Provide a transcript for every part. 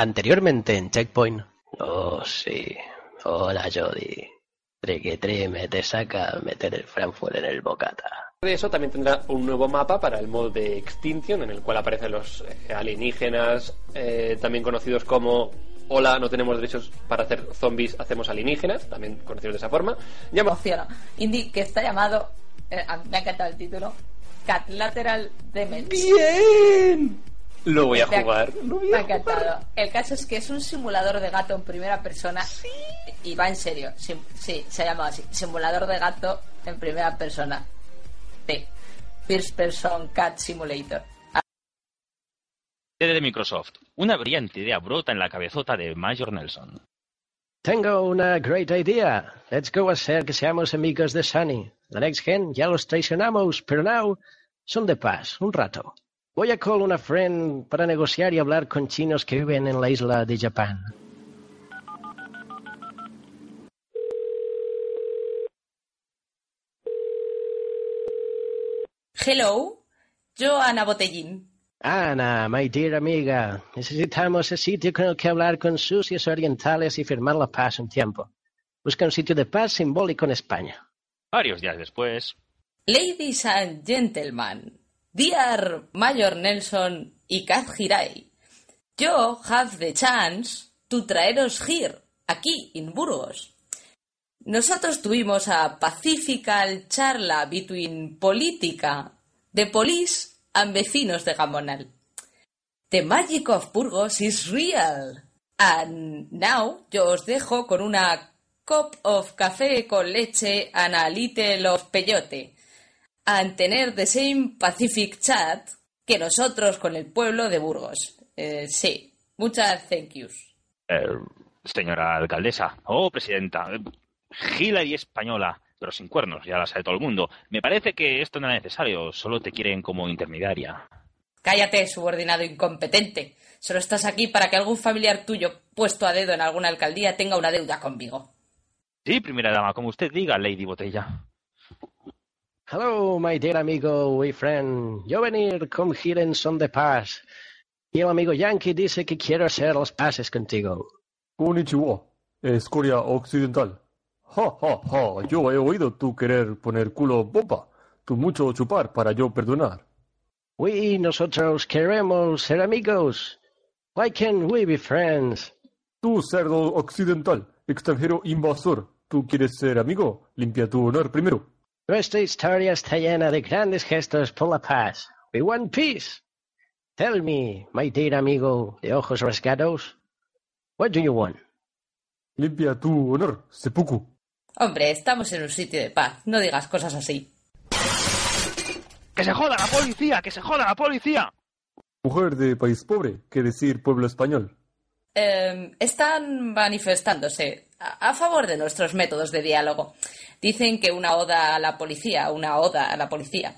Anteriormente en Checkpoint. Oh, sí. Hola, Jody. Triqui me te saca meter el Frankfurt en el bocata. De eso también tendrá un nuevo mapa para el modo de Extinction, en el cual aparecen los eh, alienígenas, eh, también conocidos como Hola, no tenemos derechos para hacer zombies, hacemos alienígenas, también conocidos de esa forma. Llama... Indie, que está llamado, eh, me ha encantado el título, Cat Lateral Demons. ¡Bien! Lo voy a jugar. Me ha encantado. El caso es que es un simulador de gato en primera persona. Y va en serio. Sí, se ha llamado así. Simulador de gato en primera persona. Sí. First Person Cat Simulator. de Microsoft. Una brillante idea brota en la cabezota de Major Nelson. Tengo una great idea. Let's go a hacer que seamos amigos de Sunny. La next gen ya los traicionamos, pero now son de paz, un rato. Voy a call una friend para negociar y hablar con chinos que viven en la isla de Japón. Hello, yo Ana Botellín. Ana, my dear amiga, necesitamos ese sitio con el que hablar con sucios orientales y firmar la paz un tiempo. Busca un sitio de paz simbólico en España. Varios días después. Ladies and gentlemen, dear Mayor Nelson y Kath Hirai, yo have the chance to traeros here, aquí, en Burgos. Nosotros tuvimos a pacifical charla between política, de police and vecinos de Gamonal. The magic of Burgos is real. And now yo os dejo con una cup of café con leche and a little of peyote. And tener the same Pacific chat que nosotros con el pueblo de Burgos. Eh, sí, muchas thank yous. Eh, señora alcaldesa, oh presidenta, gila y española, pero sin cuernos, ya la sabe todo el mundo. Me parece que esto no es necesario, solo te quieren como intermediaria. Cállate, subordinado incompetente. Solo estás aquí para que algún familiar tuyo puesto a dedo en alguna alcaldía tenga una deuda conmigo. Sí, primera dama, como usted diga, Lady Botella. Hello, my dear amigo y friend. Yo venir con en son de paz. Y el amigo Yankee dice que quiero hacer los pases contigo. Konnichiwa, Escoria Occidental. Ja, ja, ja, yo he oído tú querer poner culo bomba, tú mucho chupar para yo perdonar. We, nosotros queremos ser amigos. Why can't we be friends? Tú, cerdo occidental, extranjero invasor, ¿tú quieres ser amigo? Limpia tu honor primero. Nuestra historia está llena de grandes gestos por la paz. We want peace. Tell me, my dear amigo de ojos rasgados, what do you want? Limpia tu honor, seppuku. Hombre, estamos en un sitio de paz. No digas cosas así. ¡Que se joda la policía! ¡Que se joda la policía! Mujer de país pobre, ¿qué decir pueblo español? Eh, están manifestándose a, favor de nuestros métodos de diálogo. Dicen que una oda a la policía, una oda a la policía.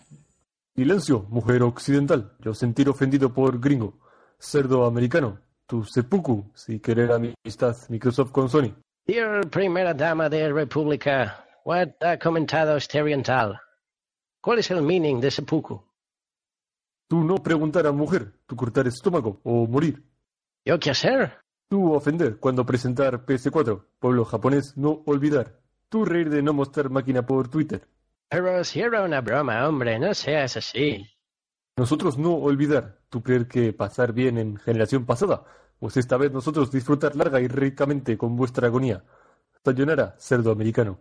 Silencio, mujer occidental. Yo sentir ofendido por gringo. Cerdo americano. Tu seppuku, si querer amistad Microsoft con Sony. Dear primera dama de República, what ha comentado este oriental? ¿Cuál es el meaning de seppuku? Tú no preguntar a mujer, tú cortar estómago o morir. ¿Yo qué hacer? Tú ofender cuando presentar PS4, pueblo japonés no olvidar. Tú reír de no mostrar máquina por Twitter. Pero si era una broma, hombre, no seas así. Nosotros no olvidar. Tú creer que pasar bien en generación pasada. Pues esta vez nosotros disfrutar larga y ricamente con vuestra agonía. Sayonara, cerdo americano.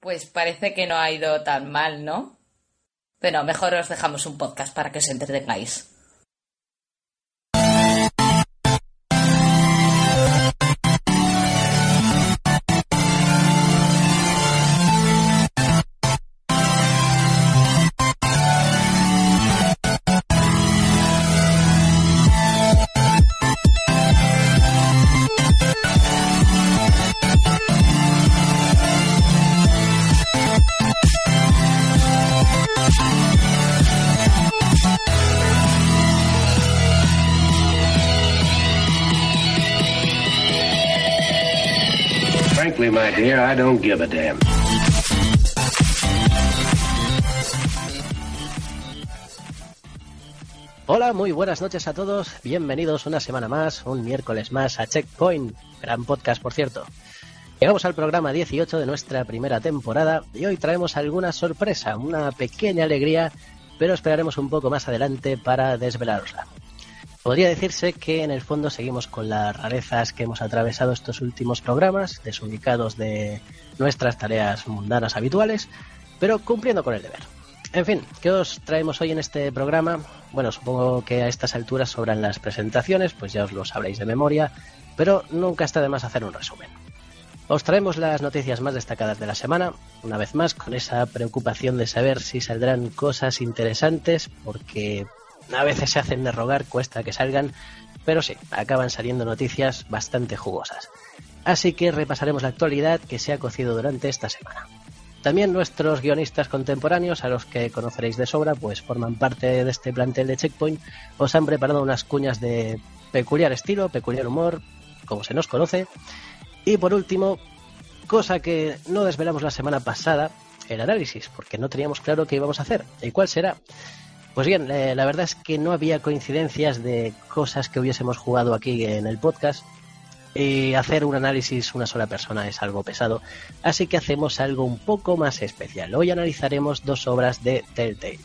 Pues parece que no ha ido tan mal, ¿no? Pero mejor os dejamos un podcast para que os entretengáis. I don't give a damn. Hola, muy buenas noches a todos. Bienvenidos una semana más, un miércoles más a Checkpoint. Gran podcast, por cierto. Llegamos al programa 18 de nuestra primera temporada y hoy traemos alguna sorpresa, una pequeña alegría, pero esperaremos un poco más adelante para desvelarosla. Podría decirse que en el fondo seguimos con las rarezas que hemos atravesado estos últimos programas, desubicados de nuestras tareas mundanas habituales, pero cumpliendo con el deber. En fin, ¿qué os traemos hoy en este programa? Bueno, supongo que a estas alturas sobran las presentaciones, pues ya os lo sabréis de memoria, pero nunca está de más hacer un resumen. Os traemos las noticias más destacadas de la semana, una vez más con esa preocupación de saber si saldrán cosas interesantes, porque a veces se hacen de rogar, cuesta que salgan, pero sí, acaban saliendo noticias bastante jugosas. Así que repasaremos la actualidad que se ha cocido durante esta semana. También nuestros guionistas contemporáneos, a los que conoceréis de sobra, pues forman parte de este plantel de Checkpoint, os han preparado unas cuñas de peculiar estilo, peculiar humor, como se nos conoce. Y por último, cosa que no desvelamos la semana pasada, el análisis, porque no teníamos claro qué íbamos a hacer. ¿Y cuál será? Pues bien, eh, la verdad es que no había coincidencias de cosas que hubiésemos jugado aquí en el podcast. Y hacer un análisis una sola persona es algo pesado, así que hacemos algo un poco más especial. Hoy analizaremos dos obras de Telltale,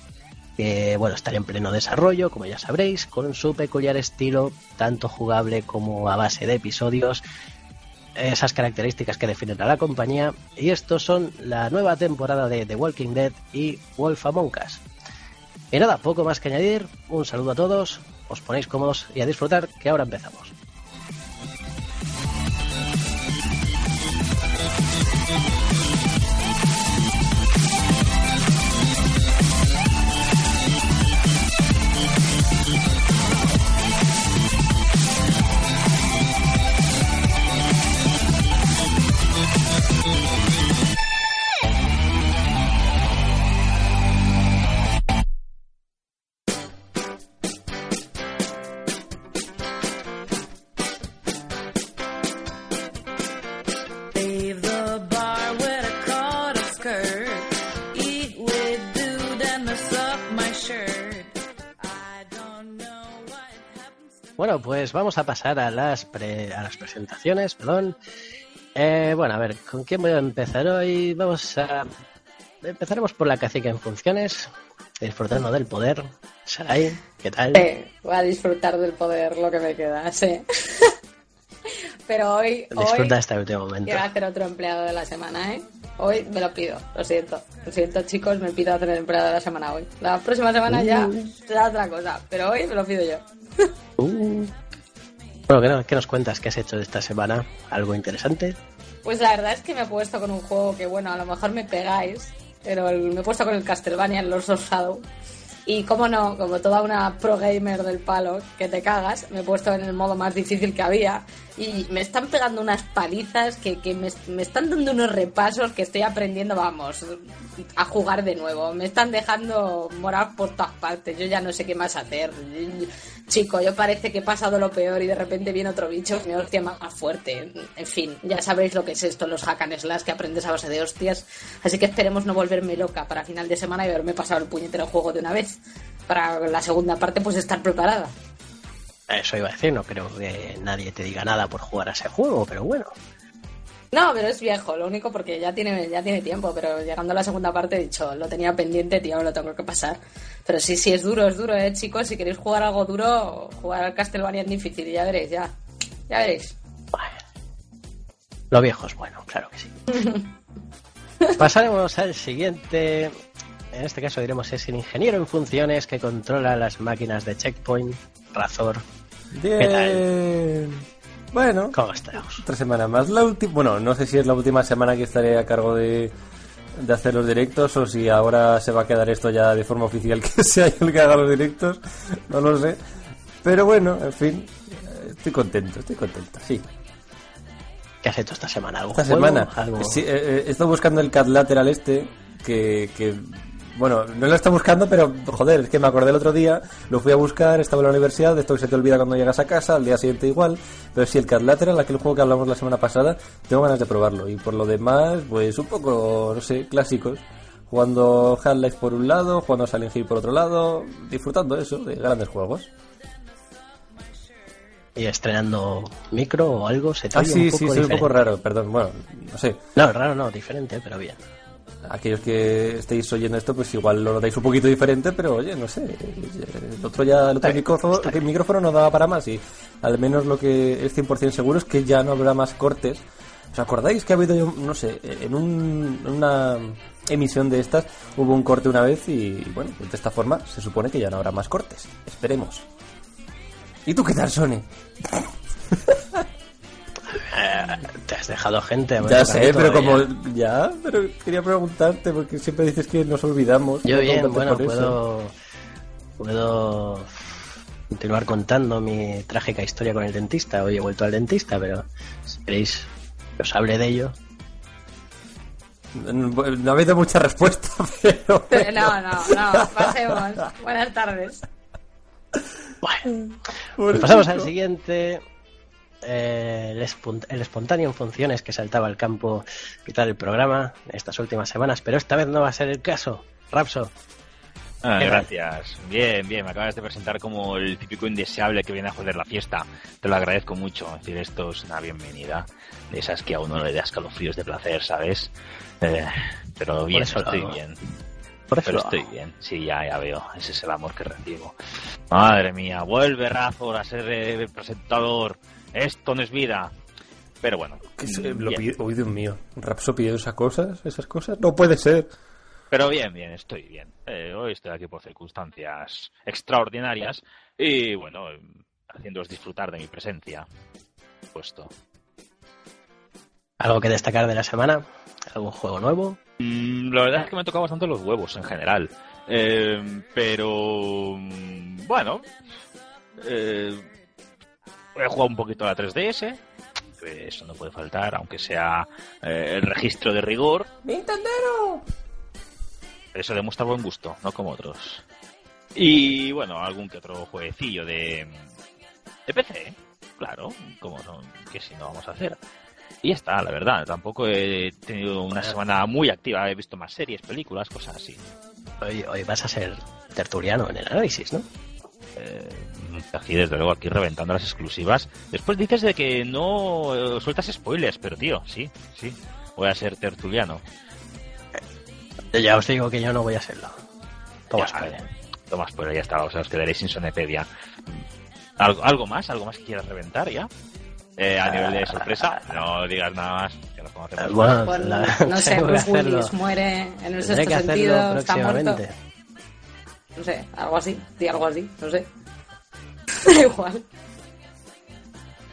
que bueno, están en pleno desarrollo, como ya sabréis, con su peculiar estilo, tanto jugable como a base de episodios, esas características que definen a la compañía, y estos son la nueva temporada de The Walking Dead y Wolf Among Us. Y nada, poco más que añadir. Un saludo a todos, os ponéis cómodos y a disfrutar, que ahora empezamos. Bueno, pues vamos a pasar a las, pre- a las presentaciones, perdón. Eh, bueno, a ver, ¿con quién voy a empezar hoy? Vamos a... Empezaremos por la cacica en funciones, disfrutando del poder. Sarai, ¿qué tal? Sí, voy a disfrutar del poder lo que me queda, sí. Pero hoy, hoy Disfruta este último momento. quiero hacer otro empleado de la semana, ¿eh? Hoy me lo pido, lo siento. Lo siento, chicos, me pido hacer el empleado de la semana hoy. La próxima semana ya será otra cosa, pero hoy me lo pido yo. Uh. Bueno, ¿qué, no- qué nos cuentas? ¿Qué has hecho de esta semana? ¿Algo interesante? Pues la verdad es que me he puesto con un juego que, bueno, a lo mejor me pegáis, pero me he puesto con el Castlevania, el Lords of. Y como no, como toda una pro gamer del palo, que te cagas, me he puesto en el modo más difícil que había. Y me están pegando unas palizas que, que me están dando unos repasos que estoy aprendiendo, vamos, a jugar de nuevo. Me están dejando morar por todas partes. Yo ya no sé qué más hacer. Chico, yo parece que he pasado lo peor y de repente viene otro bicho me hostia más más fuerte. En fin, ya sabréis lo que es esto, los hack and slash que aprendes a base de hostias. Así que esperemos no volverme loca para final de semana y haberme pasado el puñetero juego de una vez. Para la segunda parte, pues estar preparada. Eso iba a decir, no creo que nadie te diga nada por jugar a ese juego, pero bueno. No, pero es viejo, lo único porque ya tiene, ya tiene tiempo, pero llegando a la segunda parte he dicho, lo tenía pendiente, tío, lo tengo que pasar. Pero sí, sí, es duro, es duro, eh, chicos, si queréis jugar algo duro, jugar al Castlevania es difícil, ya veréis, ya. Ya veréis. Bueno. Lo viejo es bueno, claro que sí. Pasaremos al siguiente. En este caso diremos es el ingeniero en funciones que controla las máquinas de checkpoint, Razor. Bien. Bueno, ¿Cómo estamos? otra semana más. La última, bueno, no sé si es la última semana que estaré a cargo de, de hacer los directos o si ahora se va a quedar esto ya de forma oficial que sea yo el que haga los directos. No lo sé. Pero bueno, en fin, estoy contento, estoy contento, sí. ¿Qué has hecho esta semana? ¿Algún Esta juego? semana. ¿Algo? Sí, eh, eh, he estado buscando el cat lateral este, que, que, bueno, no lo está buscando, pero joder, es que me acordé el otro día, lo fui a buscar, estaba en la universidad, de esto que se te olvida cuando llegas a casa, al día siguiente igual, pero sí, el cat lateral, aquel juego que hablamos la semana pasada, tengo ganas de probarlo, y por lo demás, pues un poco, no sé, clásicos. Jugando Half-Life por un lado, jugando Silent Hill por otro lado, disfrutando eso, de grandes juegos. Y estrenando micro o algo, se te Ah, sí, un sí, poco soy un diferente. poco raro, perdón, bueno, no sé. No, raro no, diferente, pero bien. Aquellos que estéis oyendo esto, pues igual lo notáis un poquito diferente, pero oye, no sé. El otro ya, el otro micrófono, el micrófono no daba para más y al menos lo que es 100% seguro es que ya no habrá más cortes. ¿Os acordáis que ha habido, no sé, en, un- una emisión de estas hubo un corte una vez y bueno, pues de esta forma se supone que ya no habrá más cortes. Esperemos. ¿Y tú qué tal, Sony? Te has dejado gente. Ya sé, pero todavía. como... Ya, pero quería preguntarte porque siempre dices que nos olvidamos. Yo bien, bueno, puedo, puedo continuar contando mi trágica historia con el dentista. Hoy he vuelto al dentista, pero si queréis que os hable de ello. No ha habido mucha respuesta, pero... No, no, no, pasemos. Buenas tardes. Bueno, pues pasamos al siguiente. Eh, el, espon- el espontáneo en funciones que saltaba al campo mitad del programa estas últimas semanas, pero esta vez no va a ser el caso. Rapso, Ah, ¿Qué tal? gracias. Bien, bien. Me acabas de presentar como el típico indeseable que viene a joder la fiesta. Te lo agradezco mucho. Es decir, esto es una bienvenida. De esas que a uno le da escalofríos de placer, ¿sabes? Eh, pero bien, eso estoy hago. bien. por eso Pero estoy bien. Sí, ya, ya veo. Ese es el amor que recibo. Madre mía, vuelve Razor a ser el presentador. Esto no es vida. Pero bueno. Se- lo pide- Uy, Dios mío. ¿Rapso pidió esas cosas? ¿Esas cosas? No puede ser. Pero bien, bien, estoy bien. Eh, hoy estoy aquí por circunstancias extraordinarias y bueno, eh, haciéndoos disfrutar de mi presencia. Puesto. ¿Algo que destacar de la semana? ¿Algún juego nuevo? Mm, la verdad es que me han tocado bastante los huevos en general. Eh, pero mm, bueno, eh, he jugado un poquito a la 3DS. que Eso no puede faltar, aunque sea eh, el registro de rigor. ¡Nintendero! Eso demuestra buen gusto, no como otros. Y bueno, algún que otro jueguecillo de, de PC, claro, como son, que si no vamos a hacer. Y ya está, la verdad, tampoco he tenido una semana muy activa, he visto más series, películas, cosas así. Hoy, hoy vas a ser tertuliano en el análisis, ¿no? Eh, aquí, desde luego, aquí reventando las exclusivas. Después dices de que no eh, sueltas spoilers, pero tío, sí, sí, voy a ser tertuliano. Yo ya os digo que yo no voy a serlo. Toma Ya, spoiler. Toma spoiler, ya está, o sea, os quedaréis sin Sonepedia. ¿Algo, ¿Algo más? ¿Algo más que quieras reventar ya? Eh, a nivel de sorpresa, no digas nada más, que nos conocemos. Eh, Bueno, la- no sé, Bruce hacerlo. Willis muere en el sexto sentido, está muerto. No sé, algo así, di algo así, no sé. Da igual.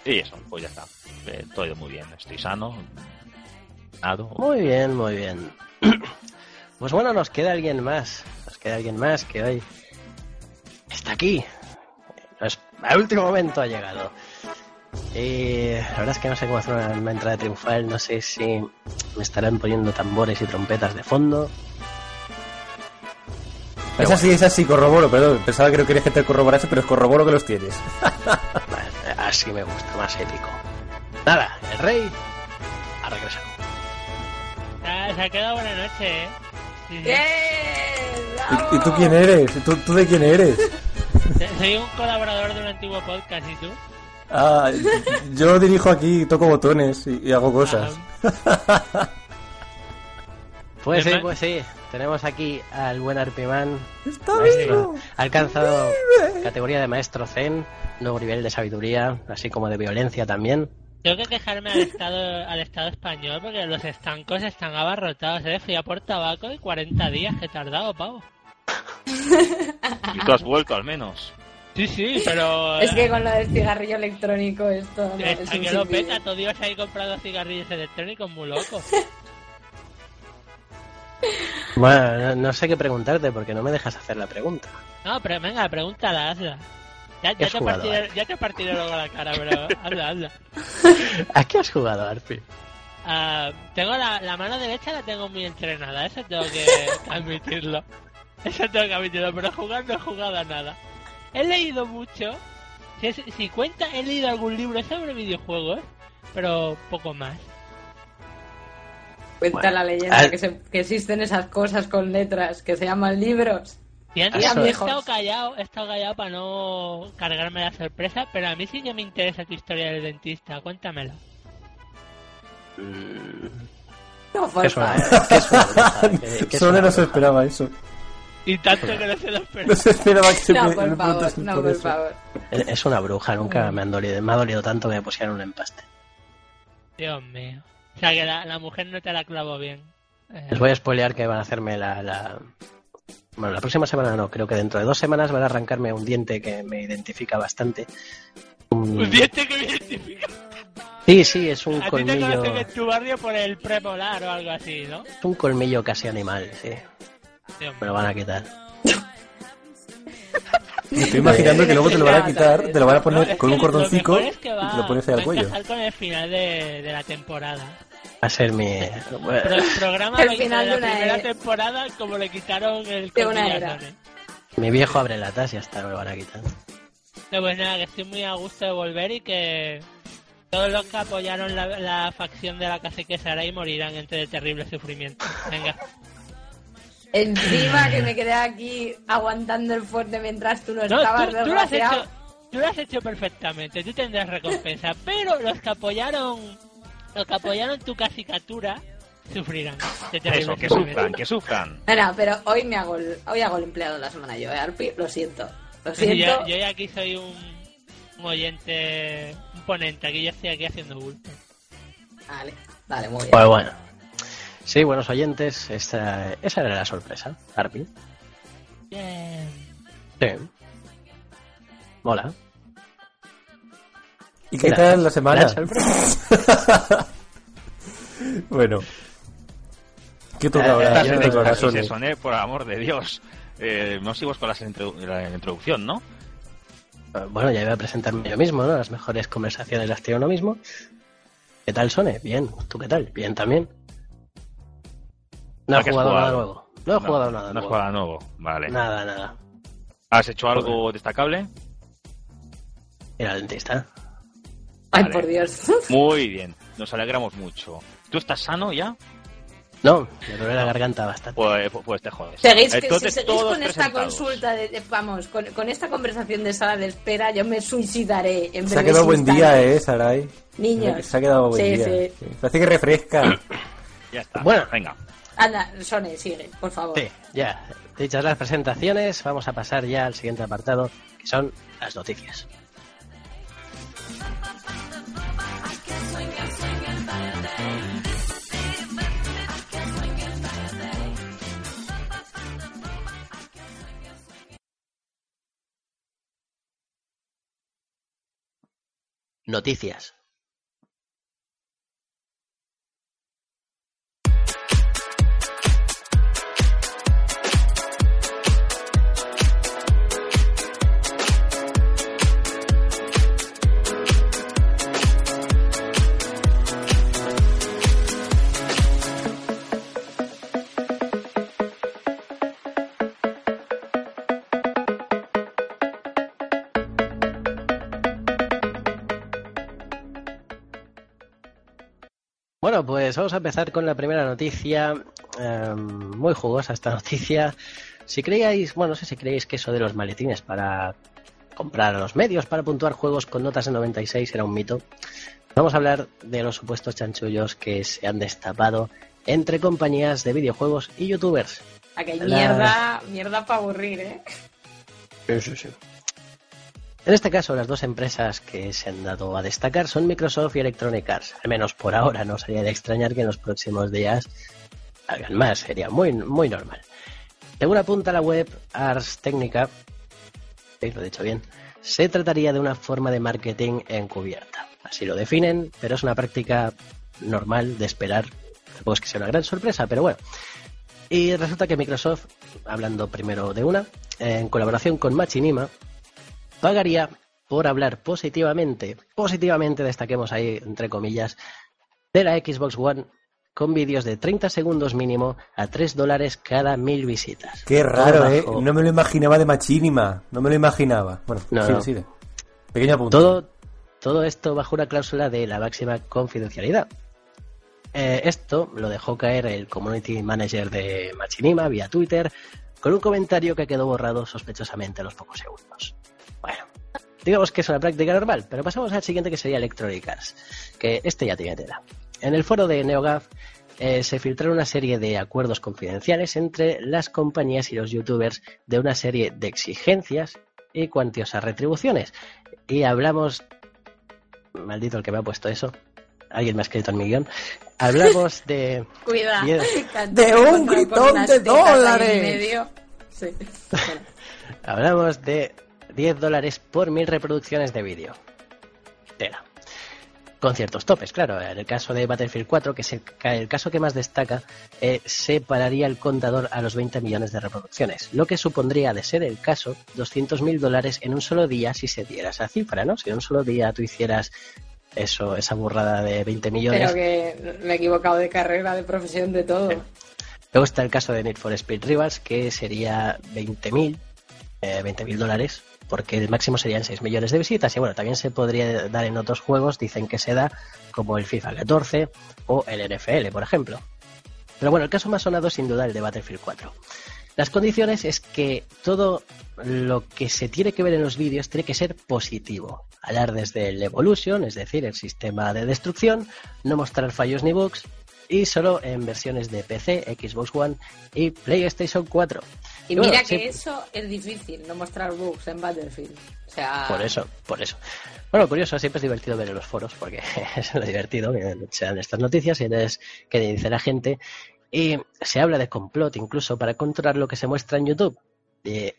Y eso, pues ya está. Eh, todo muy bien, estoy sano. Nado. Muy bien, muy bien. Pues bueno, nos queda alguien más. Nos queda alguien más que hoy está aquí. Nos- al último momento ha llegado. Y la verdad es que no sé cómo hacer una, una entrada triunfal. No sé si me estarán poniendo tambores y trompetas de fondo. Es así, es así, corroboro, perdón. Pensaba que no querías que te corroborase, pero es corroboro que los tienes. Así me gusta, más épico. Nada, el rey ha regresado. Ah, se ha quedado buena noche, ¿eh? Sí, sí. ¿Y, y tú quién eres? ¿Y ¿Tú, ¿Tú de quién eres? Soy un colaborador de un antiguo podcast, ¿y tú? Ah, yo dirijo aquí, toco botones y, y hago cosas. Pues sí, pues sí. Tenemos aquí al buen Arpiman. ¡Está Maestro. Ha alcanzado categoría de maestro zen, nuevo nivel de sabiduría, así como de violencia también. Tengo que quejarme al estado, al estado español porque los estancos están abarrotados, ¿eh? Fui a por tabaco y 40 días que he tardado, pavo. Y tú has vuelto al menos. Sí, sí, pero... Es que con lo del cigarrillo electrónico esto no, es que lo peta, todos ibas ahí comprando cigarrillos electrónicos muy locos. Bueno, no, no sé qué preguntarte porque no me dejas hacer la pregunta. No, pero venga, pregúntala, hazla. Ya, ¿Qué ya, has te jugado, partiré, ya te partiré luego la cara, pero hazla, hazla. ¿A qué has jugado, Arpi? Ah, tengo la, la mano derecha la tengo muy entrenada, eso tengo que admitirlo. Eso tengo que admitirlo, pero jugar no he jugado a nada. He leído mucho. Si cuenta, he leído algún libro sobre videojuegos, pero poco más. Cuenta Bueno, la leyenda al- que, se- que existen esas cosas con letras que se llaman libros. Eso he es. estado callado, he estado callado para no cargarme la sorpresa, pero a mí sí que me interesa tu historia del dentista, cuéntamela. No, por ¿Qué es una, favor. qué es una bruja? ¿Qué- qué es Solo no se esperaba eso. Y tanto que no se lo espero. No se esperaba que se No, me- por me favor, no, por por eso. favor. Es una bruja, nunca me, han dolido, me ha dolido tanto que me pusieron un empaste. Dios mío. O sea que la, la mujer no te la clavo bien. Eh, Les voy a spoilear que van a hacerme la, la... Bueno, la próxima semana no, creo que dentro de dos semanas van a arrancarme un diente que me identifica bastante. Un- Un diente que me identifica. Sí, sí, es un A ti te colmillo, en tu barrio por el premolar o algo así, ¿no? es un colmillo casi animal, sí. Dios Me lo van a quitar. Me estoy imaginando que luego te lo van a quitar, te lo van a No, poner es con un lo mejor es que y va, te lo pones ahí va al a cuello. encajar con el final de, de la temporada. Va a ser mi... Pro- programa El 20 final de la una primera era. temporada como le quitaron el De una a era. Mi viejo abre latas y hasta me lo van a quitar. No, pues nada, que estoy muy a gusto de volver y que todos los que apoyaron la, la facción de la cacique Sarai morirán entre terrible sufrimiento. Venga. Encima que me quedé aquí aguantando el fuerte mientras tú no, No, estabas tú, tú lo has hecho, tú lo has hecho perfectamente, tú tendrás recompensa, pero los que apoyaron los que apoyaron tu casicatura sufrirán Eso, que sufran, que sufran. No, no, pero hoy me hago el, hoy hago el empleado de la semana yo, ¿eh, Arpi? Lo siento. Lo siento. yo, yo ya aquí soy un, un oyente, un ponente, aquí yo estoy aquí haciendo bulto. Vale, vale, muy bien. Pues bueno. Sí, buenos oyentes, esta, esa era la sorpresa, Arpi. Bien. Sí. Mola. ¿Y qué tal la semana? bueno. ¿Qué toca Eh, ahora? soné, por amor de Dios. Eh, no sigo con las introdu- la introducción, ¿no? Bueno, ya iba a presentarme yo mismo, ¿no? Las mejores conversaciones las tiene uno mismo. ¿Qué tal, Sone? Bien. ¿Tú qué tal? Bien también. No ¿A he jugado nada nuevo. No he jugado nada No has nuevo. jugado nuevo. Vale. Nada, nada. ¿Has hecho algo destacable? Era el dentista. Ay, vale. por Dios. Muy bien. Nos alegramos mucho. ¿Tú estás sano ya? No, me duele la garganta bastante. Pues, pues- te jodes. Seguís, si seguís con esta consulta, de, de- vamos, con, con esta conversación de sala de espera, yo me suicidaré en Se ha quedado buen día. ¿eh, Sarai? Niños. Se ha quedado buen Sí, día. sí. Sí. Parece que refresca. Ya está. Bueno. venga. Anda, Sone, sigue, por favor. Sí, ya. Dichas las presentaciones, vamos a pasar ya al siguiente apartado, que son las noticias. Noticias. Bueno, pues vamos a empezar con la primera noticia. eh, muy jugosa esta noticia. Si creíais, bueno, no sé si creéis que eso de los maletines para comprar a los medios para puntuar juegos con notas de 96 era un mito. Vamos a hablar de los supuestos chanchullos que se han destapado entre compañías de videojuegos y youtubers. Aquí hay La- mierda, mierda para aburrir, ¿eh? Sí, sí, sí. En este caso, las dos empresas que se han dado a destacar son Microsoft y Electronic Arts. Al menos por ahora, no sería de extrañar que en los próximos días hagan más, sería muy, muy normal. Según apunta la web Ars Technica, sí, lo he dicho bien, se trataría de una forma de marketing encubierta. Así lo definen, pero es una práctica normal de esperar. Tampoco es que sea una gran sorpresa, pero bueno. Y resulta que Microsoft, hablando primero de una, en colaboración con Machinima, pagaría por hablar positivamente, positivamente destaquemos ahí entre comillas, de la Xbox One con vídeos de 30 segundos mínimo a 3 dólares cada mil visitas. Qué Todo raro, ¿eh? bajo- No me lo imaginaba de Machinima. No me lo imaginaba. Bueno, No, sigue, no. sigue. Pequeño apunte. Todo, todo esto bajo una cláusula de la máxima confidencialidad. Eh, esto lo dejó caer el community manager de Machinima vía Twitter con un comentario que quedó borrado sospechosamente a los pocos segundos. Digamos que es una práctica normal, pero pasamos al siguiente que sería Electronic Arts, que este ya tiene tela. En el foro de NeoGAF eh, se filtraron una serie de acuerdos confidenciales entre las compañías y los youtubers de una serie de exigencias y cuantiosas retribuciones. Y hablamos... Maldito el que me ha puesto eso. Alguien me ha escrito en mi guion. Hablamos de... Cuidado. De un gritón de dólares. Sí. Hablamos de 10 dólares por mil reproducciones de vídeo. Tela. Con ciertos topes, claro. En el caso de Battlefield 4, que es el, ca- el caso que más destaca, eh, se pararía el contador a los 20 millones de reproducciones, lo que supondría, de ser el caso, 200 mil dólares en un solo día si se diera esa cifra, ¿no? Si en un solo día tú hicieras eso, esa burrada de 20 millones. Pero que me he equivocado de carrera, de profesión, de todo. Luego está el caso de Need for Speed Rivals, que sería 20.000 eh, 20.000 dólares, porque el máximo serían 6 millones de visitas. Y bueno, también se podría dar en otros juegos, dicen que se da, como el FIFA 14 o el NFL, por ejemplo. Pero bueno, el caso más sonado sin duda el de Battlefield 4. Las condiciones es que todo lo que se tiene que ver en los vídeos tiene que ser positivo. Hablar desde el Evolution, es decir, el sistema de destrucción, no mostrar fallos ni bugs, y solo en versiones de PC, Xbox One y PlayStation 4. Y bueno, mira sí, que eso es difícil, no mostrar bugs en Battlefield. O sea, Por eso, por eso. Bueno, curioso, siempre es divertido ver en los foros, porque es lo divertido que sean estas noticias y es que dice la gente. Y se habla de complot incluso para controlar lo que se muestra en YouTube.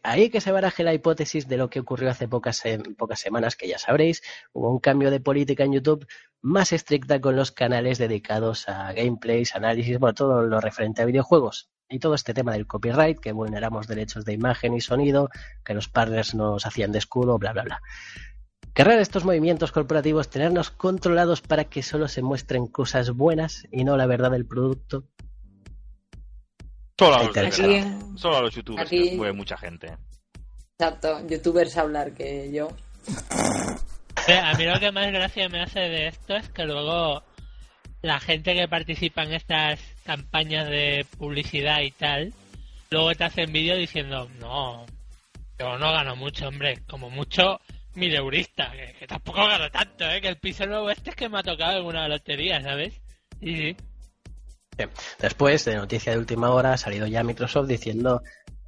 Ahí que se baraje la hipótesis de lo que ocurrió hace pocas, pocas semanas, que ya sabréis, hubo un cambio de política en YouTube más estricta con los canales dedicados a gameplays, análisis, bueno, todo lo referente a videojuegos. Y todo este tema del copyright, que vulneramos derechos de imagen y sonido, que los partners nos hacían de escudo, bla, bla, bla. Querrán estos movimientos corporativos tenernos controlados para que solo se muestren cosas buenas y no la verdad del producto. Solo a los. Solo a los youtubers, Aquí- que mueve mucha gente. exacto, youtubers hablar que yo. A mí lo que más gracia me hace de esto es que luego la gente que participa en estas campañas de publicidad y tal, luego te hacen vídeo diciendo, no, yo no gano mucho, hombre, como mucho mil eurista, que, que tampoco gano tanto, ¿eh? que el piso nuevo este es que me ha tocado en una lotería, ¿sabes? Y sí. Bien. Después, de noticia de última hora, ha salido ya Microsoft diciendo,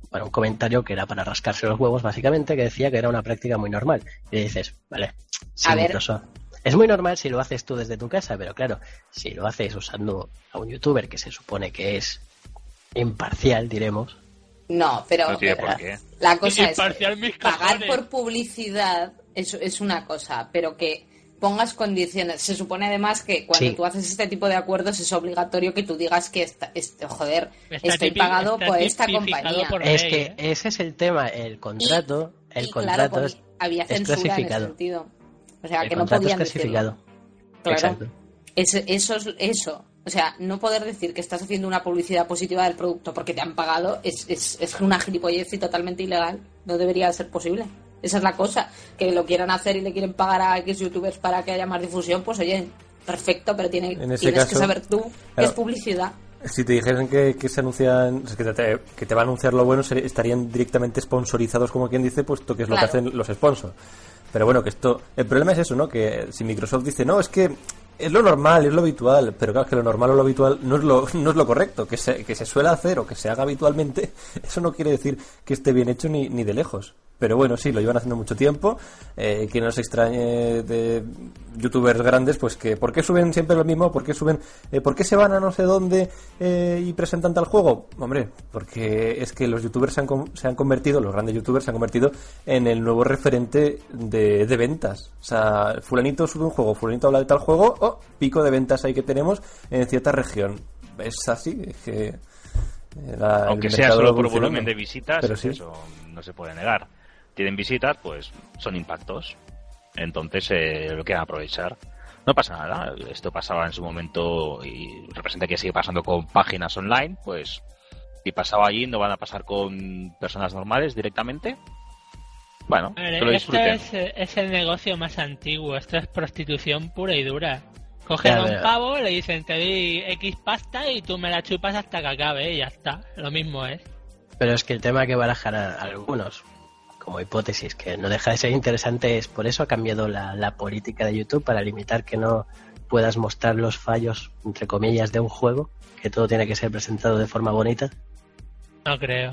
bueno, un comentario que era para rascarse los huevos, básicamente, que decía que era una práctica muy normal. Y dices, vale, sí, A ver. Microsoft. Es muy normal si lo haces tú desde tu casa, pero claro, si lo haces usando a un youtuber que se supone que es imparcial, diremos, No, pero No tiene pero por qué. la cosa es mis pagar por publicidad es, es una cosa, pero que pongas condiciones. Se supone además que cuando Sí. tú haces este tipo de acuerdos es obligatorio que tú digas que esta, este, joder, Está estoy tipi- pagado está por esta compañía. por Es ley, que ¿eh? ese es el tema, el contrato, el Y, contrato claro, es, había es censura en ese clasificado. sentido. O sea, el que no es podían decirlo. clasificado. Claro. Exacto. Es- eso es eso. O sea, no poder decir que estás haciendo una publicidad positiva del producto porque te han pagado es, es, es una gilipollez y totalmente ilegal. No debería ser posible. Esa es la cosa. Que lo quieran hacer y le quieren pagar a X youtubers para que haya más difusión, pues oye, perfecto, pero tiene, En ese tienes que saber tú que es publicidad. Si te dijesen que, que se anuncian, que te, que te va a anunciar lo bueno, estarían directamente sponsorizados, como quien dice, puesto que es lo que hacen los sponsors. Pero bueno, que esto. El problema es eso, ¿no? Que si Microsoft dice, no, es que es lo normal, es lo habitual, pero claro, que lo normal o lo habitual no es lo, no es lo correcto. Que se, que se suele hacer o que se haga habitualmente, eso no quiere decir que esté bien hecho ni, ni de lejos. Pero bueno, sí, lo llevan haciendo mucho tiempo. Eh, que no se extrañe de youtubers grandes, pues que ¿por qué suben siempre lo mismo? ¿Por qué suben? eh, ¿Por qué se van a no sé dónde eh, y presentan tal juego? Hombre, porque es que los youtubers se han, se han convertido, los grandes youtubers se han convertido en el nuevo referente de, de ventas. O sea, fulanito sube un juego, fulanito habla de tal juego, oh, pico de ventas ahí que tenemos en cierta región. Es así, es que... eh, la- Aunque sea solo por volumen de visitas, Pero sí. eso no se puede negar. Tienen visitas, pues son impactos. Entonces eh, lo quieren aprovechar. No pasa nada. Esto pasaba en su momento y representa que sigue pasando con páginas online. Pues si pasaba allí, no van a pasar con personas normales directamente. Bueno, ver, que lo esto es, eh, es el negocio más antiguo, esto es prostitución pura y dura. Cogen a un pavo, le dicen te doy X pasta y tú me la chupas hasta que acabe y ya está. Lo mismo es. Pero es que el tema que barajan a- algunos, como hipótesis, que no deja de ser interesante, es por eso ha cambiado la, la política de YouTube para limitar que no puedas mostrar los fallos, entre comillas, de un juego, que todo tiene que ser presentado de forma bonita. No creo.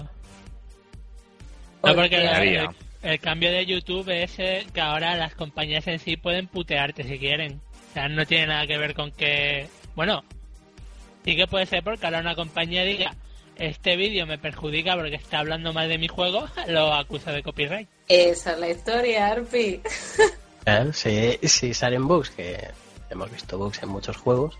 ¿Por No, porque el- el cambio de YouTube es eh, que ahora las compañías en sí pueden putearte si quieren. O sea, no tiene nada que ver con que... Bueno, sí que puede ser porque ahora una compañía diga este vídeo me perjudica porque está hablando mal de mi juego, lo acusa de copyright. Esa es la historia, Arpi. ¿Eh? Si, si salen bugs, que hemos visto bugs en muchos juegos.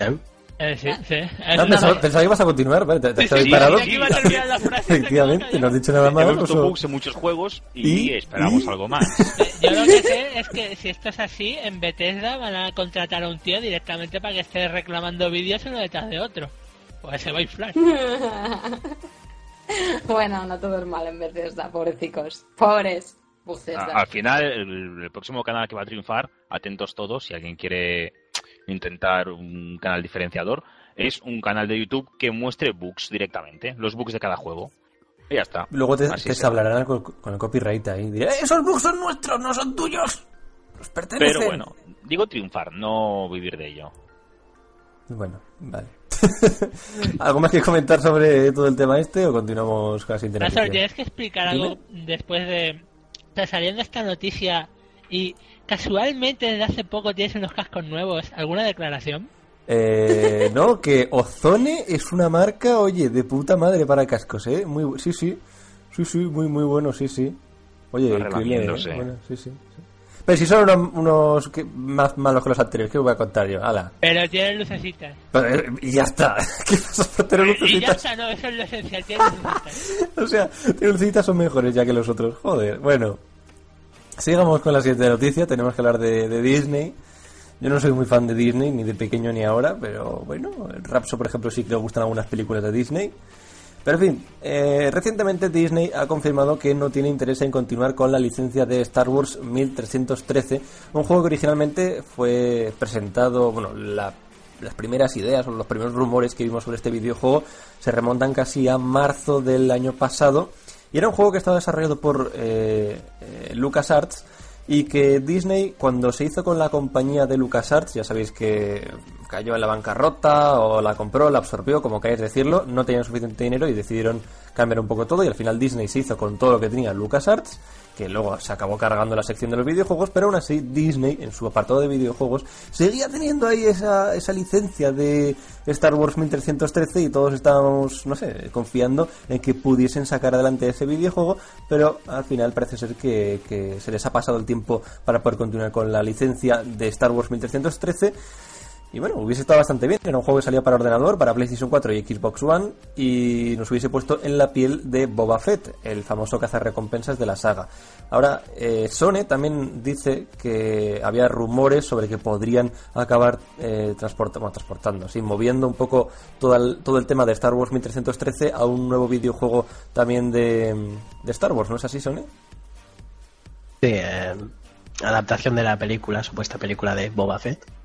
¿Eh? Eh, sí, sí. Es Ah, pensaba, pensaba que ibas a continuar, vale, te, te has quedado sí, parado. sí, Aquí va a terminar la frase. Efectivamente, no has dicho nada más. Hemos visto bugs en muchos juegos y, ¿Y? esperamos ¿Y? algo más. Yo lo que sé es que si esto es así, en Bethesda van a contratar a un tío directamente para que esté reclamando vídeos uno detrás de otro. Pues se va a inflar. bueno, no todo es mal en Bethesda, pobrecicos. Pobres. Bethesda. al final, el, el próximo canal que va a triunfar, atentos todos, si alguien quiere intentar un canal diferenciador, es un canal de YouTube que muestre bugs directamente, los bugs de cada juego. Y ya está. Luego te, te hablarán con, con el copyright ahí. Diré, "Eh, esos bugs son nuestros, no son tuyos. Nos pertenecen. Pero bueno, digo triunfar, no vivir de ello. Bueno, vale. ¿Algo más que comentar sobre todo el tema este o continuamos con la siguiente noticia? tienes que explicar algo después de... O sea, saliendo esta noticia y casualmente desde hace poco tienes unos cascos nuevos. ¿Alguna declaración? Eh, no, que Ozone es una marca, oye, de puta madre para cascos, ¿eh? Muy, sí, sí. Sí, sí, muy, muy bueno, sí, sí. Oye, increíble, ¿eh? relamiéndose. Bueno, sí, sí, sí. Pero si son unos, unos que- más malos que los anteriores, ¿qué os voy a contar yo? Ala. Pero tienen lucecitas. Pero, eh, Y ya está. ¿Qué pasa por tener Y ya lucecitas? está, no, eso es lo esencial. Tienen lucecitas. O sea, tiene lucecitas son mejores ya que los otros. Joder, bueno. Sigamos con la siguiente noticia. Tenemos que hablar de, Disney. Yo no soy muy fan de Disney, ni de pequeño ni ahora, pero bueno, Rapso, por ejemplo, sí que le gustan algunas películas de Disney. Pero en fin, eh, recientemente Disney ha confirmado que no tiene interés en continuar con la licencia de Star Wars 1313, un juego que originalmente fue presentado, bueno, la- las primeras ideas o los primeros rumores que vimos sobre este videojuego se remontan casi a marzo del año pasado y era un juego que estaba desarrollado por eh, eh, LucasArts y que Disney cuando se hizo con la compañía de LucasArts, ya sabéis que cayó en la bancarrota o la compró, la absorbió, como queráis decirlo, no tenían suficiente dinero y decidieron cambiar un poco todo y al final Disney se hizo con todo lo que tenía LucasArts, que luego se acabó cargando la sección de los videojuegos, pero aún así Disney en su apartado de videojuegos seguía teniendo ahí esa, esa licencia de Star Wars 1313 y todos estábamos, no sé, confiando en que pudiesen sacar adelante ese videojuego, pero al final parece ser que, que se les ha pasado el tiempo para poder continuar con la licencia de Star Wars 1313. Y bueno, hubiese estado bastante bien. Era un juego que salía para ordenador, para PlayStation 4 y Xbox One. Y nos hubiese puesto en la piel de Boba Fett, el famoso cazarrecompensas de la saga. Ahora, eh, Sony también dice que había rumores sobre que podrían acabar eh, transportando, sí, moviendo un poco todo el, todo el tema de Star Wars 1313 a un nuevo videojuego también de, de Star Wars, ¿no es así, Sony? Sí, eh, adaptación de la película, supuesta película de Boba Fett.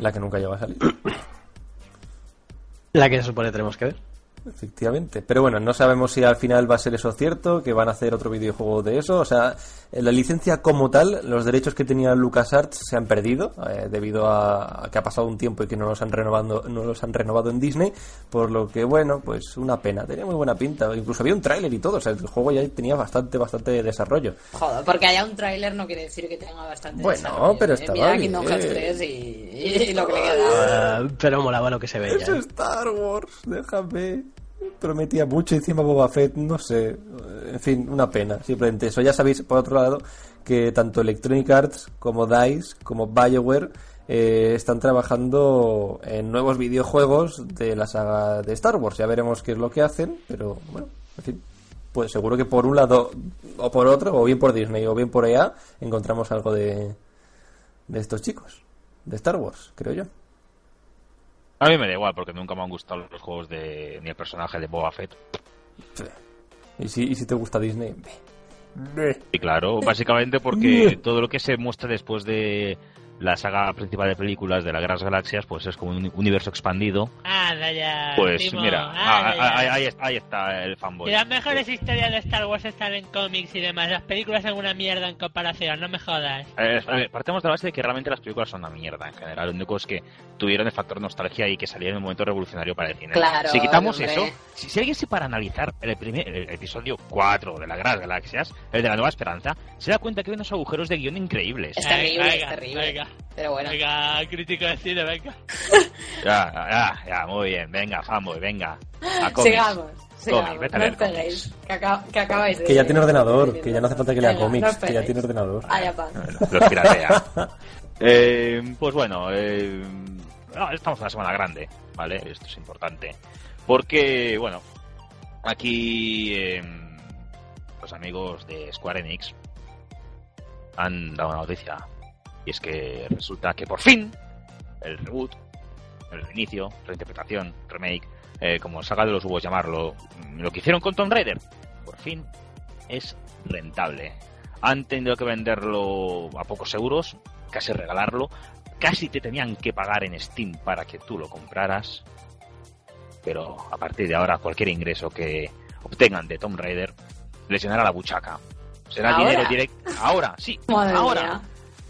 La que nunca llegó a salir. La que se supone tenemos que ver. Efectivamente. Pero bueno, no sabemos si al final va a ser eso cierto, que van a hacer otro videojuego de eso. O sea, la licencia como tal, los derechos que tenía LucasArts se han perdido eh, debido a, a que ha pasado un tiempo y que no los han renovado, no los han renovado en Disney. Por lo que, bueno, pues una pena. Tenía muy buena pinta. Incluso había un tráiler y todo. O sea, el juego ya tenía bastante, bastante desarrollo. Joder, porque haya un tráiler no quiere decir que tenga bastante Bueno, desarrollo, pero ¿eh? estaba Mira bien. Kingdom Hearts 3 y, y lo que le queda. Ah, pero molaba lo que se veía. Es ¿eh? Star Wars, déjame. Prometía mucho encima Boba Fett, no sé. En fin, una pena, simplemente eso. Ya sabéis, por otro lado, que tanto Electronic Arts como DICE, como BioWare, eh, están trabajando en nuevos videojuegos de la saga de Star Wars. Ya veremos qué es lo que hacen, pero bueno, en fin. Pues seguro que por un lado o por otro, o bien por Disney o bien por EA, encontramos algo de, de estos chicos, de Star Wars, creo yo. A mí me da igual porque nunca me han gustado los juegos de ni el personaje de Boba Fett. Y si, y si te gusta Disney. Y claro, básicamente porque todo lo que se muestra después de la saga principal de películas de las Guerras Galaxias, pues es como un universo expandido. Anda ya. Pues Timo, mira, anda ah, ya. ahí, ahí- ahí está el fanboy. Y las mejores historias de Star Wars están en cómics y demás. Las películas son una mierda en comparación, no me jodas. Eh, a ver, partemos de la base de que realmente las películas son una mierda en general. Lo único es que tuvieron el factor nostalgia y que salieron en un momento revolucionario para el cine. Claro, si quitamos hombre. eso, si, si alguien se para analizar el, primer, el episodio 4 de la Guerras Galaxias, el de la Nueva Esperanza, se da cuenta que hay unos agujeros de guion increíbles. Es terrible, Venga, es terrible. Venga. Pero bueno. Venga, crítico de cine, venga. Ya, ya, ya, muy bien. Venga, fanboy, venga. A cómics. Sigamos, sigamos. vete a no leer os peguéis. Que, acaba- que acabáis de... Que ya tiene ordenador, que ya no hace falta que lea Venga, cómics, que ya tiene ordenador. Vaya pan. Los piratea. Eh, pues bueno, eh, no, estamos en una semana grande, ¿vale? Esto es importante. Porque, bueno, aquí eh, los amigos de Square Enix han dado una noticia. Y es que resulta que por fin el reboot, el reinicio, reinterpretación, remake, eh, como salga de los huevos llamarlo, mm, lo que hicieron con Tomb Raider, por fin es rentable. Han tenido que venderlo a pocos euros, casi regalarlo, casi te tenían que pagar en Steam para que tú lo compraras. Pero a partir de ahora, cualquier ingreso que obtengan de Tomb Raider les llenará la buchaca. Será ¿Ahora? dinero directo. Ahora, sí, Madre ahora. mía.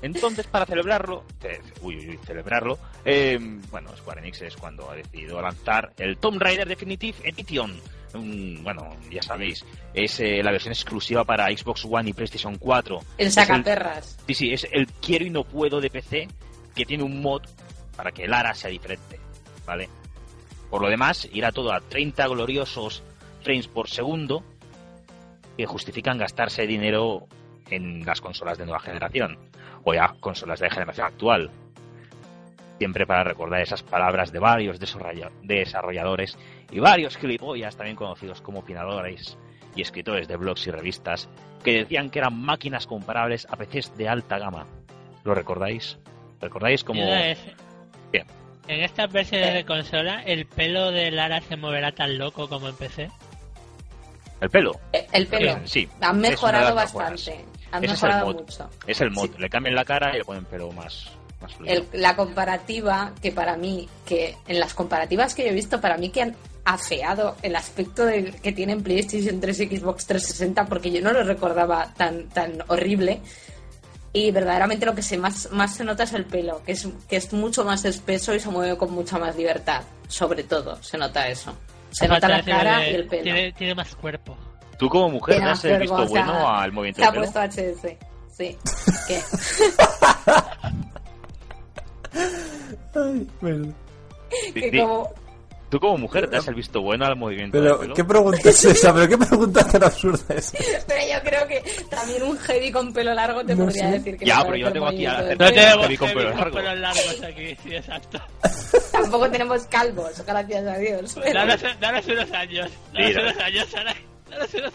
Entonces, para celebrarlo, ce- uy, uy, uy, celebrarlo, eh, bueno, Square Enix es cuando ha decidido lanzar el Tomb Raider Definitive Edition. Bueno, ya sabéis, es eh, la versión exclusiva para Xbox One y PlayStation 4. El sacaperras. Sí, sí, es el quiero y no puedo de PC que tiene un mod para que el ARA sea diferente, ¿vale? Por lo demás, irá todo a 30 gloriosos frames por segundo que justifican gastarse dinero en las consolas de nueva generación o ya consolas de generación actual. Siempre para recordar esas palabras de varios desarrolla- desarrolladores y varios gilipollas también conocidos como opinadores y escritores de blogs y revistas que decían que eran máquinas comparables a PCs de alta gama. ¿Lo recordáis? ¿Recordáis como... Bien. En estas versiones de consola, ¿el pelo de Lara se moverá tan loco como en PC? El pelo. Eh, El pelo. Sí, sí. Han mejorado mejoras. Bastante. Han Ese es el mod. mucho. Es el mod. Le cambian la cara y le ponen pelo más, más. El- la comparativa que para mí, que en las comparativas que yo he visto, para mí que han afeado el aspecto de, que tienen PlayStation 3 y Xbox 360 porque yo no lo recordaba tan, tan horrible. Y verdaderamente lo que se más, más se nota es el pelo, que es, que es mucho más espeso y se mueve con mucha más libertad. Sobre todo, se nota eso. Se nota la cara de- y el pelo. Tiene, tiene más cuerpo. Tú como mujer das el visto cuerpo, o sea, bueno al movimiento Se ha pelo. puesto HS. Sí. ¿Qué? Ay, bueno. Que como, Tú como mujer das el visto bueno al movimiento Pero, pelo. ¿qué pregunta es esa? ¿Pero qué pregunta tan absurda es? Pero yo creo que también un heavy con pelo largo te No podría sé. decir que Ya, no pero yo tengo aquí a del No pelo. tenemos heavy con pelo con largo. pelos largos aquí, sí, exacto. Tampoco tenemos calvos, gracias a Dios. pero- Danos, danos unos años. Danos Sí, unos años, Sara.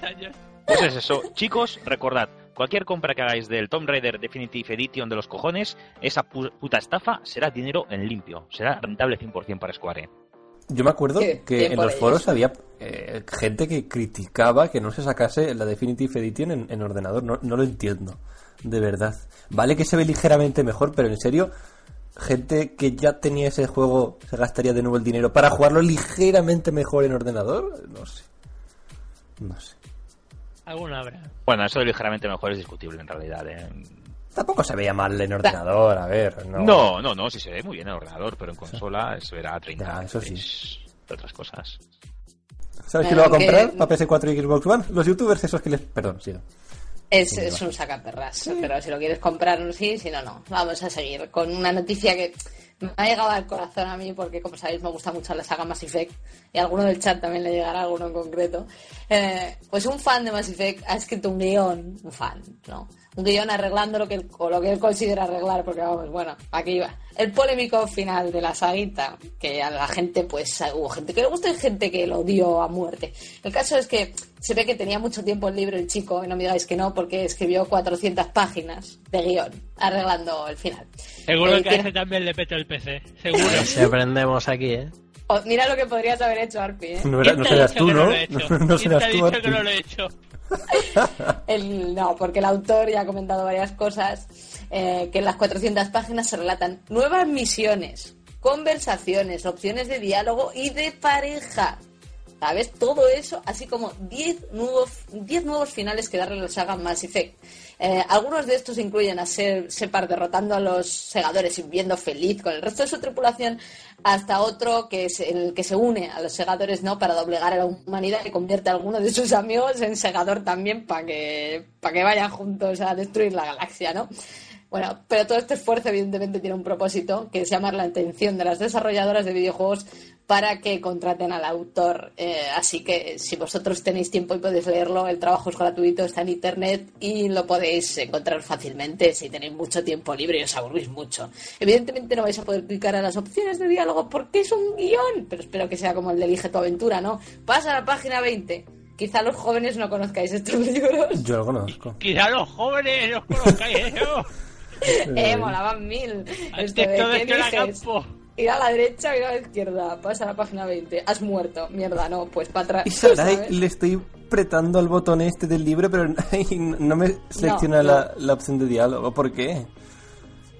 Años. Pues es eso. Chicos, recordad, cualquier compra que hagáis del Tomb Raider Definitive Edition de los cojones, esa pu- puta estafa será dinero en limpio. Será rentable 100% para Square. Yo me acuerdo Qué que en los ellos. foros había eh, gente que criticaba que no se sacase la Definitive Edition en, en ordenador. No, no lo entiendo, de verdad. Vale que se ve ligeramente mejor, pero en serio, gente que ya tenía ese juego se gastaría de nuevo el dinero para jugarlo ligeramente mejor en ordenador. No sé. No sé. Alguna habrá. Bueno, eso de ligeramente mejor es discutible en realidad. ¿eh? Tampoco se veía mal en ordenador, a ver. No, No, no, no, sí se ve muy bien en ordenador, pero en consola se verá a 30 Ya, eso sí. de otras cosas. ¿Sabes quién lo va a comprar que- para PS4 y Xbox One? Los youtubers esos que les... Perdón, sí. Es, Sí, es un sacaperras, pero si lo quieres comprar, sí, si no, no. Vamos a seguir con una noticia que me ha llegado al corazón a mí porque, como sabéis, me gusta mucho la saga Mass Effect y a alguno del chat también le llegará alguno en concreto. Eh, pues un fan de Mass Effect ha escrito un guion, un fan, ¿no? Un guion arreglando lo que él, o lo que él considera arreglar, porque vamos, bueno, aquí va. El polémico final de la saguita, que a la gente, pues, hubo gente que le gustó y gente que lo odió a muerte. El caso es que se ve que tenía mucho tiempo el libro el chico, y no me digáis que no, porque escribió 400 páginas de guion arreglando el final. Seguro Eh, que a tiene- ese también le peto el PC. Seguro. Si aprendemos aquí, ¿eh? Oh, mira lo que podrías haber hecho, Arpi, ¿eh? No, era- ¿Quién no serás tú, que ¿no? No, no ¿Quién serás tú, dicho que Arpi. no lo he hecho? El- no, porque el autor ya ha comentado varias cosas, eh, que en las 400 páginas se relatan nuevas misiones, conversaciones, opciones de diálogo y de pareja. ¿Sabes? Todo eso, así como 10 nuevos, 10 nuevos finales que darle a la saga Mass. Eh, algunos de estos incluyen a Separ derrotando a los segadores y viviendo feliz con el resto de su tripulación, hasta otro que es el que se une a los segadores no para doblegar a la humanidad y convierte a alguno de sus amigos en segador también para que, para que vayan juntos a destruir la galaxia, ¿no? Bueno, pero todo este esfuerzo evidentemente tiene un propósito, que es llamar la atención de las desarrolladoras de videojuegos para que contraten al autor. Eh, así que si vosotros tenéis tiempo y podéis leerlo, el trabajo es gratuito, está en internet y lo podéis encontrar fácilmente si tenéis mucho tiempo libre y os aburrís mucho. Evidentemente no vais a poder clicar a las opciones de diálogo porque es un guion, pero espero que sea como el de Elige tu aventura, ¿no? Pasa a la página 20. Quizá los jóvenes no conozcáis estos libros. Yo lo conozco. Quizá los jóvenes no conozcáis eso. Eh, molaban mil. Esto de, ¿qué campo. Ir a la derecha, ir a la izquierda. Pasa a la página 20. Has muerto. Mierda, no, pues para atrás. Y Sarai, ¿sabes? le estoy apretando al botón este del libro, pero no me selecciona no. La, la opción de diálogo. ¿Por qué?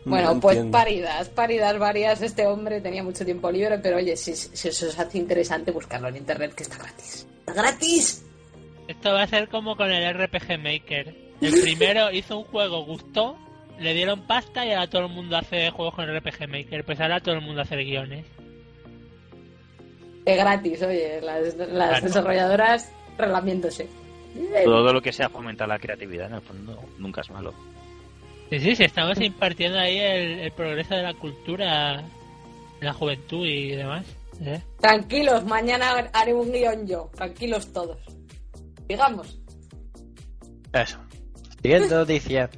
Bueno, No pues paridas, paridas varias. Este hombre tenía mucho tiempo libre, pero oye, si, si eso os hace interesante, buscarlo en internet, que está gratis. ¡Está gratis! Esto va a ser como con el RPG Maker. El primero hizo un juego, gustó, le dieron pasta y ahora todo el mundo hace juegos con RPG Maker. Pues ahora todo el mundo hace guiones. Es gratis, oye, las, las Claro. desarrolladoras relamiéndose. Todo lo que sea fomentar la creatividad, en el fondo, nunca es malo. Sí, sí, sí, estamos impartiendo ahí el, el progreso de la cultura, la juventud y demás. ¿eh? Tranquilos, mañana haré un guion yo. Tranquilos todos. Digamos. Eso. Siguiente noticia.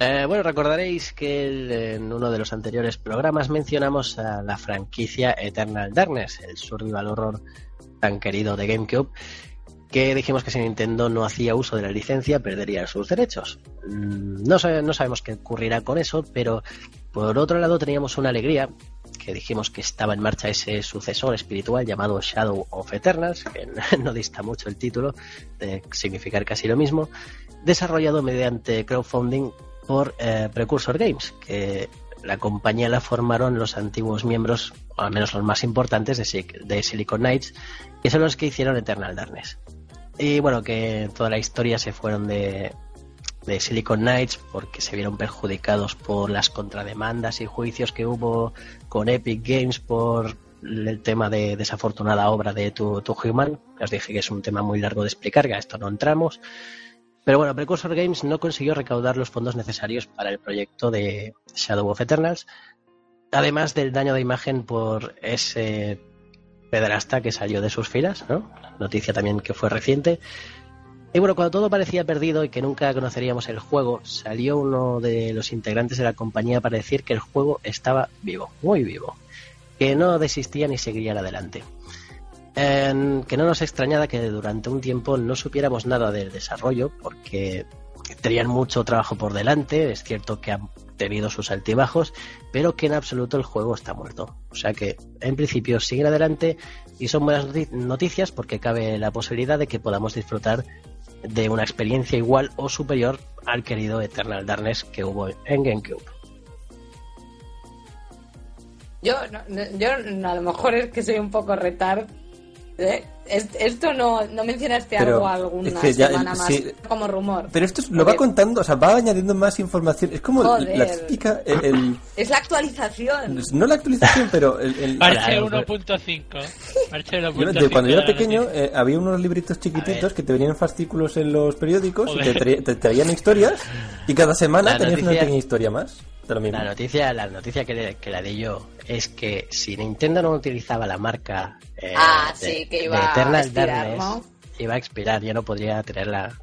Eh, bueno, recordaréis que en uno de los anteriores programas mencionamos a la franquicia Eternal Darkness, el survival horror tan querido de GameCube, que dijimos que si Nintendo no hacía uso de la licencia perdería sus derechos. Mm, No, no sabemos qué ocurrirá con eso, pero por otro lado teníamos una alegría que dijimos que estaba en marcha ese sucesor espiritual llamado Shadow of Eternals, que no dista mucho el título de significar casi lo mismo, desarrollado mediante crowdfunding por eh, Precursor Games, que la compañía la formaron los antiguos miembros, o al menos los más importantes de, de Silicon Knights, que son los que hicieron Eternal Darkness. Y bueno, que toda la historia se fueron de, de Silicon Knights porque se vieron perjudicados por las contrademandas y juicios que hubo con Epic Games por el tema de desafortunada obra de tu Human. Os dije que es un tema muy largo de explicar, que a esto no entramos. Pero bueno, Precursor Games no consiguió recaudar los fondos necesarios para el proyecto de Shadow of Eternals, además del daño de imagen por ese pedrasta que salió de sus filas, ¿no? Noticia también que fue reciente. Y bueno, cuando todo parecía perdido y que nunca conoceríamos el juego, salió uno de los integrantes de la compañía para decir que el juego estaba vivo, muy vivo, que no desistía ni seguiría adelante. En- que no nos extrañaba que durante un tiempo no supiéramos nada del desarrollo, porque tenían mucho trabajo por delante, es cierto que han tenido sus altibajos, pero que en absoluto el juego está muerto. O sea que en principio siguen adelante y son buenas noti- noticias porque cabe la posibilidad de que podamos disfrutar de una experiencia igual o superior al querido Eternal Darkness que hubo en GameCube. Yo, no- yo a lo mejor es que soy un poco retard. ¿Eh? Es- Esto no, no mencionaste Pero algo alguna es que ya semana el- más sí. como rumor. Pero esto es- lo va contando, o sea, va añadiendo más información. Es como Joder. la típica. El, el- Es la actualización. no la actualización, pero el. el- Parche Claro, 1.5. Parche Yo, 1.5. de cuando yo era pequeño, eh, había unos libritos chiquititos que te venían en fascículos en los periódicos y Joder. te, tra- te traían historias y cada semana La tenías una noticia- pequeña historia más. De lo mismo. La noticia, la noticia que, le- que la di yo es que si Nintendo no utilizaba la marca eh, Ah, de, sí, que de iba a Eternal expirar, Darkness, ¿no? iba a expirar, yo no podría tenerla.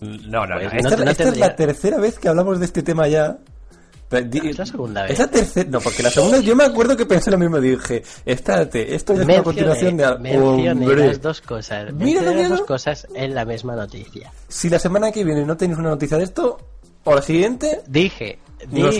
No, no, Pues Esta, no te- no esta es la tercera vez que hablamos de este tema ya. Pero di- Es la segunda vez. Es la tercera. No, porque la segunda yo me acuerdo que pensé lo mismo. Dije, espérate, esto ya es una continuación de. mencioné Hombre. las dos cosas. Mira, mencioné las dos cosas en la misma noticia. Si la semana que viene no tenéis una noticia de esto, o la siguiente, Dije, No Dije-.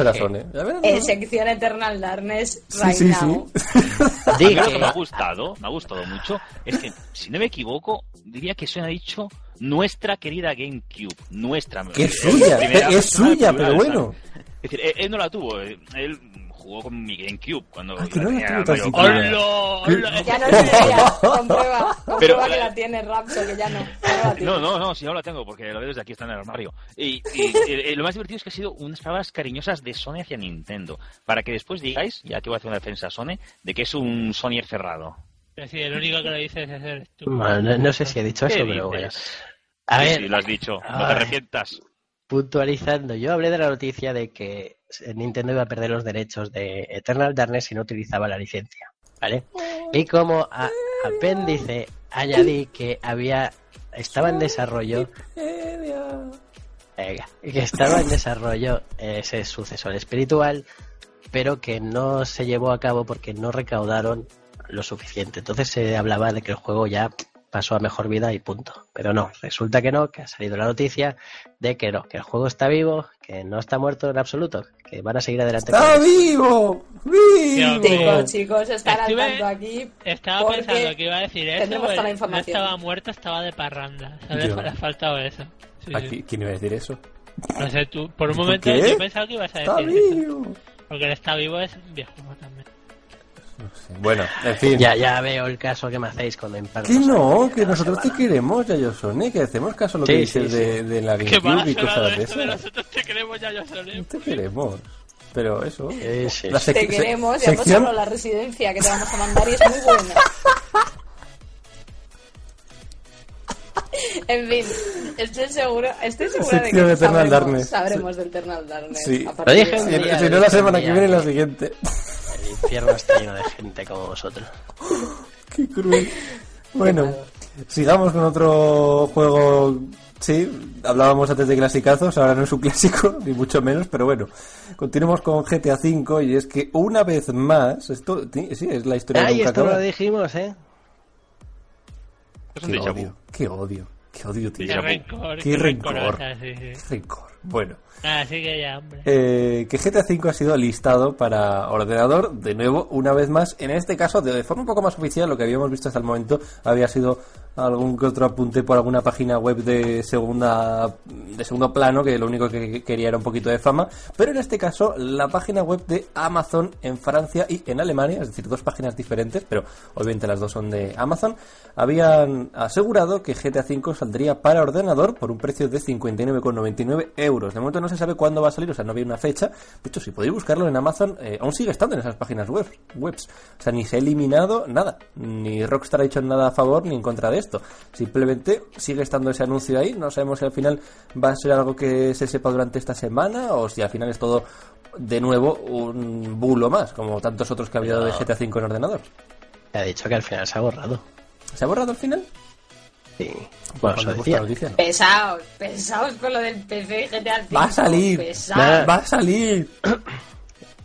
Ya verás, En ¿no? sección Eternal Darkness, Sí, right sí, now. sí. A mí lo que me ha gustado, me ha gustado mucho, es que, si no me equivoco, diría que Sony ha dicho nuestra querida GameCube. Nuestra. Que Eh, es suya, es suya, pero bueno. Es decir, él, él no la tuvo, eh, él jugó con mi GameCube cuando Ah, que no tenía. Ya no es. Comprueba, comprueba Pero, que la tiene Rapso, que ya no. no. No, no, si no la tengo, porque la veo desde aquí, está en el armario. Y, y, eh, lo más divertido es que ha sido unas palabras cariñosas de Sony hacia Nintendo, para que después digáis, ya que voy a hacer una defensa a Sony, de que es un Sonyer cerrado. Sí, el único que lo dice es. Bueno, no, no sé si he dicho ¿Qué eso, pero bueno. dices? A Sí, ver, sí, lo has dicho, no te Ay. arrepientas. Puntualizando, yo hablé de la noticia de que Nintendo iba a perder los derechos de Eternal Darkness si no utilizaba la licencia, ¿vale? Y como a- apéndice añadí que había estaba en desarrollo Venga, que estaba en desarrollo ese sucesor espiritual, pero que no se llevó a cabo porque no recaudaron lo suficiente. Entonces se hablaba de que el juego ya pasó a mejor vida y punto. Pero no, resulta que no, que ha salido la noticia de que no, que el juego está vivo, que no está muerto en absoluto, que van a seguir adelante. ¡Está con vivo! ¡Vivo! Chicos, chicos, estar al Estuve- tanto aquí. Estaba pensando que iba a decir eso. tendremos pues, toda la no información. estaba muerto, estaba de parranda. ¿Sabes? Yo. Le ha faltado eso. Sí, sí. Aquí, ¿Quién iba a decir eso? No sé, tú, por un ¿Por momento qué? yo pensaba que ibas a ¡Está decir eso. vivo! Porque el está vivo es un viejo también. No. Bueno, en fin. Ya, ya veo el caso que me hacéis cuando imparto. Que no, que nosotros te queremos, ya yo Sony, que hacemos caso a lo Sí, que sí, dices sí. De, de la GameCube y cosas de de eso. nosotros te queremos ya yo solo. Te queremos. Pero eso. Sí, sí, La sí. sec- Te queremos y hemos sección, hablado la residencia que te vamos a mandar y es muy buena. En fin, estoy seguro, estoy segura de que Eternal sabremos, sabremos del Eternal Darkness. Sí. Lo dije de- si, no la semana que viene, la siguiente. El infierno está lleno de gente como vosotros. Qué cruel. Bueno, sigamos con otro juego. Sí, hablábamos antes de clasicazos, ahora no es un clásico, ni mucho menos, pero bueno. Continuemos con GTA V y es que una vez más, esto sí, es la historia de Ay, nunca esto no acaba. lo dijimos, ¿eh? Es un Qué déjà vu. odio, qué odio, qué odio, tío. Qué rencor, Qué qué rencor. rencorosa, sí, sí. Qué rencor. Bueno, Así que ya, hombre. eh, que GTA V ha sido listado para ordenador, de nuevo, una vez más. En este caso, de forma un poco más oficial, lo que habíamos visto hasta el momento había sido algún que otro apunte por alguna página web de segunda de segundo plano que lo único que quería era un poquito de fama. Pero en este caso la página web de Amazon en Francia y en Alemania es decir dos páginas diferentes pero obviamente las dos son de Amazon habían asegurado que GTA V saldría para ordenador por un precio de 59,99 euros. De momento no se sabe cuándo va a salir o sea no había una fecha. De hecho si podéis buscarlo en Amazon eh, aún sigue estando en esas páginas web webs. O sea ni se ha eliminado nada ni Rockstar ha hecho nada a favor ni en contra de esto. Simplemente sigue estando ese anuncio ahí. No sabemos si al final va a ser algo que se sepa durante esta semana o si al final es todo de nuevo un bulo más, como tantos otros que ha habido de GTA V en ordenador. Te ha dicho que al final se ha borrado. ¿Se ha borrado al final? Sí. Bueno, eso decía. noticia, no. Pesaos, pesaos con lo del PC y GTA V. Va a salir. Pesaos. Va a salir.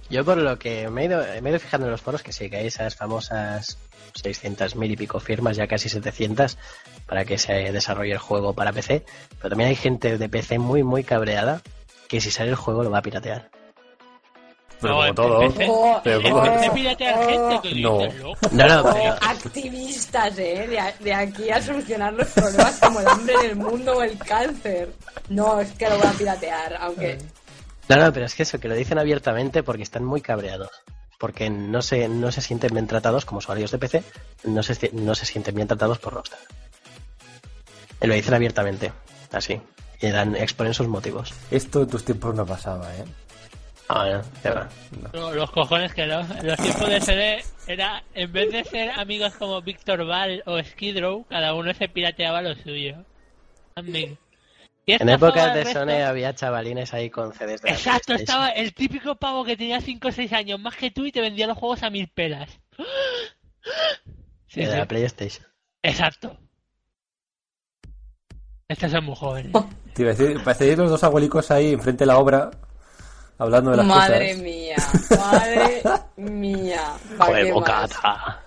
Yo por lo que me he, ido, me he ido fijando en los foros que sí, que hay esas famosas 600.000 y pico firmas, ya casi 700, para que se desarrolle el juego para PC. Pero también hay gente de PC muy, muy cabreada que si sale el juego lo va a piratear. Pero No, como todo. PC Pero como- a piratear gente que No. dices, loco. No, no, pero... activistas, ¿eh? De, aquí a solucionar los problemas como el hambre en el mundo o el cáncer. No, es que lo voy a piratear, aunque... No, no, pero es que eso, que lo dicen abiertamente porque están muy cabreados. Porque no se, no se sienten bien tratados como usuarios de PC, no se, no se sienten bien tratados por Rockstar. Y lo dicen abiertamente, así. Y dan, exponen sus motivos. Esto en tus tiempos no pasaba, ¿eh? Ah, no, ya va. No, Los cojones que no. En los tiempos de CD era, en vez de ser amigos como Víctor Val o Skid Row, cada uno se pirateaba lo suyo. Amigo. En épocas de resto- Sony había chavalines ahí con CDs de la Exacto, estaba el típico pavo que tenía 5 o 6 años más que tú y te vendía los juegos a mil pelas. Sí, de sí. la PlayStation. Exacto. Estos son muy jóvenes. Te iba a decir, parecéis los dos abuelicos ahí enfrente de la obra, hablando de las Madre cosas. mía, madre mía. ¿Para Joder, bocata.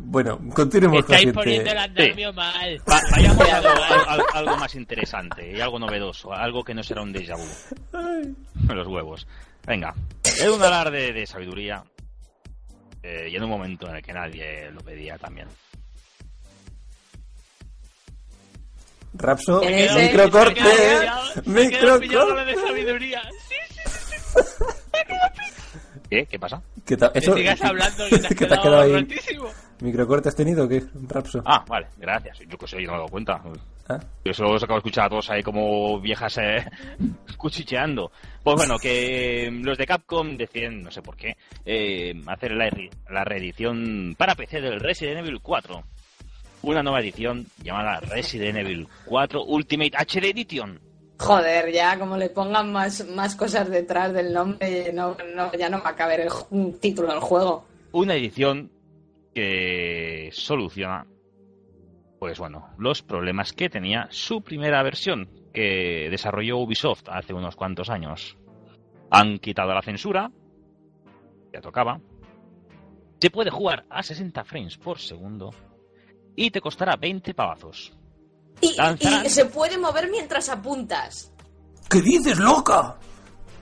Bueno, continuemos con Estáis poniendo el andamio mal. Va- vayamos a algo, al- al- algo más interesante y algo novedoso, algo que no será un déjà vu. los huevos. Venga, es un alarde de sabiduría eh, y en un momento en el que nadie lo pedía también. Rapso, microcorte, lo de microcorte. sabiduría. Sí, ¿Qué? ¿Qué pasa? ¿Qué tal? que Eso, sigas hablando que te has ¿Qué te has quedado ahí? ¿Microcorte has tenido o qué? Rapso. Ah, vale, gracias. Yo que sé, yo no me he dado cuenta. Ah. Yo solo os acabo de escuchar a todos ahí como viejas eh, cuchicheando. Pues bueno, que los de Capcom deciden, no sé por qué, eh, hacer la, la reedición para PC del Resident Evil 4. Una nueva edición llamada Resident Evil 4 Ultimate HD Edition. Joder, ya como le pongan más, más cosas detrás del nombre, no, no, ya no va a caber el título del juego. Una edición que soluciona, pues bueno, los problemas que tenía su primera versión que desarrolló Ubisoft hace unos cuantos años. Han quitado la censura, ya tocaba. Se puede jugar a 60 frames por segundo y te costará 20 pavazos. Y, y se puede mover mientras apuntas. ¿Qué dices, loca?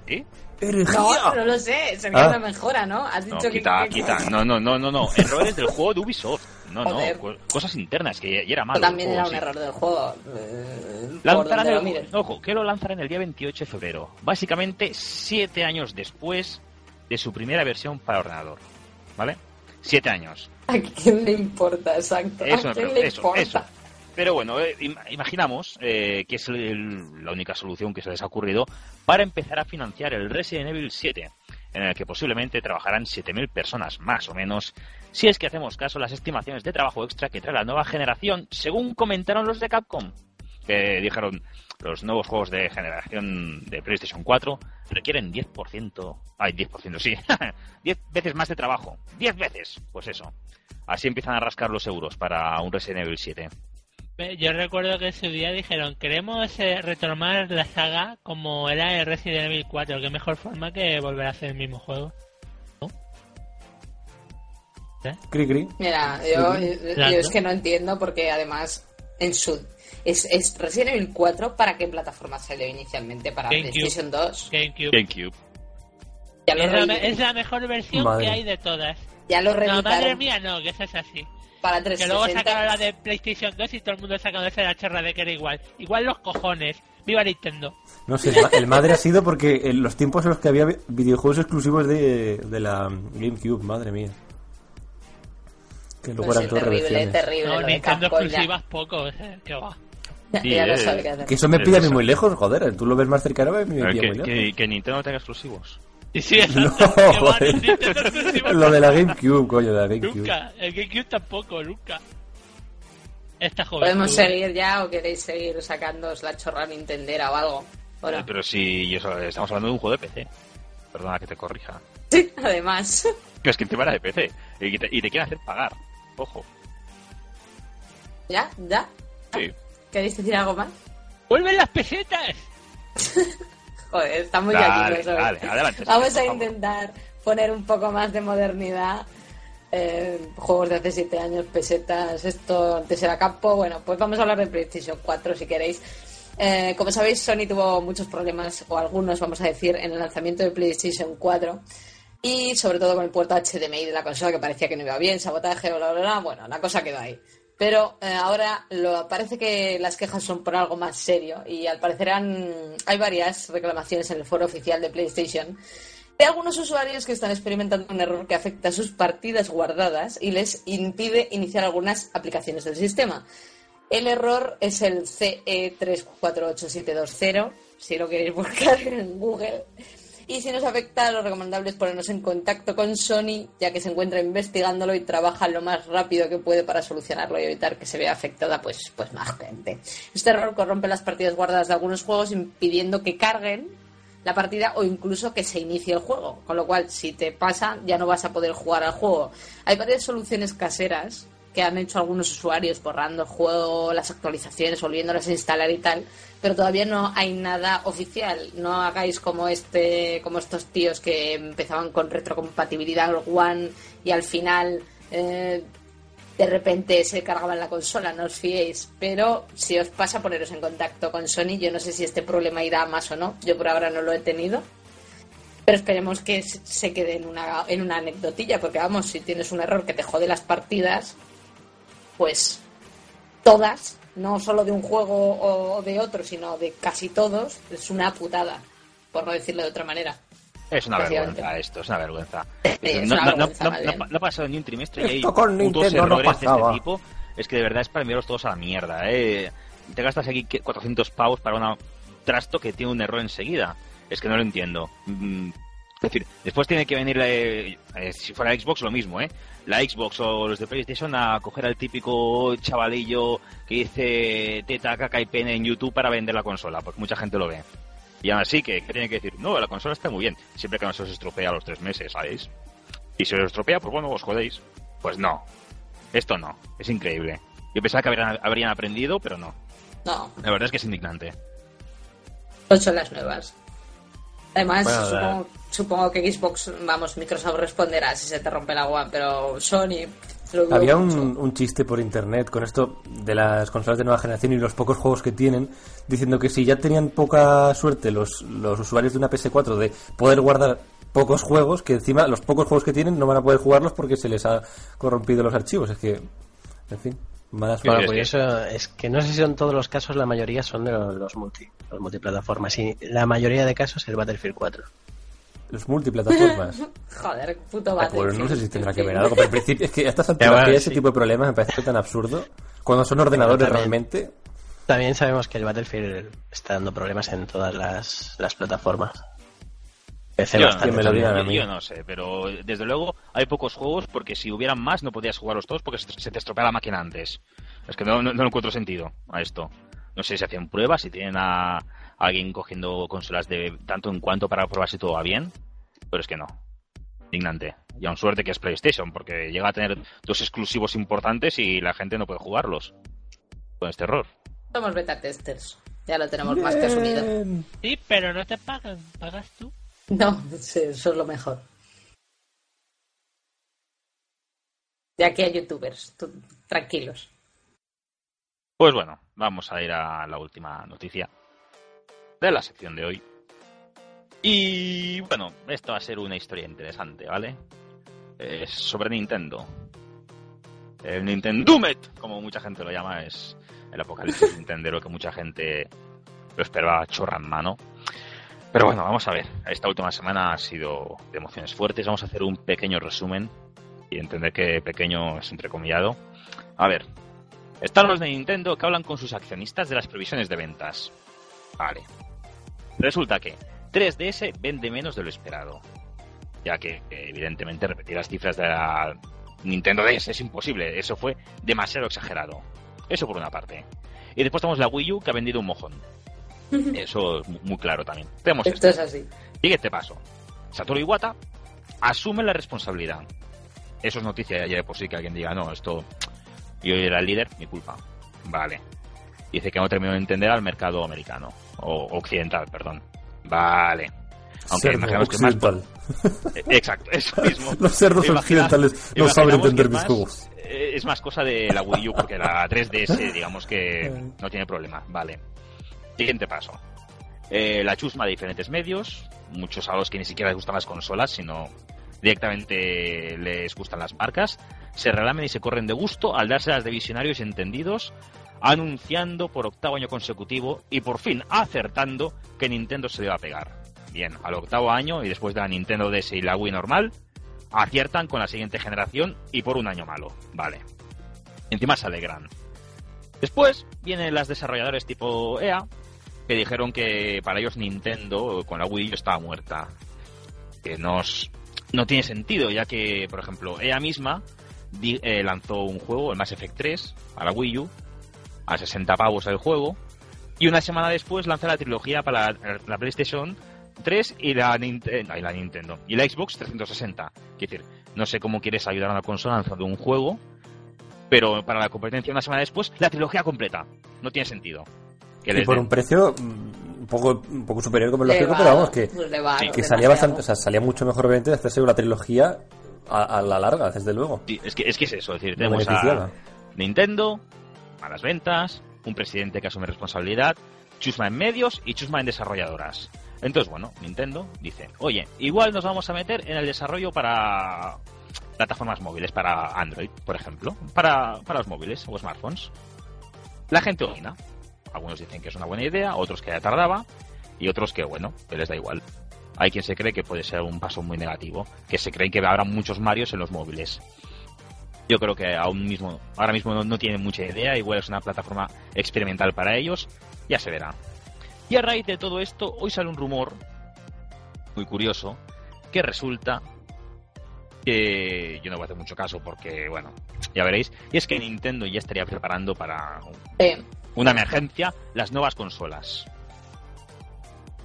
¿Sí? ¡Herejía! No, no lo sé, sería Ah. una mejora, ¿no? Has No, dicho que- quita, que... quita. No, no, no, no, no. Errores del juego de Ubisoft. No, Joder. no. co- Cosas internas, que ya era malo. También juego, era un sí. error del juego. eh, Lanzarán el- ojo, que lo lanzarán el día 28 de febrero. Básicamente siete años después de su primera versión para ordenador. ¿Vale? Siete años. ¿A quién le importa, exacto? Eso, ¿A quién le eso, importa? eso. Pero bueno, eh, im- imaginamos eh, que es la única solución que se les ha ocurrido para empezar a financiar el Resident Evil 7, en el que posiblemente trabajarán 7.000 personas más o menos, si es que hacemos caso a las estimaciones de trabajo extra que trae la nueva generación, según comentaron los de Capcom, que dijeron los nuevos juegos de generación de PlayStation 4 requieren 10%, ay, 10%, sí, 10 veces más de trabajo, 10 veces, pues eso. Así empiezan a rascar los euros para un Resident Evil 7. Yo recuerdo que en su día dijeron, queremos eh, retomar la saga como era el Resident Evil 4, qué mejor forma que volver a hacer el mismo juego. Cri, cri. Mira, yo, yo es que no entiendo porque además en su es, es Resident Evil 4 para qué plataforma salió inicialmente para GameCube. PlayStation 2. GameCube. GameCube. Ya lo, Es la, es la mejor versión Madre. que hay de todas. ya lo No, madre mía, no, que esa es así. Para Que luego 360. sacaron la de PlayStation 2 y todo el mundo sacándose la chorra de que era igual. Igual los cojones. Viva Nintendo. No sé, el ma- el madre ha sido porque en los tiempos en los que había vi- videojuegos exclusivos de, de la GameCube, madre mía. Que luego Pues eran sí, todas terrible, terrible. No, de Nintendo exclusivas pocos, eh, que va. Sí, ya eh. Que eso me pilla a mí muy lejos, joder. Tú lo ves más cercano, me A ver, pilla que, muy lejos. que- que Nintendo tenga exclusivos. Y sí, No. Nintendo exclusivos Lo de la GameCube, coño, de la GameCube. Nunca, el GameCube tampoco, nunca. Esta joven. ¿Podemos seguir ya o queréis seguir sacándoos la chorra Nintendera o algo? ¿O no? Eh, Pero si eso, estamos hablando de un juego de PC. Perdona que te corrija. Sí, además. Que es que te van de PC. Y te, y te quieren hacer pagar. Ojo. ¿Ya? ¿Ya? Sí. ¿Queréis decir algo más? ¡Vuelven las pesetas! Joder, estamos Dale, ya aquí. dale, adelante, Vamos a intentar poner un poco más de modernidad. eh, juegos de hace 7 años, pesetas, esto antes era campo. Bueno, pues vamos a hablar de PlayStation 4 si queréis. Eh, como sabéis, Sony tuvo muchos problemas, o algunos, vamos a decir, en el lanzamiento de PlayStation 4 y sobre todo con el puerto HDMI de la consola que parecía que no iba bien, sabotaje, bla, bla, bla. Bueno, la cosa quedó ahí. Pero eh, ahora lo, parece que las quejas son por algo más serio y al parecer hay varias reclamaciones en el foro oficial de PlayStation de algunos usuarios que están experimentando un error que afecta a sus partidas guardadas y les impide iniciar algunas aplicaciones del sistema. El error es el CE348720, si lo queréis buscar en Google. Y si nos afecta, lo recomendable es ponernos en contacto con Sony, ya que se encuentra investigándolo y trabaja lo más rápido que puede para solucionarlo y evitar que se vea afectada pues, pues más gente. Este error corrompe las partidas guardadas de algunos juegos, impidiendo que carguen la partida o incluso que se inicie el juego. Con lo cual, si te pasa, ya no vas a poder jugar al juego. Hay varias soluciones caseras que han hecho algunos usuarios borrando el juego, las actualizaciones, volviéndolas a instalar y tal, pero todavía no hay nada oficial. No hagáis como este, como estos tíos que empezaban con retrocompatibilidad al One y al final eh, de repente se cargaban la consola, no os fiéis. Pero si os pasa, poneros en contacto con Sony. Yo no sé si este problema irá más o no. Yo por ahora no lo he tenido. Pero esperemos que se- se quede en una, en una anecdotilla, porque vamos, si tienes un error que te jode las partidas, pues todas, no solo de un juego o de otro, sino de casi todos, es una putada, por no decirlo de otra manera. Es una vergüenza esto, es una vergüenza. Es no, una no- no- vergüenza, no- más no- bien. no ha pasado ni un trimestre y hay Esto con Nintendo no errores de este tipo. Es que de verdad es para enviarlos todos a la mierda, ¿eh? Te gastas aquí que- 400 pavos para un trasto que tiene un error enseguida. Es que no lo entiendo. Es decir, después tiene que venir, eh, eh, si fuera Xbox, lo mismo, ¿eh? La Xbox o los de PlayStation a coger al típico chavalillo que dice teta, caca y pene en YouTube para vender la consola, porque mucha gente lo ve. Y aún así, que, tiene que decir, no, la consola está muy bien, siempre que no se os estropea a los tres meses, ¿sabéis? Y si os estropea, pues bueno, os jodéis. Pues no, esto no, es increíble. Yo pensaba que habrían, habrían aprendido, pero no. No, La verdad es que es indignante. ocho las nuevas. Además, Bueno, la- supongo, supongo que Xbox, vamos, Microsoft responderá si se te rompe la One, pero Sony... lo Había un, un chiste por internet con esto de las consolas de nueva generación y los pocos juegos que tienen, diciendo que si ya tenían poca suerte los, los usuarios de una PS4 de poder guardar pocos juegos, que encima los pocos juegos que tienen no van a poder jugarlos porque se les ha corrompido los archivos. Es que, en fin, mala suerte. Bueno, es pues que- eso es que no sé si en todos los casos, la mayoría son de los, los multi, los multiplataformas. Y la mayoría de casos el Battlefield 4. Los multiplataformas. Joder, puto Ah, Battlefield. pues no sé si tendrá que ver algo, pero en principio es que a estas alturas bueno, que haya ese sí. tipo de problemas me parece tan absurdo. Cuando son ordenadores también. realmente, También sabemos que el Battlefield está dando problemas en todas las, las plataformas. PC Yo, bastante que me lo también. digan a yo- mí. yo no sé, pero desde luego hay pocos juegos porque si hubieran más no podías jugarlos todos porque se te estropea la máquina antes. Es que no, no, no encuentro sentido a esto. No sé si hacen pruebas, si tienen a alguien cogiendo consolas de tanto en cuanto para probar si todo va bien, pero es que no. Indignante. Y aún suerte que es PlayStation, porque llega a tener dos exclusivos importantes y la gente no puede jugarlos. Con este error. Somos beta testers. Ya lo tenemos más que asumido. Bien. Sí, pero no te pagan, pagas tú. No, sí, eso es lo mejor. De aquí a youtubers, tú- tranquilos. Pues bueno, vamos a ir a la última noticia de la sección de hoy. Y bueno, esto va a ser una historia interesante, ¿vale? Es sobre Nintendo. El Nintendumet, como mucha gente lo llama, es el apocalipsis Nintendero que mucha gente lo esperaba chorra en mano. Pero bueno, vamos a ver. Esta última semana ha sido de emociones fuertes. Vamos a hacer un pequeño resumen y entender que pequeño es entrecomillado. A ver, están los de Nintendo que hablan con sus accionistas de las previsiones de ventas. Vale. Resulta que 3DS vende menos de lo esperado. Ya que, evidentemente, repetir las cifras de la Nintendo DS es imposible. Eso fue demasiado exagerado. Eso por una parte. Y después tenemos la Wii U que ha vendido un mojón. Eso es mu- muy claro también. Tenemos Esto esto. es así. Siguiente paso. Satoru Iwata asume la responsabilidad. Eso es noticia ya de por sí que alguien diga, no, esto yo era el líder, mi culpa. Vale. Dice que no terminó de entender al mercado americano. O occidental, perdón. Vale. Aunque cerdo imaginamos que más... occidental. Eh, Exacto, eso mismo. Los cerdos Imagina- occidentales no saben entender mis más, juegos. eh, Es más cosa de la Wii U, porque la 3DS, digamos que no tiene problema. Vale. Siguiente paso. Eh, la chusma de diferentes medios, muchos a los que ni siquiera les gustan las consolas, sino directamente les gustan las marcas, se relamen y se corren de gusto al dárselas de visionarios entendidos, anunciando por octavo año consecutivo y por fin acertando que Nintendo se le va a pegar. Bien, al octavo año y después de la Nintendo DS y la Wii normal, aciertan con la siguiente generación y por un año malo. Vale. Encima se alegran. Después vienen las desarrolladores tipo EA, que dijeron que para ellos Nintendo con la Wii estaba muerta. Que nos, no tiene sentido, ya que, por ejemplo, EA misma eh, lanzó un juego, el Mass Effect 3, a la Wii U, a 60 pavos el juego, y una semana después lanza la trilogía para la, la PlayStation 3 y la, Ninte- y la Nintendo, y la Xbox 360. Quiero decir, no sé cómo quieres ayudar a una consola lanzando un juego, pero para la competencia una semana después, la trilogía completa. No tiene sentido. Que Y por den- un precio mm, un poco, un poco superior como el lógico, pero vamos, que, Sí, que salía bastante, o sea, salía mucho mejor obviamente de hacerse una trilogía a, a la larga, desde luego. Sí, es que, es que es eso, es decir, tenemos a. Nintendo, malas ventas, un presidente que asume responsabilidad, chusma en medios y chusma en desarrolladoras. Entonces, bueno, Nintendo dice, oye, igual nos vamos a meter en el desarrollo para plataformas móviles, para Android, por ejemplo, para, para los móviles o smartphones. La gente opina. Algunos dicen que es una buena idea, otros que ya tardaba, y otros que, bueno, que les da igual. Hay quien se cree que puede ser un paso muy negativo, que se creen que habrá muchos Marios en los móviles. Yo creo que aún mismo, ahora mismo no, no tienen mucha idea, igual es una plataforma experimental para ellos, ya se verá. Y a raíz de todo esto, hoy sale un rumor muy curioso que resulta que yo no voy a hacer mucho caso porque, bueno, ya veréis, y es que Nintendo ya estaría preparando para una emergencia las nuevas consolas.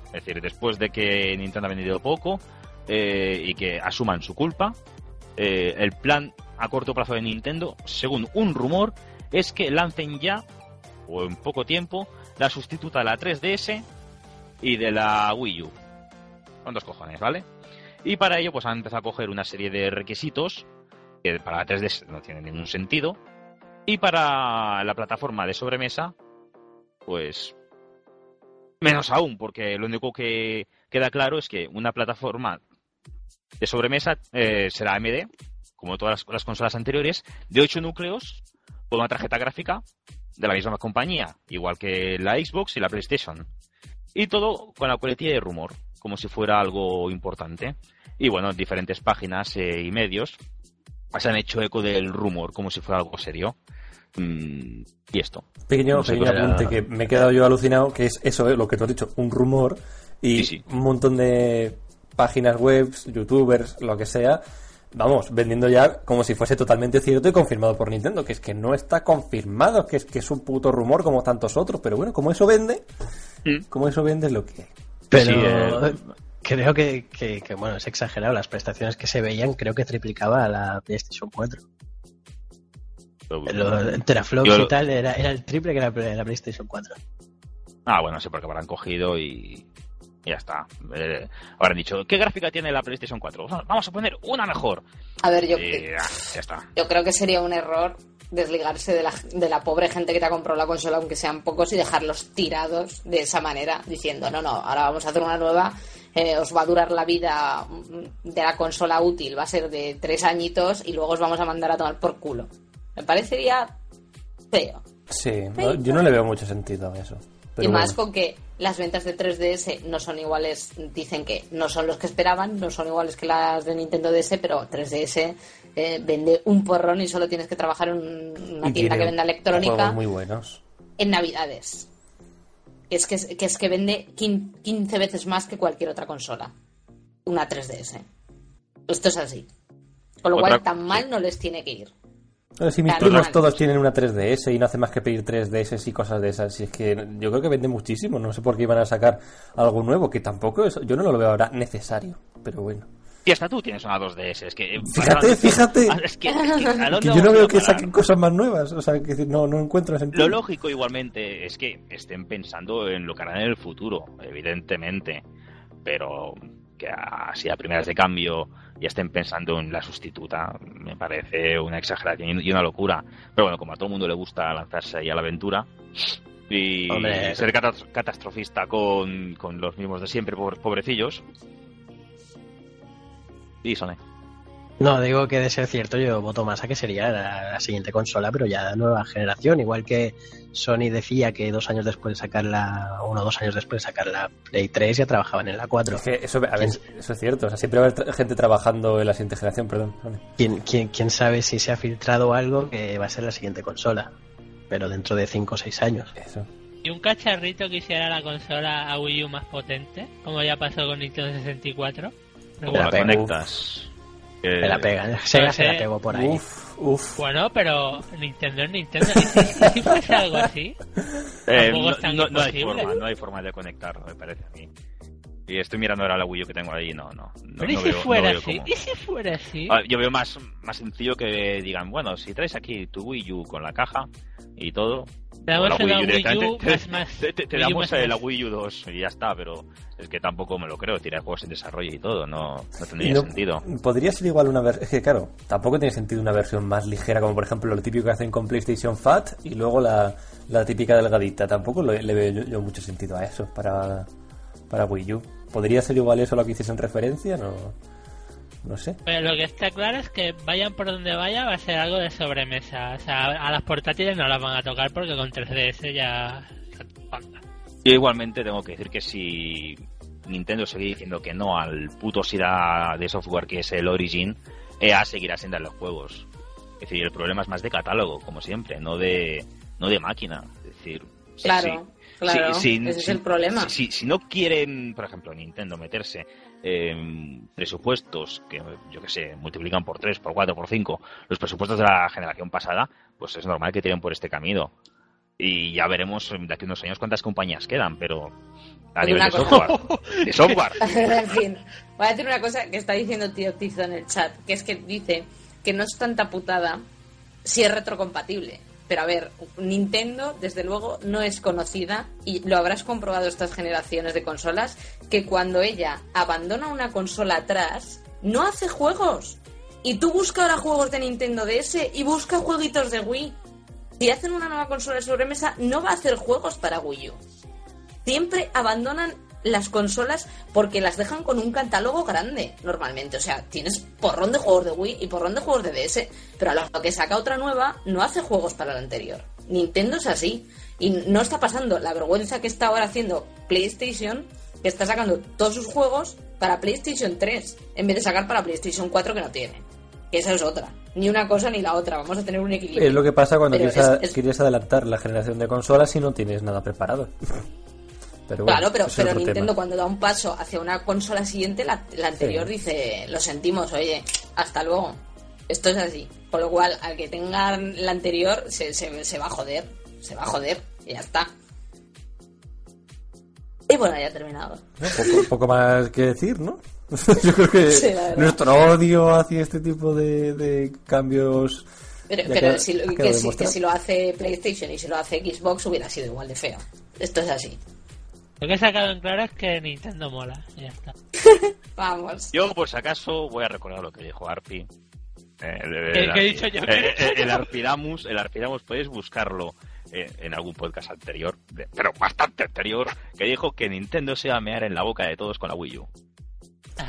Es decir, después de que Nintendo ha vendido poco eh, y que asuman su culpa, eh, el plan a corto plazo de Nintendo, según un rumor, es que lancen ya, o en poco tiempo, la sustituta de la 3DS y de la Wii U. Con dos cojones, ¿vale? Y para ello, pues han empezado a coger una serie de requisitos que para la 3DS no tienen ningún sentido. Y para la plataforma de sobremesa, pues menos aún, porque lo único que queda claro es que una plataforma de sobremesa eh, será AMD, como todas las, las consolas anteriores, de 8 núcleos, con una tarjeta gráfica de la misma compañía, igual que la Xbox y la PlayStation. Y todo con la coletilla de rumor, como si fuera algo importante. Y bueno, diferentes páginas eh, y medios se han hecho eco del rumor, como si fuera algo serio. Mm, y esto. Pequeño, No sé, pequeño apunte que me he quedado yo alucinado, que es eso, eh, lo que tú has dicho, un rumor y Sí, sí. un montón de páginas web, youtubers, lo que sea, vamos, vendiendo ya como si fuese totalmente cierto y confirmado por Nintendo, que es que no está confirmado, que es que es un puto rumor como tantos otros, pero bueno, como eso vende, Mm. como eso vende es lo que hay. Pero Sí, eh, creo que, que- que, bueno, es exagerado. Las prestaciones que se veían creo que triplicaba a la PlayStation 4. Los teraflops Yo- y tal era, era el triple que la, la PlayStation 4. Ah, bueno, no sé por qué habrán cogido y ya está. Eh, habrán dicho, ¿qué gráfica tiene la PlayStation 4? Vamos a poner una mejor. a ver, yo, ah, ya está. yo creo que sería un error desligarse de la, de la pobre gente que te ha comprado la consola, aunque sean pocos, y dejarlos tirados de esa manera, diciendo, no, no, ahora vamos a hacer una nueva, eh, os va a durar la vida mm, de la consola útil, va a ser de tres añitos y luego os vamos a mandar a tomar por culo. Me parecería feo. Sí, no- yo no le veo mucho sentido a eso. Pero y más bueno. con que las ventas de 3DS no son iguales, dicen que no son los que esperaban, no son iguales que las de Nintendo DS, pero 3DS eh, vende un porrón y solo tienes que trabajar en una Y tienda que venda electrónica juegos muy buenos. en Navidades. Es que, es que es que vende quin- 15 veces más que cualquier otra consola. Una 3DS. Esto es así. Con lo Otra- cual, tan mal no les tiene que ir. Pero si mis Claro, primos todos tienen una 3DS y no hace más que pedir 3DS y cosas de esas. Y es que yo creo que vende muchísimo. No sé por qué iban a sacar algo nuevo, que tampoco es. Yo no lo veo ahora necesario. Pero bueno. Y hasta tú tienes una 2DS. Es que, Fíjate, fíjate. Ah, Es que, es que, ¿a dónde Que yo no veo que parar? saquen cosas más nuevas. O sea, que no, no encuentro sentido. Lo lógico igualmente es que estén pensando en lo que harán en el futuro, evidentemente, pero que así a primeras de cambio ya estén pensando en la sustituta me parece una exageración y una locura. Pero bueno, como a todo el mundo le gusta lanzarse ahí a la aventura y Hombre. ser catas- catastrofista con, con los mismos de siempre, pobre- pobrecillos. Y Sony. No, digo que de ser cierto yo voto más a que sería la, la siguiente consola, pero ya de nueva generación. Igual que Sony decía que dos años después de sacar la, uno o dos años después de sacar la Play 3 ya trabajaban en la 4. Es que eso, a ver, eso es cierto. O sea, siempre va a haber gente trabajando en la siguiente generación, perdón. Vale. ¿Quién, quién, quién sabe si se ha filtrado algo que va a ser la siguiente consola? Pero dentro de 5 o 6 años. Eso. Y un cacharrito que hiciera la consola a Wii U más potente, como ya pasó con Nintendo 64. Como la conectas. Que- Me la pegan. Sega se la sé. pegó por ahí. Uf, uf. Bueno, pero Nintendo es Nintendo. ¿Y si, fuese algo así? Eh, no, no- no hay forma, no hay forma de conectar, me parece a mí. Y estoy mirando ahora la Wii U que tengo ahí, no, no. no Pero ¿y no si veo- no fuera veo así? cómo. ¿Y si fuera así? Ah, Yo veo más, más sencillo que digan, bueno, si traes aquí tu Wii U con la caja y todo, Te damos la Wii U directamente, más más. te, te- te Wii U damos más eh, la más. Wii U 2 y ya está, pero es que tampoco me lo creo, tirar juegos en desarrollo y todo, no, no tendría no- sentido. Podría ser igual una versión. Es que, claro, tampoco tiene sentido una versión más ligera, como por ejemplo lo típico que hacen con PlayStation Fat y luego la, la típica delgadita. Tampoco lo- le veo yo, yo mucho sentido a eso para, para Wii U. ¿Podría ser igual eso a lo que hiciesen referencia? No, no sé. Pero lo que está claro es que vayan por donde vaya va a ser algo de sobremesa. O sea, a las portátiles no las van a tocar porque con 3DS ya... Yo igualmente tengo que decir que si Nintendo sigue diciendo que no al puto SIDA de software que es el Origin, EA seguirá sin darle juegos. Es decir, el problema es más de catálogo, como siempre, no de, no de máquina. Es decir, Claro, si- claro, si- si- ese es el problema. Si, no quieren, por ejemplo, Nintendo meterse en presupuestos que, yo que sé, multiplican por 3, por 4, por 5 los presupuestos de la generación pasada, pues es normal que tiren por este camino. Y ya veremos de aquí a unos años cuántas compañías quedan, pero a Oye, nivel de software. De software. en fin, voy a decir una cosa que está diciendo tío Tizo en el chat, que es que dice que no es tanta putada si es retrocompatible. Pero a ver, Nintendo, desde luego, no es conocida, y lo habrás comprobado estas generaciones de consolas, que cuando ella abandona una consola atrás, no hace juegos. Y tú busca ahora juegos de Nintendo DS y busca jueguitos de Wii. Si hacen una nueva consola de sobremesa, no va a hacer juegos para Wii U siempre abandonan las consolas porque las dejan con un catálogo grande normalmente. O sea, tienes porrón de juegos de Wii y porrón de juegos de DS, pero a lo que saca otra nueva no hace juegos para la anterior. Nintendo es así. Y no está pasando la vergüenza que está ahora haciendo PlayStation, que está sacando todos sus juegos para PlayStation 3, en vez de sacar para PlayStation 4 que no tiene. Que esa es otra. Ni una cosa ni la otra. Vamos a tener un equilibrio. Es lo que pasa cuando quieres, a- es- es- quieres adelantar la generación de consolas y no tienes nada preparado. Pero bueno, Claro, pero, Nintendo tema. cuando da un paso hacia una consola siguiente, la, la anterior Sí. dice, lo sentimos, oye, hasta luego. Esto es así. Con lo cual, al que tenga la anterior, se, se, se va a joder. Se va a joder. Y ya está. Y bueno, ya he terminado. ¿no? Poco, poco más que decir, ¿no? Yo creo que Sí, nuestro odio hacia este tipo de, de cambios. Pero, si, que, si lo hace PlayStation y si lo hace Xbox hubiera sido igual de feo. Esto es así. Lo que he sacado en claro es que Nintendo mola. Y ya está. Vamos. Yo, por si acaso, voy a recordar lo que dijo Arpi. Eh, el, ¿Qué- el- qué he dicho yo? eh, el Arpidamus, el Arpidamus, podéis buscarlo eh, en algún podcast anterior, de- pero bastante anterior, que dijo que Nintendo se iba a mear en la boca de todos con la Wii U.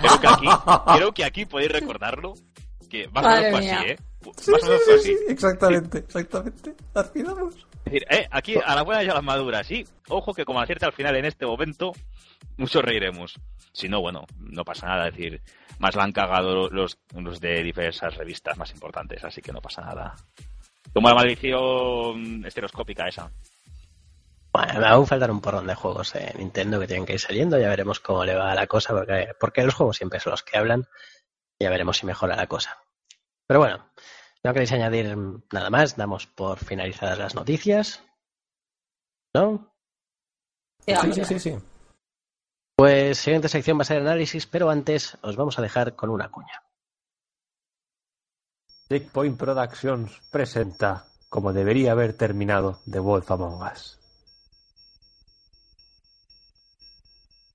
Creo que aquí, creo que aquí podéis recordarlo, que más o menos fue así, ¿eh? Sí, o sí, menos fue sí, así. sí, exactamente, exactamente. Arpidamos. Es decir, eh, aquí a la buena y a las maduras, sí. Ojo que como acierta al final en este momento, muchos reiremos. Si no, bueno, no pasa nada. Es decir, más la han cagado los, los de diversas revistas más importantes, así que no pasa nada. Como la maldición estereoscópica esa. Bueno, aún faltan un porrón de juegos de Nintendo que tienen que ir saliendo. Ya veremos cómo le va a la cosa, porque, porque los juegos siempre son los que hablan. Ya veremos si mejora la cosa. Pero bueno, no queréis añadir nada más. Damos por finalizadas las noticias. ¿No? Sí, sí, sí, sí. Pues siguiente sección va a ser análisis, pero antes os vamos a dejar con una cuña. Checkpoint Productions presenta, como debería haber terminado, The Wolf Among Us.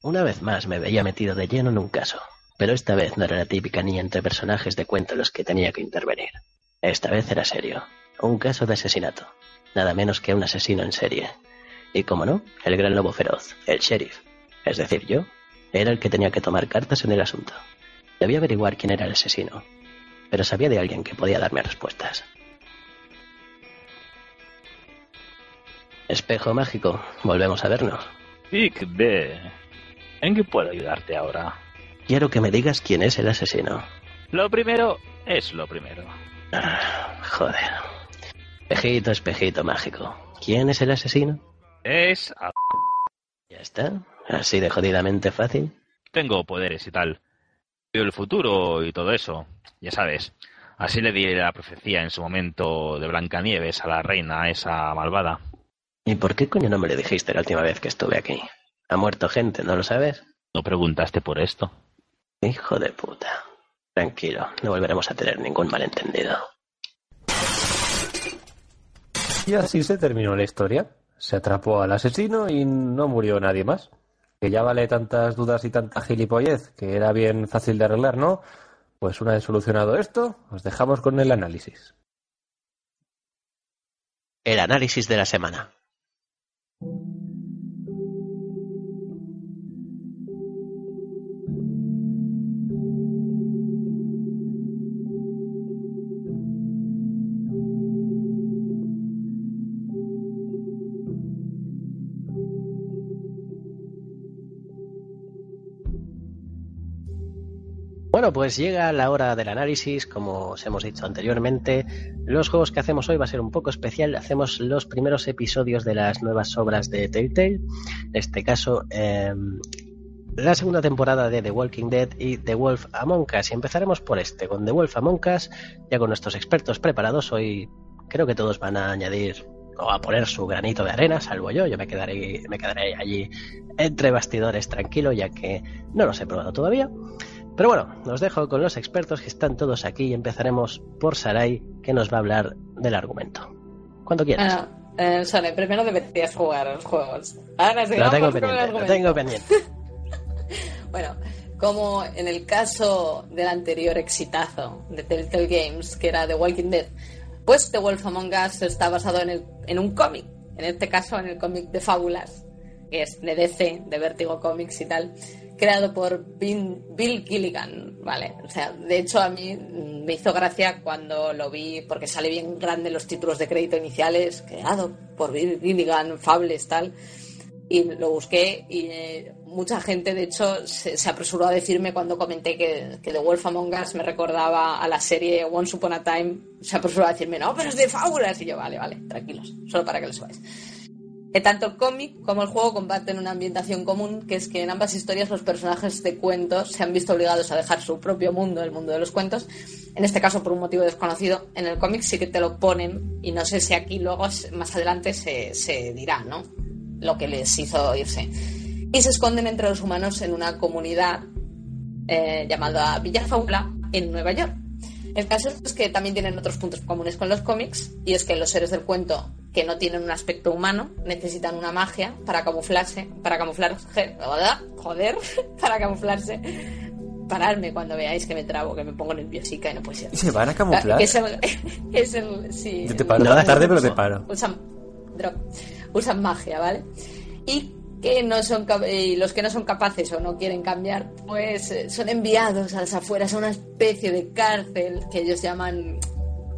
Una vez más me veía metido de lleno en un caso, pero esta vez no era la típica niña entre personajes de cuento en los que tenía que intervenir. Esta vez era serio, un caso de asesinato, nada menos que un asesino en serie. Y como no, el gran lobo feroz, el sheriff, es decir, yo, era el que tenía que tomar cartas en el asunto. Debía averiguar quién era el asesino, pero sabía de alguien que podía darme respuestas. Espejo mágico, volvemos a vernos. B. ¿En qué puedo ayudarte ahora? Quiero que me digas quién es el asesino. Lo primero es lo primero. Ah, joder. Espejito, espejito mágico. ¿Quién es el asesino? Es... a- Ya está. Así de jodidamente fácil. Tengo poderes y tal. Veo el futuro y todo eso. Ya sabes. Así le di la profecía en su momento de Blancanieves a la reina esa malvada. ¿Y por qué coño no me lo dijiste la última vez que estuve aquí? Ha muerto gente, ¿no lo sabes? ¿No preguntaste por esto? Hijo de puta. Tranquilo, no volveremos a tener ningún malentendido. Y así se terminó la historia. Se atrapó al asesino y no murió nadie más. Que ya vale tantas dudas y tanta gilipollez, que era bien fácil de arreglar, ¿no? Pues una vez solucionado esto, os dejamos con el análisis. El análisis de la semana. Pues llega la hora del análisis, como os hemos dicho anteriormente. Los juegos que hacemos hoy va a ser un poco especial. Hacemos los primeros episodios de las nuevas obras de Telltale. En este caso, eh, la segunda temporada de The Walking Dead y The Wolf Among Us. Y empezaremos por este, con The Wolf Among Us, ya con nuestros expertos preparados. Hoy creo que todos van a añadir o a poner su granito de arena, salvo yo. Yo me quedaré, me quedaré allí entre bastidores tranquilo, ya que no los he probado todavía. Pero bueno, os dejo con los expertos que están todos aquí y empezaremos por Sarai, que nos va a hablar del argumento. Cuando quieras. Bueno, eh, Sone, primero deberías jugar a los juegos. Ahora lo sigamos tengo pendiente, lo tengo pendiente. Bueno, como en el caso del anterior exitazo de Telltale Games, que era The Walking Dead, pues The Wolf Among Us está basado en, el- en un cómic, en este caso en el cómic de Fábulas, que es de DC, de Vertigo Comics y tal, creado por Bin- Bill Gilligan, ¿vale? O sea, de hecho a mí me hizo gracia cuando lo vi, porque sale bien grande los títulos de crédito iniciales, creado por Bill Gilligan, Fables, tal y lo busqué y eh, mucha gente de hecho se, se apresuró a decirme cuando comenté que, que The Wolf Among Us me recordaba a la serie Once Upon a Time se apresuró a decirme no pero es de fábulas y yo vale vale tranquilos solo para que lo sepáis tanto el cómic como el juego comparten una ambientación común, que es que en ambas historias los personajes de cuentos se han visto obligados a dejar su propio mundo, el mundo de los cuentos, en este caso por un motivo desconocido. En el cómic sí que te lo ponen, y no sé si aquí luego más adelante se, dirá, ¿no? Lo que les hizo irse. Y se esconden entre los humanos en una comunidad eh, llamada Villa Faula en Nueva York. El caso es que también tienen otros puntos comunes con los cómics, y es que los seres del cuento que no tienen un aspecto humano necesitan una magia para camuflarse, para camuflarse, joder, para camuflarse. Pararme cuando veáis que me trabo, que me pongo nerviosica y no puede ser. ¿Y se van a camuflar? Es el, es el- sí, Yo te paro, No, tarde, pero te paro. usan, drop, usan magia, ¿vale? Y que no son cap- y los que no son capaces o no quieren cambiar, pues eh, son enviados a las afueras a una especie de cárcel que ellos llaman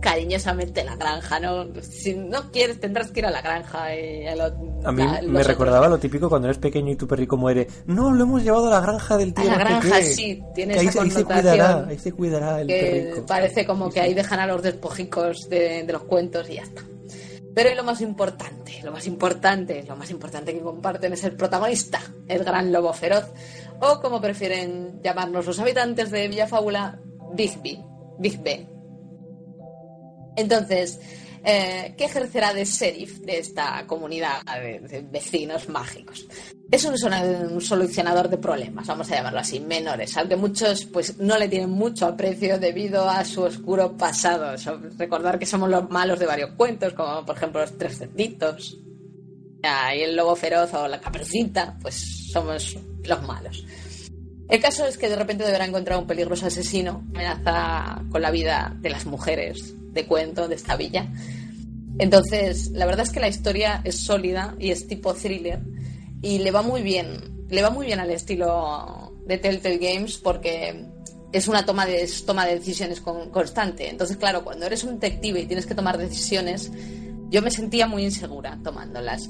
cariñosamente la granja, ¿no? Si no quieres tendrás que ir a la granja y a lo- A mí me otros. recordaba lo típico cuando eres pequeño y tu perrico muere. No, lo hemos llevado a la granja del tío. A la granja, qué". sí, tiene Que ahí, esa se- ahí se cuidará, ahí se cuidará el que perrico. parece como que ahí dejan a los despojicos de, de los cuentos y ya está. Pero lo más importante, lo más importante, lo más importante que comparten es el protagonista, el gran lobo feroz, o como prefieren llamarnos los habitantes de Villa Fábula, Big B, Big B. Entonces, eh, ¿qué ejercerá de sheriff de esta comunidad de, vecinos mágicos? Es un, solucionador de problemas, vamos a llamarlo así, menores, aunque muchos pues no le tienen mucho aprecio debido a su oscuro pasado. Recordar que somos los malos de varios cuentos, como por ejemplo los tres cerditos, y el lobo feroz o la caperucita, pues somos los malos. El caso es que de repente deberá encontrar un peligroso asesino, amenaza con la vida de las mujeres de cuento de esta villa. Entonces, la verdad es que la historia es sólida y es tipo thriller y le va muy bien, le va muy bien al estilo de Telltale Games porque es una toma de, toma de decisiones con- constante. Entonces, claro, cuando eres un detective y tienes que tomar decisiones, yo me sentía muy insegura tomándolas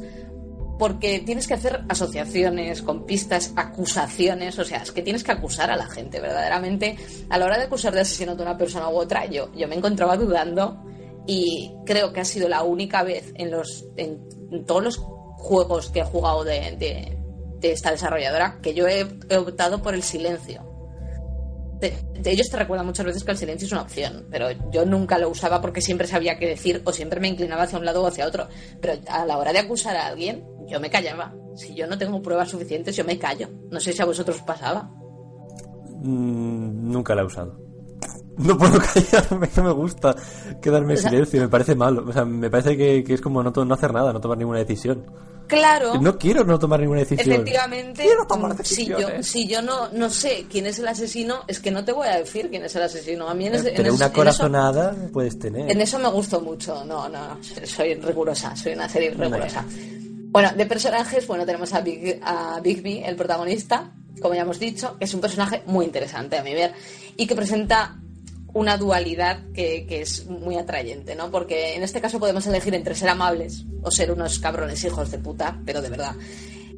porque tienes que hacer asociaciones con pistas, acusaciones, o sea, es que tienes que acusar a la gente, verdaderamente. A la hora de acusar de asesinato a una persona u otra, yo, yo me encontraba dudando y creo que ha sido la única vez en, los, en, todos los juegos que he jugado de, de- esta desarrolladora que yo he optado por el silencio. De- de ellos te recuerdan muchas veces que el silencio es una opción, pero yo nunca lo usaba porque siempre sabía qué decir o siempre me inclinaba hacia un lado o hacia otro. Pero a la hora de acusar a alguien, yo me callaba. Si yo no tengo pruebas suficientes, yo me callo. No sé si a vosotros os pasaba. Mm, nunca la he usado. No puedo callarme, no me gusta quedarme en silencio, me parece malo. O sea, me parece que, que es como no, no hacer nada, no tomar ninguna decisión. Claro. No quiero no tomar ninguna decisión. Efectivamente, Quiero tomar mm, si yo, decisiones. si yo no, no sé quién es el asesino, es que no te voy a decir quién es el asesino. A mí en, en Pero ese- una en eso, corazonada puedes tener. en eso me gustó mucho. No, no, soy rigurosa, soy una serie rigurosa. Bueno, de personajes, bueno, tenemos a Big, a Bigby, el protagonista, como ya hemos dicho, que es un personaje muy interesante a mi ver y que presenta una dualidad que, que es muy atrayente, ¿no? Porque en este caso podemos elegir entre ser amables o ser unos cabrones hijos de puta, pero de verdad.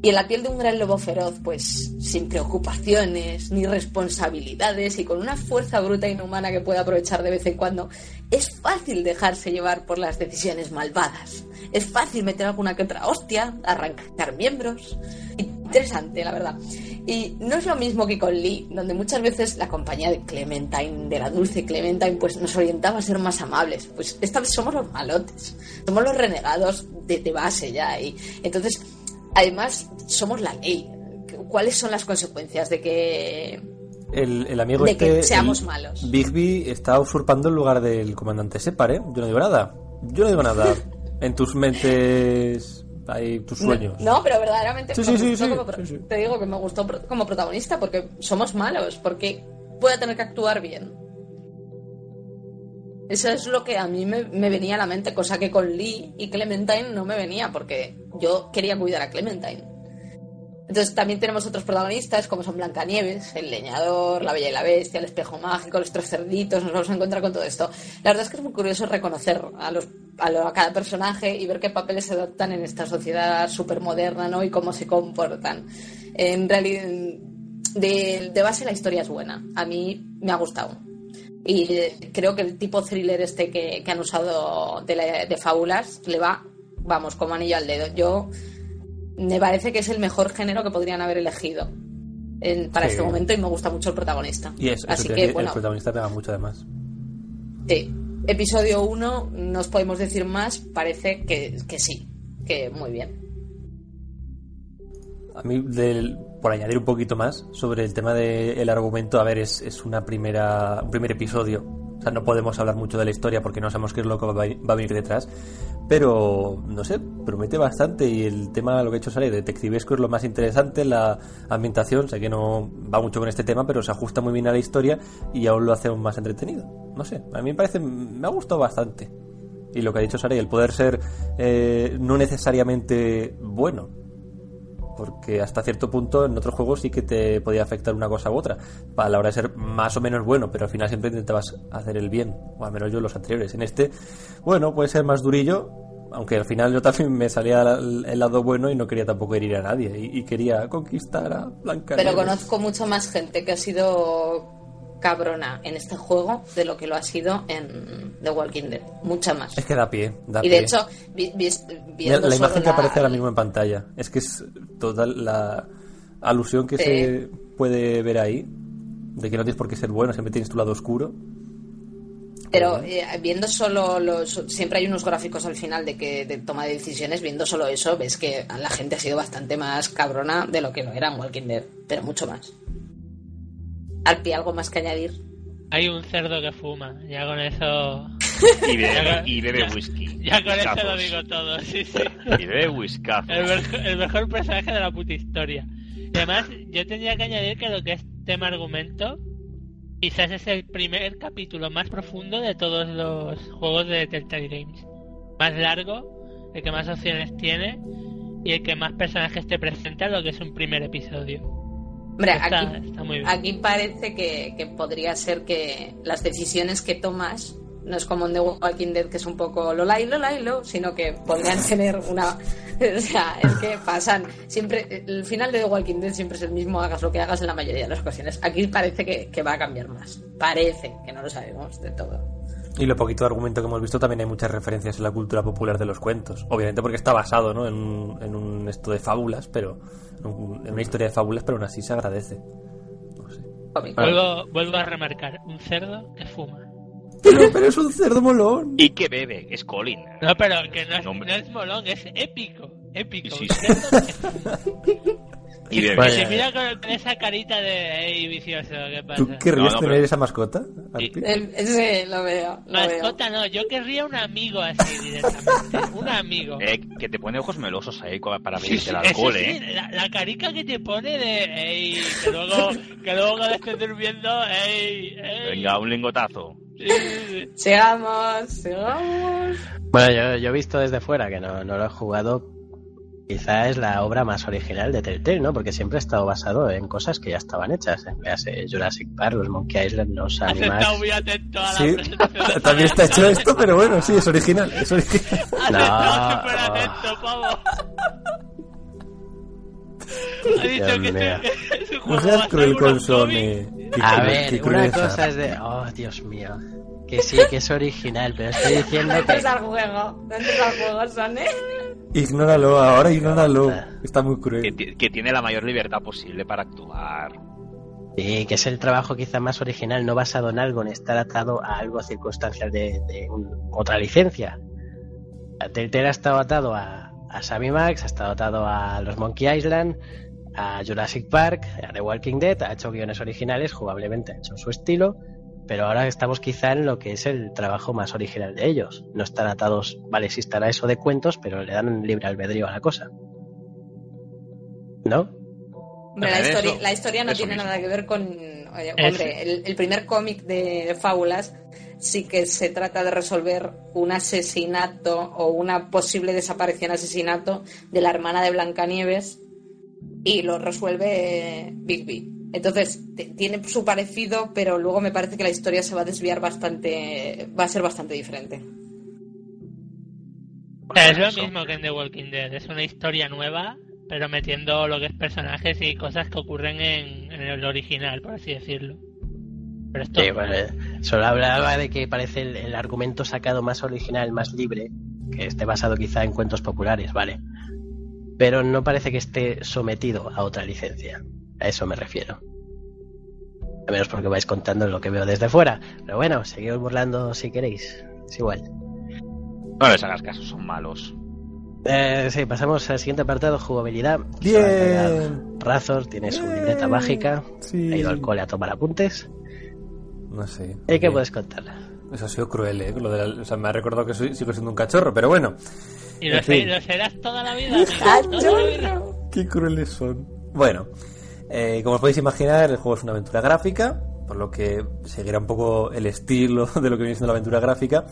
Y en la piel de un gran lobo feroz, pues sin preocupaciones ni responsabilidades y con una fuerza bruta e inhumana que puede aprovechar de vez en cuando, es fácil dejarse llevar por las decisiones malvadas. Es fácil meter alguna que otra hostia, arrancar miembros. Interesante, la verdad. Y no es lo mismo que con Lee, donde muchas veces la compañía de Clementine, de la dulce Clementine, pues nos orientaba a ser más amables. Pues esta vez somos los malotes, somos los renegados de, de base ya. Y entonces, además, somos la ley. ¿Cuáles son las consecuencias de que El, el amigo De este, que seamos el malos. Bigby está usurpando el lugar del comandante Separ, ¿eh? Yo no digo nada. Yo no digo nada. en tus mentes, tus sueños. No, pero verdaderamente Sí, como te digo que me gustó como protagonista porque somos malos, porque puede tener que actuar bien. Eso es lo que a mí me, me venía a la mente, cosa que con Lee y Clementine no me venía, porque yo quería cuidar a Clementine. Entonces también tenemos otros protagonistas, como son Blancanieves, el leñador, la bella y la bestia, el espejo mágico, los tres cerditos, nos vamos a encontrar con todo esto. La verdad es que es muy curioso reconocer a, los, a, lo- a cada personaje y ver qué papeles se adoptan en esta sociedad súper moderna, ¿no? Y cómo se comportan. En realidad, de, de base la historia es buena. A mí me ha gustado. Y eh, creo que el tipo thriller este que, que han usado de, la- de fábulas le va, vamos, como anillo al dedo. Yo me parece que es el mejor género que podrían haber elegido en- para Sí. este momento y me gusta mucho el protagonista. Y es, Así eso que, el bueno, protagonista pega mucho además. sí. Episodio 1, no os podemos decir más, parece que, que sí, que muy bien. A mí, del- por añadir un poquito más sobre el tema del argumento, a ver, es, es una primera, un primer episodio. O sea, no podemos hablar mucho de la historia porque no sabemos qué es lo que va a venir detrás. Pero, no sé, promete bastante. Y el tema, lo que ha hecho Sara, detectivesco es lo más interesante. La ambientación, sé que no va mucho con este tema, pero se ajusta muy bien a la historia y aún lo hace más entretenido. No sé, a mí me parece, me ha gustado bastante. Y lo que ha dicho Sara, el poder ser eh, no necesariamente bueno, porque hasta cierto punto en otros juegos sí que te podía afectar una cosa u otra. A la hora de ser más o menos bueno pero al final siempre intentabas hacer el bien o al menos yo en los anteriores. En este bueno puede ser más durillo aunque al final yo también me salía el, lado bueno y no quería tampoco herir a nadie y, quería conquistar a Blanca Pero conozco mucho más gente que ha sido cabrona en este juego de lo que lo ha sido en The Walking Dead. Mucha más. es que da pie da Y de pie. hecho, vi- vi- Mira, viendo la imagen que la- aparece ahora mismo en pantalla es que es toda la alusión que Sí. se puede ver ahí de que no tienes por qué ser bueno siempre tienes tu lado oscuro Pero eh, viendo solo los. Siempre hay unos gráficos al final de que de toma de decisiones. Viendo solo eso, ves que la gente ha sido bastante más cabrona de lo que lo era en Walking Dead. Pero mucho más. Arpi, ¿algo más que añadir? Hay un cerdo que fuma, ya con eso. Y bebe, y whisky. Ya con eso lo digo todo, sí, sí. Y bebe. El, mejor- el mejor personaje de la puta historia. Y además, yo tendría que añadir que lo que es tema argumento, quizás es el primer capítulo más profundo de todos los juegos de Telltale Games. Más largo, el que más opciones tiene y el que más personajes te presenta lo que es un primer episodio. Hombre, Está- aquí, está muy bien. aquí parece que, que podría ser que las decisiones que tomas no es como en The Walking Dead, que es un poco lo lai, lo lai, lo, sino que podrían tener una. O sea, es que pasan. Siempre. El final de The Walking Dead siempre es el mismo, hagas lo que hagas en la mayoría de las ocasiones. Aquí parece que, que va a cambiar más. Parece, que no lo sabemos de todo. Y lo poquito de argumento que hemos visto también hay muchas referencias en la cultura popular de los cuentos. Obviamente porque está basado ¿no? en, un, en un esto de fábulas, pero en, un- en una historia de fábulas, pero aún así se agradece. No sé. Vuelvo, vuelvo a remarcar, un cerdo que fuma. Pero, pero es un cerdo molón. Y que bebe, es Colin. No, pero que no es, No, molón, es épico. Épico. Sí, sí. Y. Que se mira con, con esa carita de ey, vicioso, ¿qué pasa? ¿Tú querrías No, no, tener pero- esa mascota? Sí, lo veo. Lo veo. Mascota no, yo querría un amigo así directamente. Un amigo. Eh, que te pone ojos melosos ahí para Sí, beber sí, el eso alcohol, sí, eh. la, la carica que te pone de ey, que luego, que luego cuando estés durmiendo, ey, ey. Venga, un lingotazo. Sí, sí, sí. Sigamos, sigamos. Bueno, yo, yo he visto desde fuera que no, no lo he jugado. Quizá es la obra más original de Telltale, ¿no? Porque siempre ha estado basado en cosas que ya estaban hechas. Jurassic Park, los Monkey Island, los Has estado Animals. muy atento a la Sí, también está hecho esto, pero bueno, sí, es original. Es original. Has No. estado súper atento, pavo. Ha dicho Dios que mío. este es un No seas basado cruel con. Sony. Qué A ver, una cosa es de... Oh, Dios mío. Que sí, que es original, pero estoy diciendo No entres que... al juego. No entres al juego, Sone. Ignóralo, ahora ignóralo. Está muy cruel. que tiene la mayor libertad posible para actuar. Sí, que es el trabajo quizá más original, no basado en algo, en estar atado a algo circunstancial de, de un- otra licencia. Telltale ha estado atado a, a Sammy Max, ha estado atado a los Monkey Island, a Jurassic Park, a The Walking Dead, ha hecho guiones originales, jugablemente ha hecho su estilo, pero ahora estamos quizá en lo que es el trabajo más original de ellos. No están atados, vale, sí estará eso de cuentos, pero le dan libre albedrío a la cosa. ¿No? Hombre, la historia, la historia no eso tiene mismo. nada que ver con. oye, hombre, el, el primer cómic de Fábulas sí que se trata de resolver un asesinato o una posible desaparición asesinato de la hermana de Blancanieves y lo resuelve eh, Bigby. Entonces, tiene su parecido, pero luego me parece que la historia se va a desviar bastante. va a ser bastante diferente. O sea, es lo mismo que en The Walking Dead. Es una historia nueva, pero metiendo lo que es personajes y cosas que ocurren en, en el original, por así decirlo. Pero esto. Sí, vale. Solo hablaba de que parece el, el argumento sacado más original, más libre, que esté basado quizá en cuentos populares, vale. Pero no parece que esté sometido a otra licencia. A eso me refiero. A menos porque vais contando lo que veo desde fuera. Pero bueno, seguid burlando si queréis. Es igual. No les hagas caso, son malos. Eh, sí, pasamos al siguiente apartado, jugabilidad. Bien. Razor tiene su libreta mágica. Sí. Ha ido al cole a tomar apuntes. No sé. ¿Y qué puedes contar? Eso ha sido cruel, ¿eh? Lo de la- o sea, me ha recordado que soy, sigo siendo un cachorro, pero bueno. y en lo, fin. serás toda la vida. amigo, toda la vida. Qué crueles son. Bueno, eh, como os podéis imaginar, el juego es una aventura gráfica, por lo que seguirá un poco el estilo de lo que viene siendo la aventura gráfica.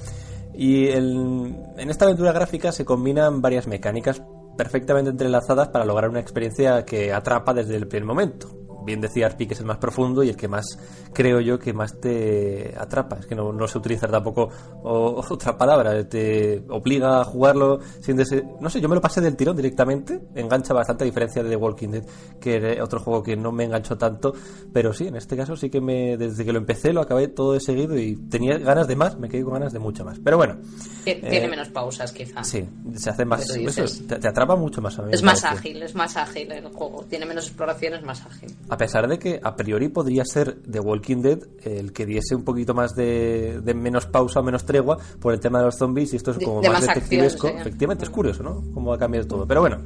Y en esta aventura gráfica se combinan varias mecánicas perfectamente entrelazadas para lograr una experiencia que atrapa desde el primer momento. Bien decía Arpi que es el más profundo y el que más, creo yo, que más te atrapa. Es que no, no sé utilizar tampoco o- otra palabra. Te obliga a jugarlo sin dese- No sé, yo me lo pasé del tirón directamente. Engancha bastante a diferencia de The Walking Dead, que era otro juego que no me enganchó tanto. Pero sí, en este caso sí que me desde que lo empecé lo acabé todo de seguido y tenía ganas de más, me quedé con ganas de mucho más. Pero bueno, Tie- Tiene menos pausas, quizá. sí, se hace más... Eso te, te atrapa mucho más a mí. Es más parece. ágil, es más ágil el juego. Tiene menos exploración, es más ágil. A pesar de que a priori podría ser The Walking Dead el que diese un poquito más de, de menos pausa, menos tregua por el tema de los zombies y esto es como de más más detectivesco. acción. Efectivamente, es curioso, ¿no? Cómo va a cambiar todo. Pero bueno,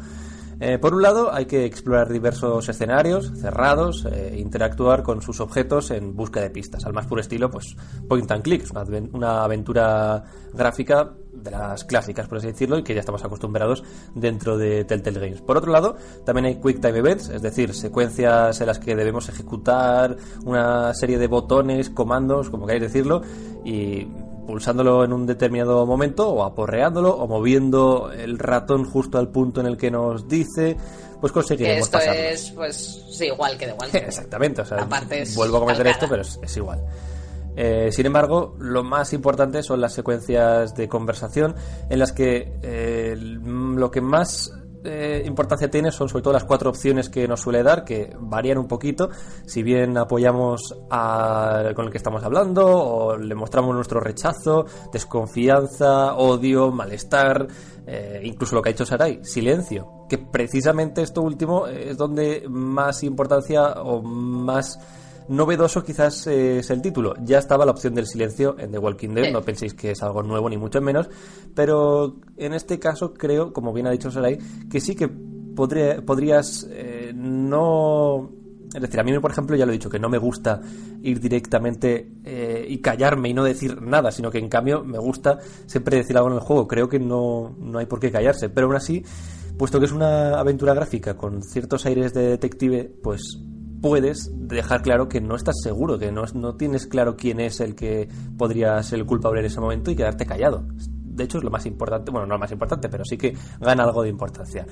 eh, por un lado hay que explorar diversos escenarios cerrados e interactuar con sus objetos en busca de pistas. Al más puro estilo, pues point and click, una aventura gráfica de las clásicas, por así decirlo, y que ya estamos acostumbrados dentro de Telltale Games. Por otro lado, también hay Quick Time Events, es decir, secuencias en las que debemos ejecutar una serie de botones, comandos, como queráis decirlo, y pulsándolo en un determinado momento, o aporreándolo, o moviendo el ratón justo al punto en el que nos dice, pues conseguiremos esto pasarlo. es, pues, sí, igual que de Dead. Exactamente, o sea, Aparte vuelvo a comentar esto, pero es, es igual. Eh, sin embargo, lo más importante son las secuencias de conversación en las que eh, mm, lo que más eh, importancia tiene son sobre todo las cuatro opciones que nos suele dar, que varían un poquito, si bien apoyamos a, con el que estamos hablando o le mostramos nuestro rechazo, desconfianza, odio, malestar, eh, incluso lo que ha dicho Sarai, silencio, que precisamente esto último es donde más importancia o más novedoso quizás eh, es el título. Ya estaba la opción del silencio en The Walking Dead, Sí. no penséis que es algo nuevo ni mucho menos, pero en este caso creo, como bien ha dicho Sarai, que sí que podría, podrías eh, no... Es decir, a mí, por ejemplo, ya lo he dicho, que no me gusta ir directamente eh, y callarme y no decir nada, sino que en cambio me gusta siempre decir algo en el juego. Creo que no, no hay por qué callarse, pero aún así, puesto que es una aventura gráfica con ciertos aires de detective, pues puedes dejar claro que no estás seguro, que no, no tienes claro quién es el que podría ser el culpable en ese momento y quedarte callado. De hecho, es lo más importante, bueno, no lo más importante, pero sí que gana algo de importancia.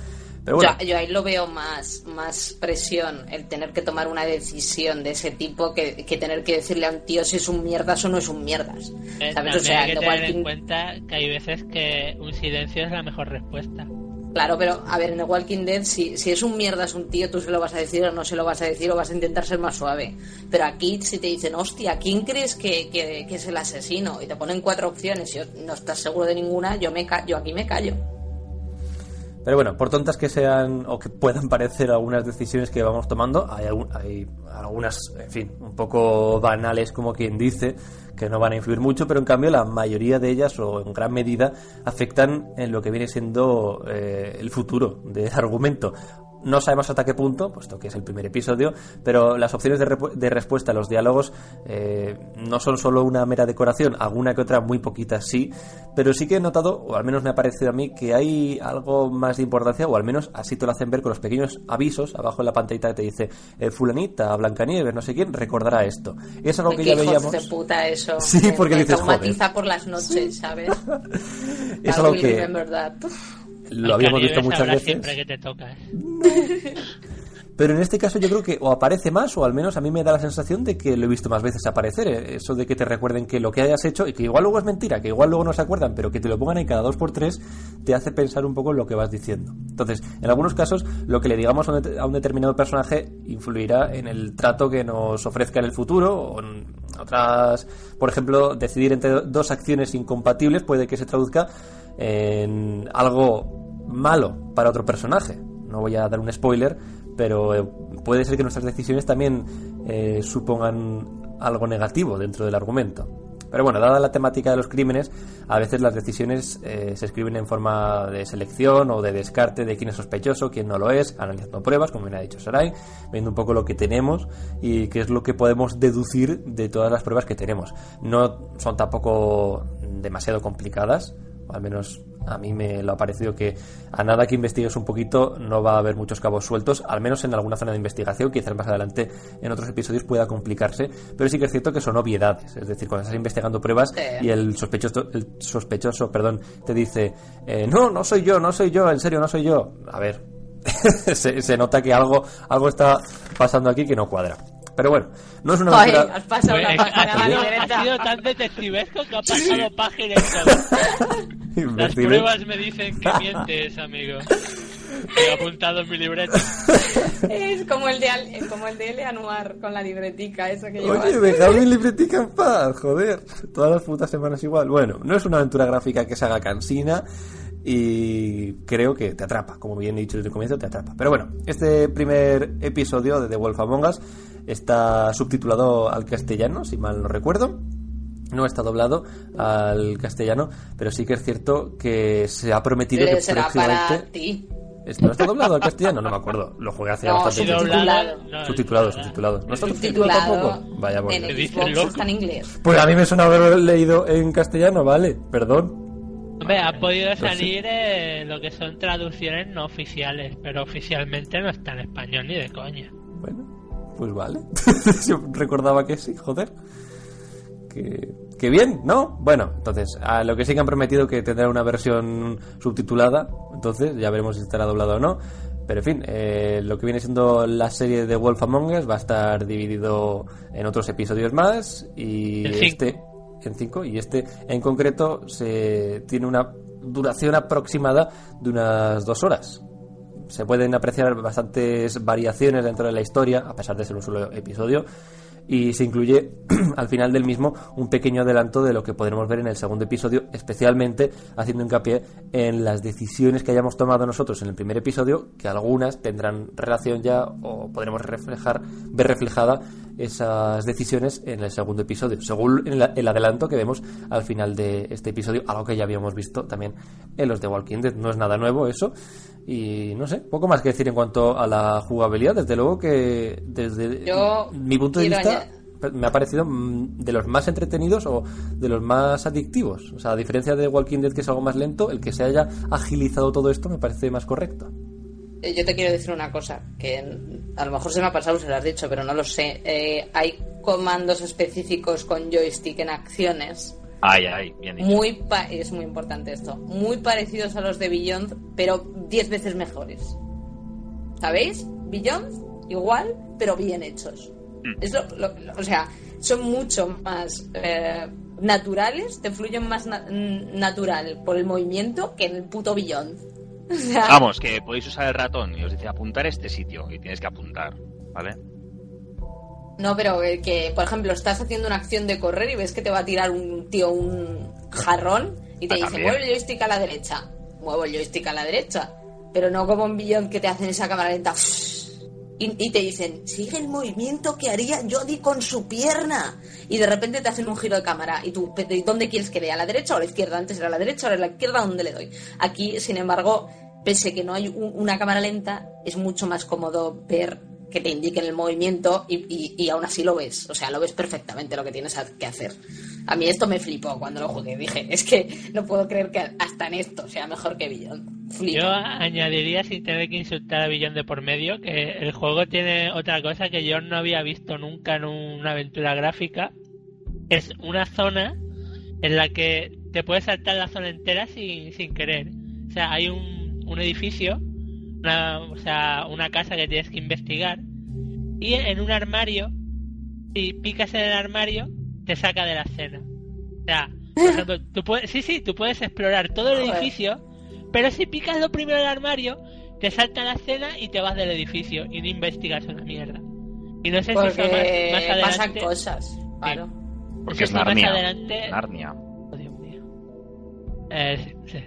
Pero bueno, Yo, yo ahí lo veo más, más presión, el tener que tomar una decisión de ese tipo que, que tener que decirle a un tío si es un mierdas o no es un mierdas. Eh, ¿Sabes? O sea, hay que tener en cuenta que hay veces que un silencio es la mejor respuesta. Claro, pero a ver, en Walking Dead, si, si es un mierda, es un tío, tú se lo vas a decir o no se lo vas a decir o vas a intentar ser más suave. Pero aquí, si te dicen, hostia, ¿quién crees que, que- que es el asesino? Y te ponen cuatro opciones y no estás seguro de ninguna, yo, me yo aquí me callo. Pero bueno, por tontas que sean o que puedan parecer algunas decisiones que vamos tomando, hay, algunas, en fin, un poco banales como quien dice, que no van a influir mucho, pero en cambio la mayoría de ellas o en gran medida afectan en lo que viene siendo eh, el futuro del argumento. No sabemos hasta qué punto, puesto que es el primer episodio, pero las opciones de, de respuesta a los diálogos eh, no son solo una mera decoración, alguna que otra, muy poquitas sí, pero sí que he notado, o al menos me ha parecido a mí, que hay algo más de importancia, o al menos así te lo hacen ver con los pequeños avisos abajo en la pantallita que te dice eh, Fulanita, Blancanieves, no sé quién, recordará esto. Y es algo que ya veíamos. de puta eso. Sí, Me- porque me dices, traumatiza por las noches, ¿sabes? Es algo que. Lo habíamos visto muchas veces. siempre que te tocas. Pero en este caso yo creo que o aparece más o al menos a mí me da la sensación de que lo he visto más veces aparecer. eh, Eso de que te recuerden que lo que hayas hecho y que igual luego es mentira, que igual luego no se acuerdan, pero que te lo pongan ahí cada dos por tres te hace pensar un poco en lo que vas diciendo. Entonces, en algunos casos lo que le digamos a un, a un determinado personaje influirá en el trato que nos ofrezca en el futuro o en otras, por ejemplo, decidir entre dos acciones incompatibles puede que se traduzca en algo malo para otro personaje. No voy a dar un spoiler, pero eh, puede ser que nuestras decisiones también eh, supongan algo negativo dentro del argumento. Pero bueno, dada la temática de los crímenes, a veces las decisiones eh, se escriben en forma de selección o de descarte de quién es sospechoso, quién no lo es, analizando pruebas, como bien ha dicho Sarai, viendo un poco lo que tenemos y qué es lo que podemos deducir de todas las pruebas que tenemos. No son tampoco demasiado complicadas, al menos a mí me lo ha parecido que a nada que investigues un poquito no va a haber muchos cabos sueltos, al menos en alguna zona de investigación, quizás más adelante en otros episodios pueda complicarse, pero sí que es cierto que son obviedades, es decir, cuando estás investigando pruebas Sí. y el sospechoso, el sospechoso perdón, te dice, eh, no, no soy yo, no soy yo, en serio, no soy yo, a ver, se, se nota que algo, algo está pasando aquí que no cuadra. Pero bueno, no es una Ay, aventura... has pasado Pues, una ha, página a la sido, libreta. ha sido tan detectivesco que ha pasado página y todo. Las pruebas me dicen que mientes, amigo. He apuntado en mi libreta. Es como el de, Al- como el de L. Anuar con la libretica, esa que lleva. Oye, dejad mi libretica en paz, joder. Todas las putas semanas igual. Bueno, no es una aventura gráfica que se haga cansina y creo que te atrapa. Como bien he dicho desde el comienzo, te atrapa. Pero bueno, este primer episodio de The Wolf Among Us está subtitulado al castellano, si mal no recuerdo. No está doblado al castellano, pero sí que es cierto que se ha prometido que será para próximamente... ti. ¿Esto ¿No está doblado al castellano? No me acuerdo. Lo jugué hace No, bastante tiempo. subtitulado. No, Subtitulado. ¿No está subtitulado tampoco? Vaya por en Dios. ¿Qué dice Xbox está en inglés. Pues a mí me suena haberlo leído en castellano, vale, perdón. Hombre, ha podido salir eh, lo que son traducciones no oficiales, pero oficialmente no está en español ni de coña. Bueno, pues vale. Yo recordaba que sí, joder. Que, que bien, ¿no? Bueno, entonces, a lo que sí que han prometido que tendrá una versión subtitulada, entonces ya veremos si estará doblado o no. Pero en fin, eh, lo que viene siendo la serie de Wolf Among Us va a estar dividido en otros episodios más y En este en cinco y este en concreto se tiene una duración aproximada de unas dos horas se pueden apreciar bastantes variaciones dentro de la historia, a pesar de ser un solo episodio, y se incluye al final del mismo un pequeño adelanto de lo que podremos ver en el segundo episodio, especialmente haciendo hincapié en las decisiones que hayamos tomado nosotros en el primer episodio, que algunas tendrán relación ya o podremos reflejar, ver reflejada esas decisiones en el segundo episodio, según el, el adelanto que vemos al final de este episodio, algo que ya habíamos visto también en los de Walking Dead. No es nada nuevo eso. Y no sé, poco más que decir en cuanto a la jugabilidad. Desde luego que desde Yo mi punto de vista me ha parecido mm, de los más entretenidos o de los más adictivos. O sea, a diferencia de Walking Dead que es algo más lento, el que se haya agilizado todo esto me parece más correcto. Eh, Yo te quiero decir una cosa, que a lo mejor se me ha pasado, se lo has dicho, pero no lo sé. Eh, hay comandos específicos con joystick en acciones. Ay, ay, bien dicho. Muy pa- es muy importante esto. Muy parecidos a los de Beyond, pero 10 veces mejores. ¿Sabéis? Beyond, igual, pero bien hechos. Es lo- lo- lo- o sea, son mucho más eh, naturales, te fluyen más na- mm, natural por el movimiento que en el puto. O sea, Vamos, que podéis usar el ratón y os dice apuntar este sitio y tienes que apuntar, ¿vale? No, pero que, por ejemplo, estás haciendo una acción de correr y ves que te va a tirar un tío un jarrón y te Ah, dice, también. mueve el joystick a la derecha. Muevo el joystick a la derecha. Pero no como en Beyond que te hacen esa cámara lenta. Y, te dicen, sigue el movimiento que haría Jodie con su pierna. Y de repente te hacen un giro de cámara. Y tú, ¿de ¿dónde quieres que dé? ¿A la derecha o la izquierda? Antes era la derecha, ahora a la izquierda, ¿dónde le doy? Aquí, sin embargo, pese que no hay un- una cámara lenta, es mucho más cómodo ver que te indiquen el movimiento y, y- y aún así lo ves. O sea, lo ves perfectamente lo que tienes que hacer. A mí esto me flipó cuando lo jugué. Dije, es que no puedo creer que hasta en esto sea mejor que. Flipo. Yo añadiría, sin tener que insultar a Billón de por medio, que el juego tiene otra cosa que yo no había visto nunca en una aventura gráfica. Es una zona en la que te puedes saltar la zona entera sin, sin querer. O sea, hay un, un edificio, una, o sea, una casa que tienes que investigar, y en un armario, si picas en el armario, te saca de la escena. O sea, por ejemplo, tú puedes, sí, sí, tú puedes explorar todo el edificio, pero si picas lo primero del armario, te salta la escena y te vas del edificio y no investigas una mierda. Y no sé si eso más, más pasan adelante. cosas. Claro. Porque es más Narnia. adelante. Narnia. Oh, Dios mío. Eh, sí, sí.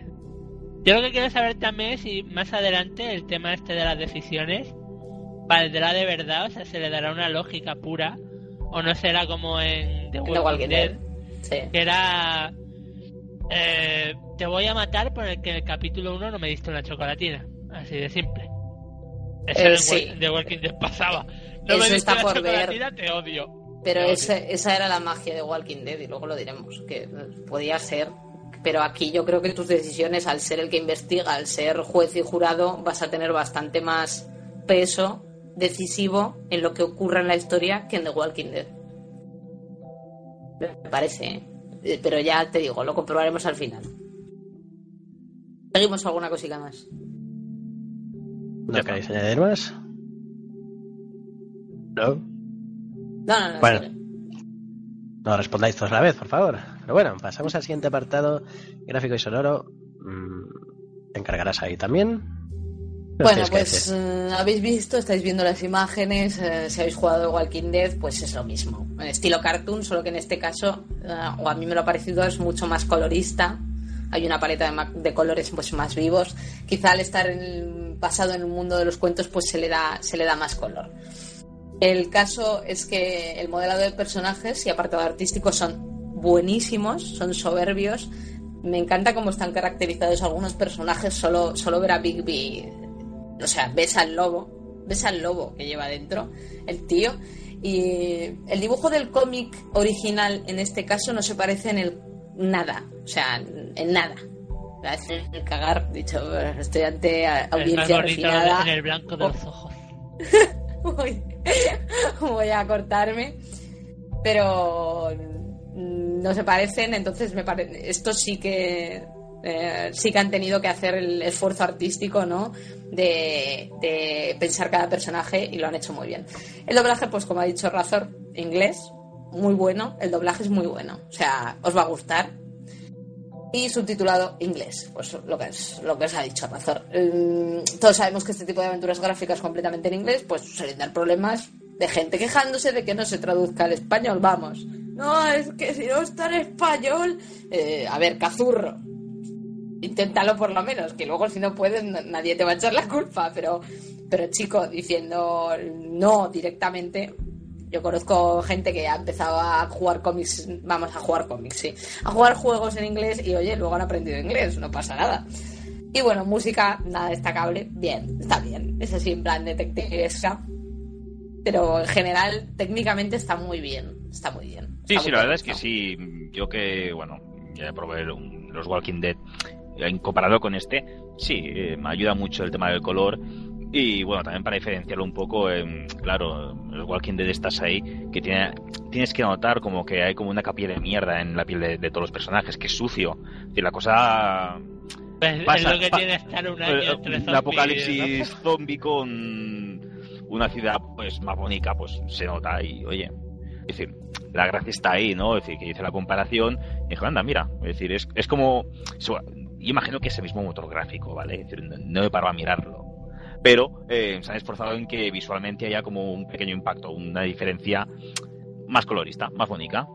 Yo lo que quiero saber también es si más adelante el tema este de las decisiones valdrá de verdad, o sea, se le dará una lógica pura, o no será como en The Walking, Dead. Sí. que era eh, te voy a matar por el que en el capítulo 1 no me diste una chocolatina, así de simple. Eso Eh, en sí. Wa- The Walking Dead pasaba. No Eso me diste está una por ver. chocolatina, te odio. Pero Te odio. ese- esa era la magia de Walking Dead y luego lo diremos, que podía ser. Pero aquí yo creo que tus decisiones, al ser el que investiga, al ser juez y jurado, vas a tener bastante más peso decisivo en lo que ocurra en la historia que en The Walking Dead. Me parece, ¿eh? Pero ya te digo, lo comprobaremos al final. ¿Seguimos alguna cosita más? ¿No queréis añadir más? ¿No? No, no, no. Bueno. No respondáis todos a la vez, por favor. Pero bueno, pasamos al siguiente apartado, gráfico y sonoro. Mm, ¿Te encargarás ahí también? ¿Qué os Bueno, pues eh, habéis visto, estáis viendo las imágenes, eh, si habéis jugado Walking Dead, pues es lo mismo. En estilo cartoon, solo que en este caso, eh, o a mí me lo ha parecido, es mucho más colorista. Hay una paleta de, ma- de colores pues más vivos. Quizá al estar en basado en el mundo de los cuentos, pues se le da, se le da más color. El caso es que el modelado de personajes y apartado artístico son buenísimos, son soberbios. Me encanta cómo están caracterizados algunos personajes. Solo, solo ver a Bigby, o sea, ves al lobo, ves al lobo que lleva dentro el tío. Y el dibujo del cómic original en este caso no se parece en el nada, o sea, en nada. El cagar, dicho, estoy ante audiencia refinada. en el blanco de los ojos. voy, a cortarme. Pero mm, no se parecen, entonces me parece. Esto sí que. eh, sí que han tenido que hacer el esfuerzo artístico, ¿no? De, de pensar cada personaje y lo han hecho muy bien. El doblaje, pues como ha dicho Razor, inglés, muy bueno. El doblaje es muy bueno. O sea, os va a gustar y subtitulado inglés, pues lo que es lo que os ha dicho Razor. Mm, todos sabemos que este tipo de aventuras gráficas completamente en inglés, pues suelen dar problemas de gente quejándose de que no se traduzca al español, vamos. No, es que si no está en español, eh, a ver, cazurro. Inténtalo por lo menos, que luego si no puedes nadie te va a echar la culpa, pero pero chico, diciendo no directamente, yo conozco gente que ha empezado a jugar cómics, vamos a jugar cómics, sí, a jugar juegos en inglés y oye, luego han aprendido inglés, no pasa nada. Y bueno, música, nada destacable, bien, está bien, es así en plan detectivesca, pero en general técnicamente está muy bien, está muy bien. Sí, sí, la verdad es que sí. Yo que, bueno, ya probé los Walking Dead en comparado con este, sí, eh, me ayuda mucho el tema del color. Y bueno, también para diferenciarlo un poco, em, claro, el Walking Dead estás ahí, que tiene, tienes que notar como que hay como una capilla de mierda en la piel de, de todos los personajes, que es sucio. Y la cosa Pues es Pasa- lo que tiene estar un año eh, un apocalipsis zombie con una ciudad pues más bonita, pues se nota y oye, es decir, la gracia está ahí, ¿no? Es decir, que hice la comparación y dije, anda, mira, es decir, es, es como yo imagino que es el mismo motor gráfico, ¿vale? Es decir, no, no he parado a mirarlo. Pero eh, se han esforzado en que visualmente haya como un pequeño impacto, una diferencia más colorista, más bonita.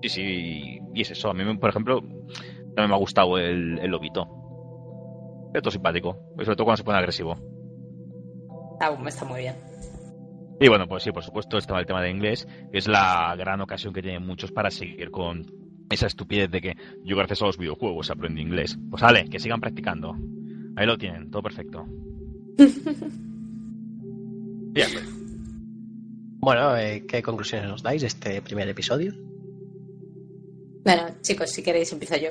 Sí, sí, y es eso. A mí, por ejemplo, también me ha gustado el, el lobito. Es todo simpático, y sobre todo cuando se pone agresivo. Está, está muy bien. Y bueno, pues sí, por supuesto, estaba el tema de inglés, que es la gran ocasión que tienen muchos para seguir con esa estupidez de que yo gracias a los videojuegos aprendí inglés. Pues vale, que sigan practicando. Ahí lo tienen, todo perfecto. Pues. Bueno, eh, ¿qué conclusiones nos dais de este primer episodio? Bueno, chicos, si queréis empiezo yo.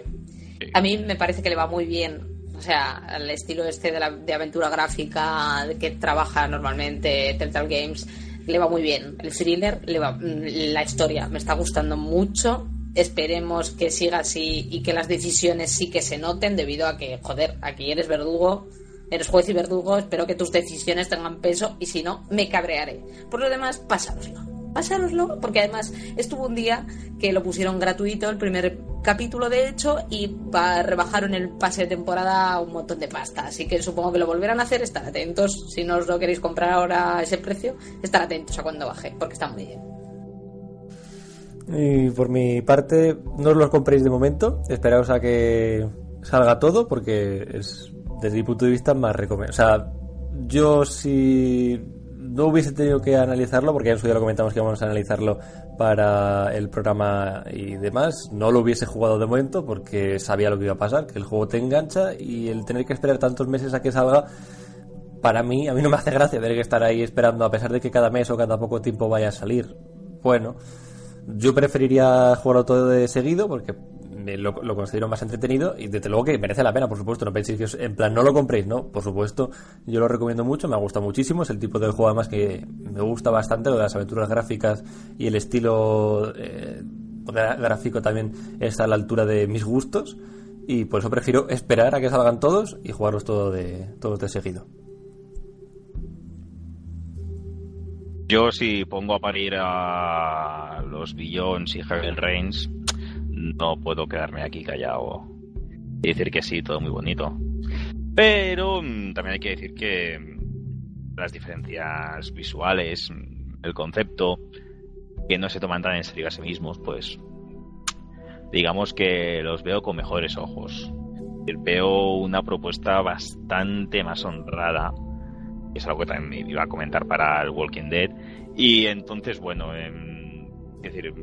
A mí me parece que le va muy bien. O sea, al estilo este de, la, de aventura gráfica de que trabaja normalmente Telltale Games, le va muy bien. El thriller, le va, mm, la historia me está gustando mucho. Esperemos que siga así y que las decisiones sí que se noten debido a que, joder, aquí eres verdugo, eres juez y verdugo, espero que tus decisiones tengan peso y si no, me cabrearé. Por lo demás, pásaroslo. Pásaroslo, porque además estuvo un día que lo pusieron gratuito, el primer capítulo de hecho, y rebajaron el pase de temporada un montón de pasta. Así que supongo que lo volverán a hacer, estar atentos. Si no os lo queréis comprar ahora a ese precio, estar atentos a cuando baje, porque está muy bien. Y por mi parte, no os los compréis de momento. Esperaos a que salga todo, porque es, desde mi punto de vista, más recomendable. O sea, yo si no hubiese tenido que analizarlo, porque en su día lo comentamos que íbamos a analizarlo para el programa y demás, no lo hubiese jugado de momento porque sabía lo que iba a pasar, que el juego te engancha y el tener que esperar tantos meses a que salga para mí, a mí no me hace gracia tener que estar ahí esperando a pesar de que cada mes o cada poco tiempo vaya a salir. Bueno, yo preferiría jugarlo todo de seguido porque me lo, considero más entretenido y desde luego que merece la pena, por supuesto. No penséis que os- en plan no lo compréis, ¿no? Por supuesto, yo lo recomiendo mucho, me gusta muchísimo. Es el tipo de juego además que me gusta bastante, lo de las aventuras gráficas y el estilo eh, gráfico también está a la altura de mis gustos. Y por eso prefiero esperar a que salgan todos y jugarlos todo de, todos de seguido. Yo si pongo a parir a los Billions y Heaven Reigns, no puedo quedarme aquí callado y decir que sí, todo muy bonito. Pero mm, también hay que decir que mm, las diferencias visuales, mm, el concepto, que no se toman tan en serio a sí mismos, pues digamos que los veo con mejores ojos. Veo una propuesta bastante más honrada que es algo que también iba a comentar para el Walking Dead. Y entonces, bueno, em, es decir,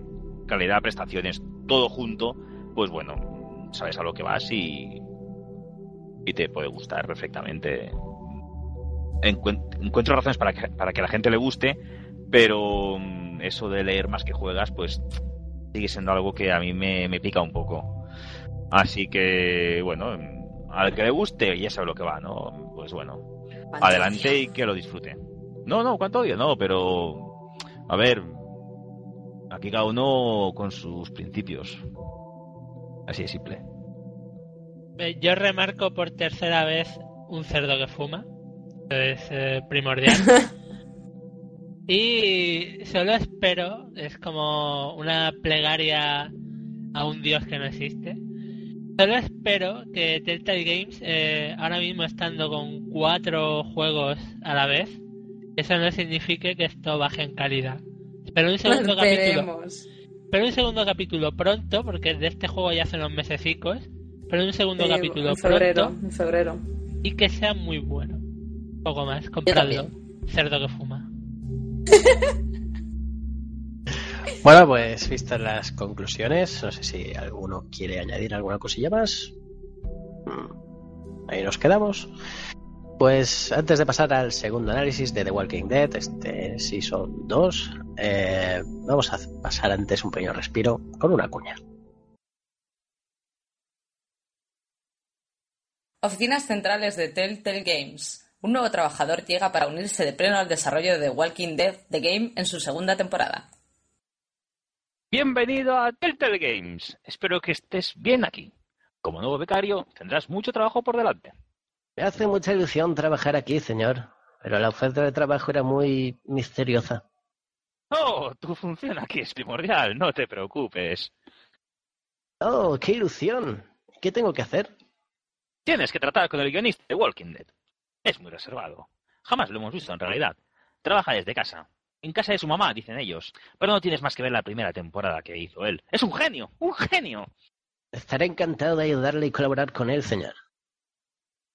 calidad, prestaciones, todo junto, pues bueno, sabes a lo que vas y, y te puede gustar perfectamente. Encuent- encuentro razones para que, para que la gente le guste, pero mm, eso de leer más que juegas, pues sigue siendo algo que a mí me, me pica un poco. Así que, bueno, al que le guste ya sabe lo que va, ¿no? Pues bueno, adelante y que lo disfrute. No, no, cuánto odio, no, pero a ver, aquí cada uno con sus principios. Así de simple. Yo remarco por tercera vez un cerdo que fuma. Es eh, primordial. y solo espero, es como una plegaria a un dios que no existe. Solo espero que Telltale Games, eh, ahora mismo estando con cuatro juegos a la vez, eso no signifique que esto baje en calidad. Espero un segundo capítulo. Esperemos. Pero un segundo capítulo pronto, porque de este juego ya hacen unos mesecicos. Pero un segundo Sí, capítulo en febrero, pronto en febrero. y que sea muy bueno. Un poco más, compradlo. Cerdo que fuma. Bueno, pues vistas las conclusiones, no sé si alguno quiere añadir alguna cosilla más. Mm, Ahí nos quedamos. Pues antes de pasar al segundo análisis de The Walking Dead, este Season 2, eh, vamos a pasar antes un pequeño respiro con una cuña. Oficinas centrales de Telltale Games. Un nuevo trabajador llega para unirse de pleno al desarrollo de The Walking Dead The Game en su segunda temporada. Bienvenido a Telltale Games. Espero que estés bien aquí. Como nuevo becario, tendrás mucho trabajo por delante. Me hace mucha ilusión trabajar aquí, señor, pero la oferta de trabajo era muy misteriosa. Oh, tu función aquí es primordial, no te preocupes. Oh, qué ilusión. ¿Qué tengo que hacer? Tienes que tratar con el guionista de Walking Dead. Es muy reservado. Jamás lo hemos visto en realidad. Trabaja desde casa. En casa de su mamá, dicen ellos. Pero no tienes más que ver la primera temporada que hizo él. Es un genio, un genio. Estaré encantado de ayudarle y colaborar con él, señor.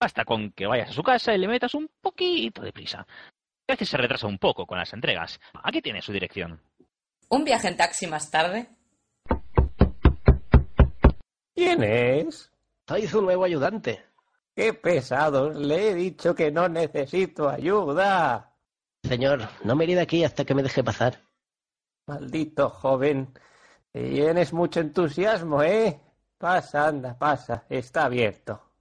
Basta con que vayas a su casa y le metas un poquito de prisa. A veces se retrasa un poco con las entregas. Aquí tiene su dirección. Un viaje en taxi más tarde. ¿Quién es? Soy su nuevo ayudante. ¡Qué pesados! Le he dicho que no necesito ayuda. Señor, no me iré de aquí hasta que me deje pasar. Maldito joven. Tienes mucho entusiasmo, ¿eh? Pasa, anda, pasa. Está abierto.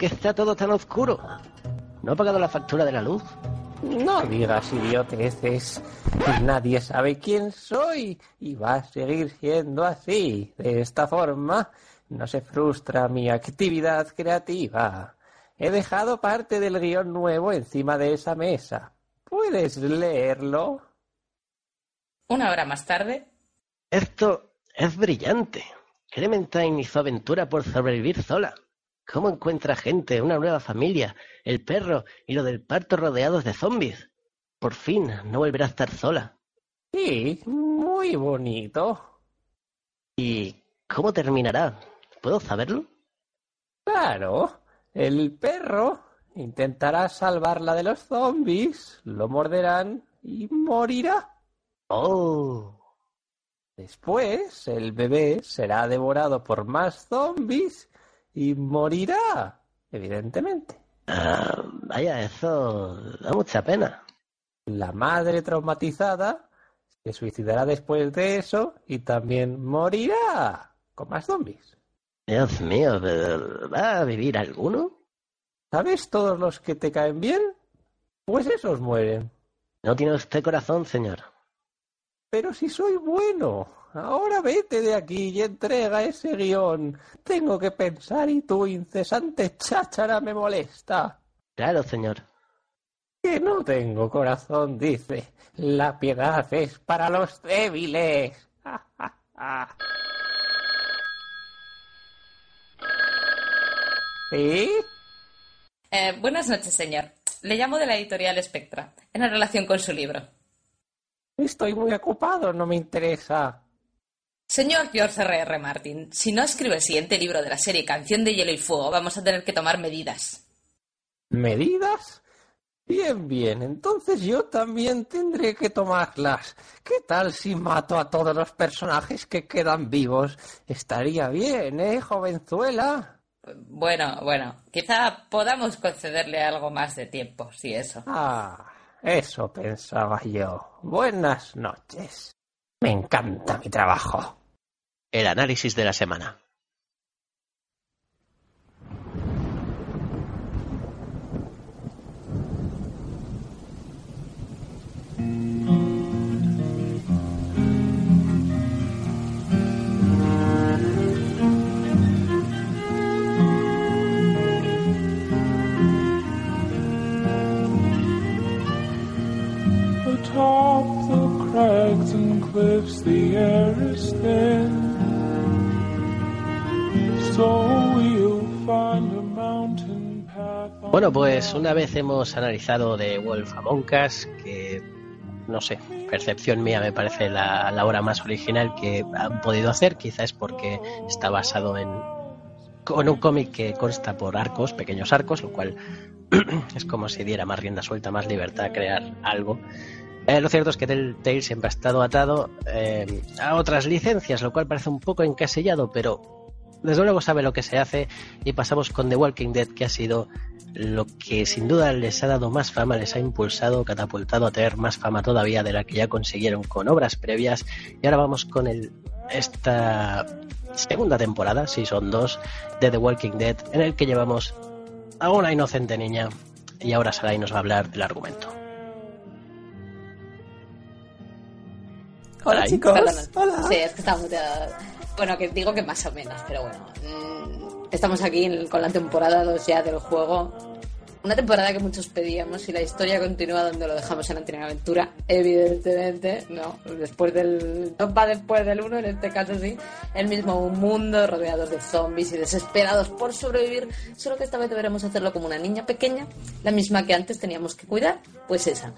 Qué está todo tan oscuro? ¿No ha pagado la factura de la luz? No digas idioteces. Nadie sabe quién soy y va a seguir siendo así. De esta forma no se frustra mi actividad creativa. He dejado parte del guion nuevo encima de esa mesa. ¿Puedes leerlo? Una hora más tarde. Esto es brillante. Clementine hizo aventura por sobrevivir sola. ¿Cómo encuentra gente, una nueva familia, el perro y lo del parto rodeados de zombies? Por fin, no volverá a estar sola. Sí, muy bonito. ¿Y cómo terminará? ¿Puedo saberlo? Claro, el perro intentará salvarla de los zombies, lo morderán y morirá. Oh, Después, el bebé será devorado por más zombies y morirá, evidentemente. ah, vaya, eso da mucha pena. La madre traumatizada se suicidará después de eso y también morirá con más zombies. Dios mío, ¿pero ¿va a vivir alguno? ¿Sabes todos los que te caen bien? Pues esos mueren. No tiene usted corazón, señor. Pero si soy bueno, ahora vete de aquí y entrega ese guion. Tengo que pensar y tu incesante cháchara me molesta. Claro, señor. Que no tengo corazón, dice. La piedad es para los débiles. ¿Sí? Eh, buenas noches, señor. Le llamo de la editorial Spectra, en relación con su libro. Estoy muy ocupado, no me interesa. Señor George R. R. Martin, si no escribe el siguiente libro de la serie Canción de Hielo y Fuego, vamos a tener que tomar medidas. ¿Medidas? Bien, bien, entonces yo también tendré que tomarlas. ¿Qué tal si mato a todos los personajes que quedan vivos? Estaría bien, ¿eh, jovenzuela? Bueno, bueno, quizá podamos concederle algo más de tiempo, si eso. Ah, eso pensaba yo. Buenas noches. Me encanta mi trabajo. El análisis de la semana. Atop the crags and cliffs, the air is thin. Bueno, pues una vez hemos analizado de Wolf Among Us, que no sé, percepción mía me parece la, la obra más original que han podido hacer, quizás porque está basado en con un cómic que consta por arcos, pequeños arcos, lo cual es como si diera más rienda suelta, más libertad a crear algo. Eh, lo cierto es que Telltale siempre ha estado atado eh, a otras licencias, lo cual parece un poco encasillado, pero desde luego sabe lo que se hace y pasamos con The Walking Dead, que ha sido lo que sin duda les ha dado más fama, les ha impulsado, catapultado a tener más fama todavía de la que ya consiguieron con obras previas. Y ahora vamos con el, esta segunda temporada, si son dos, de The Walking Dead, en el que llevamos a una inocente niña y ahora Sarai nos va a hablar del argumento. Hola, Ay. chicos. Hola. Sí, es que está muteada. Bueno, que digo que más o menos, pero bueno. mm, estamos aquí en- con la temporada 2 ya del juego. Una temporada que muchos pedíamos y la historia continúa donde lo dejamos en anterior aventura. Evidentemente, no. Después del. No va después del 1, en este caso sí. El mismo mundo, rodeados de zombies y desesperados por sobrevivir. Solo que esta vez deberemos hacerlo como una niña pequeña, la misma que antes teníamos que cuidar, pues esa.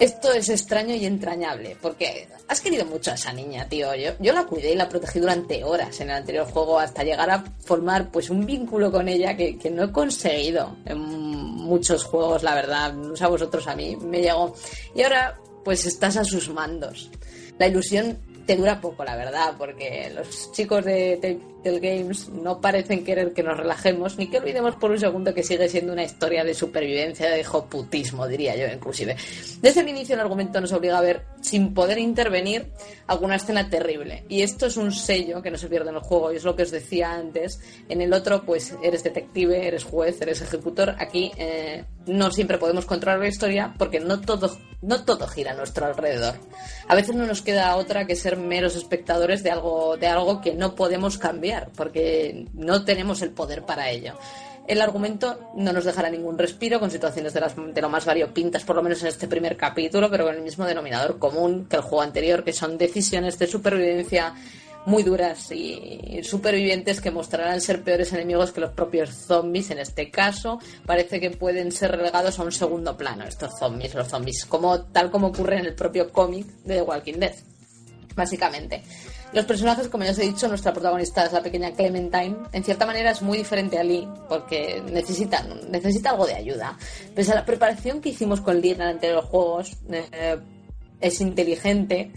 Esto es extraño y entrañable, porque has querido mucho a esa niña, tío. Yo, yo la cuidé y la protegí durante horas en el anterior juego hasta llegar a formar pues un vínculo con ella que, que no he conseguido muchos juegos, la verdad. A vosotros, a mí me llegó. Y ahora pues estás a sus mandos. La ilusión te dura poco, la verdad, porque los chicos de Telltale Games no parecen querer que nos relajemos ni que olvidemos por un segundo que sigue siendo una historia de supervivencia, de joputismo, diría yo, inclusive. Desde el inicio el argumento nos obliga a ver, sin poder intervenir, alguna escena terrible. Y esto es un sello que no se pierde en el juego, y es lo que os decía antes. En el otro, pues eres detective, eres juez, eres ejecutor. Aquí eh, no siempre podemos controlar la historia porque no todo, no todo gira a nuestro alrededor. A veces no nos queda otra que ser meros espectadores de algo, de algo que no podemos cambiar porque no tenemos el poder para ello. El argumento no nos dejará ningún respiro con situaciones de, las, de lo más variopintas, por lo menos en este primer capítulo, pero con el mismo denominador común que el juego anterior, que son decisiones de supervivencia muy duras y supervivientes que mostrarán ser peores enemigos que los propios zombies en este caso. Parece que pueden ser relegados a un segundo plano estos zombies, los zombies, como, tal como ocurre en el propio cómic de The Walking Dead, básicamente. Los personajes, como ya os he dicho, nuestra protagonista es la pequeña Clementine. En cierta manera es muy diferente a Lee, porque necesita, necesita algo de ayuda. Pese a la preparación que hicimos con Lee en el anterior juegos, eh, es inteligente,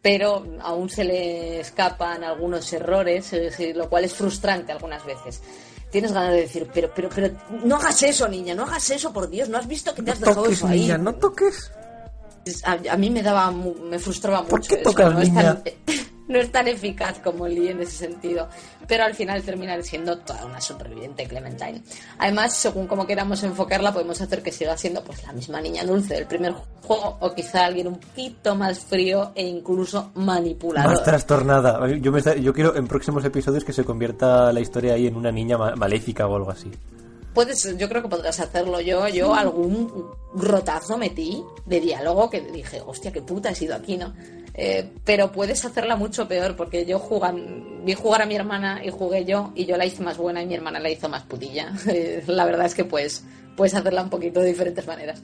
pero aún se le escapan algunos errores, decir, lo cual es frustrante algunas veces. Tienes ganas de decir, pero, pero, pero, no hagas eso, niña, no hagas eso, por Dios, no has visto que te has dejado toques, eso ahí. niña, no toques. A, a mí me daba, me frustraba mucho. ¿Por qué eso, tocas, no es niña? no es tan eficaz como Lee en ese sentido, pero al final termina siendo toda una superviviente Clementine. Además, según como queramos enfocarla, podemos hacer que siga siendo pues la misma niña dulce del primer juego o quizá alguien un poquito más frío e incluso manipulador. Más trastornada. Yo, me yo quiero en próximos episodios que se convierta la historia ahí en una niña ma- maléfica o algo así. Puedes, yo creo que podrás hacerlo yo. Yo algún rotazo metí de diálogo que dije, hostia, qué puta he sido aquí, ¿no? Eh, pero puedes hacerla mucho peor porque yo jugan, vi jugar a mi hermana y jugué yo y yo la hice más buena y mi hermana la hizo más putilla. La verdad es que puedes hacerla un poquito de diferentes maneras.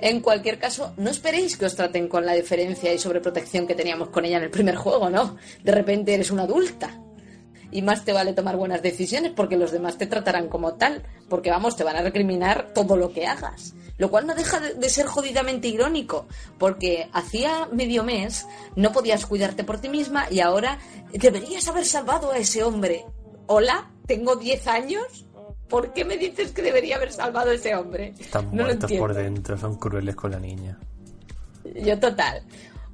En cualquier caso, no esperéis que os traten con la diferencia y sobreprotección que teníamos con ella en el primer juego, ¿no? De repente eres una adulta y más te vale tomar buenas decisiones porque los demás te tratarán como tal, porque vamos, te van a recriminar todo lo que hagas. Lo cual no deja de, ser jodidamente irónico, porque hacía medio mes no podías cuidarte por ti misma y ahora deberías haber salvado a ese hombre. Hola, tengo 10 años. ¿Por qué me dices que debería haber salvado a ese hombre? Están no muertos por dentro, son crueles con la niña. Yo total.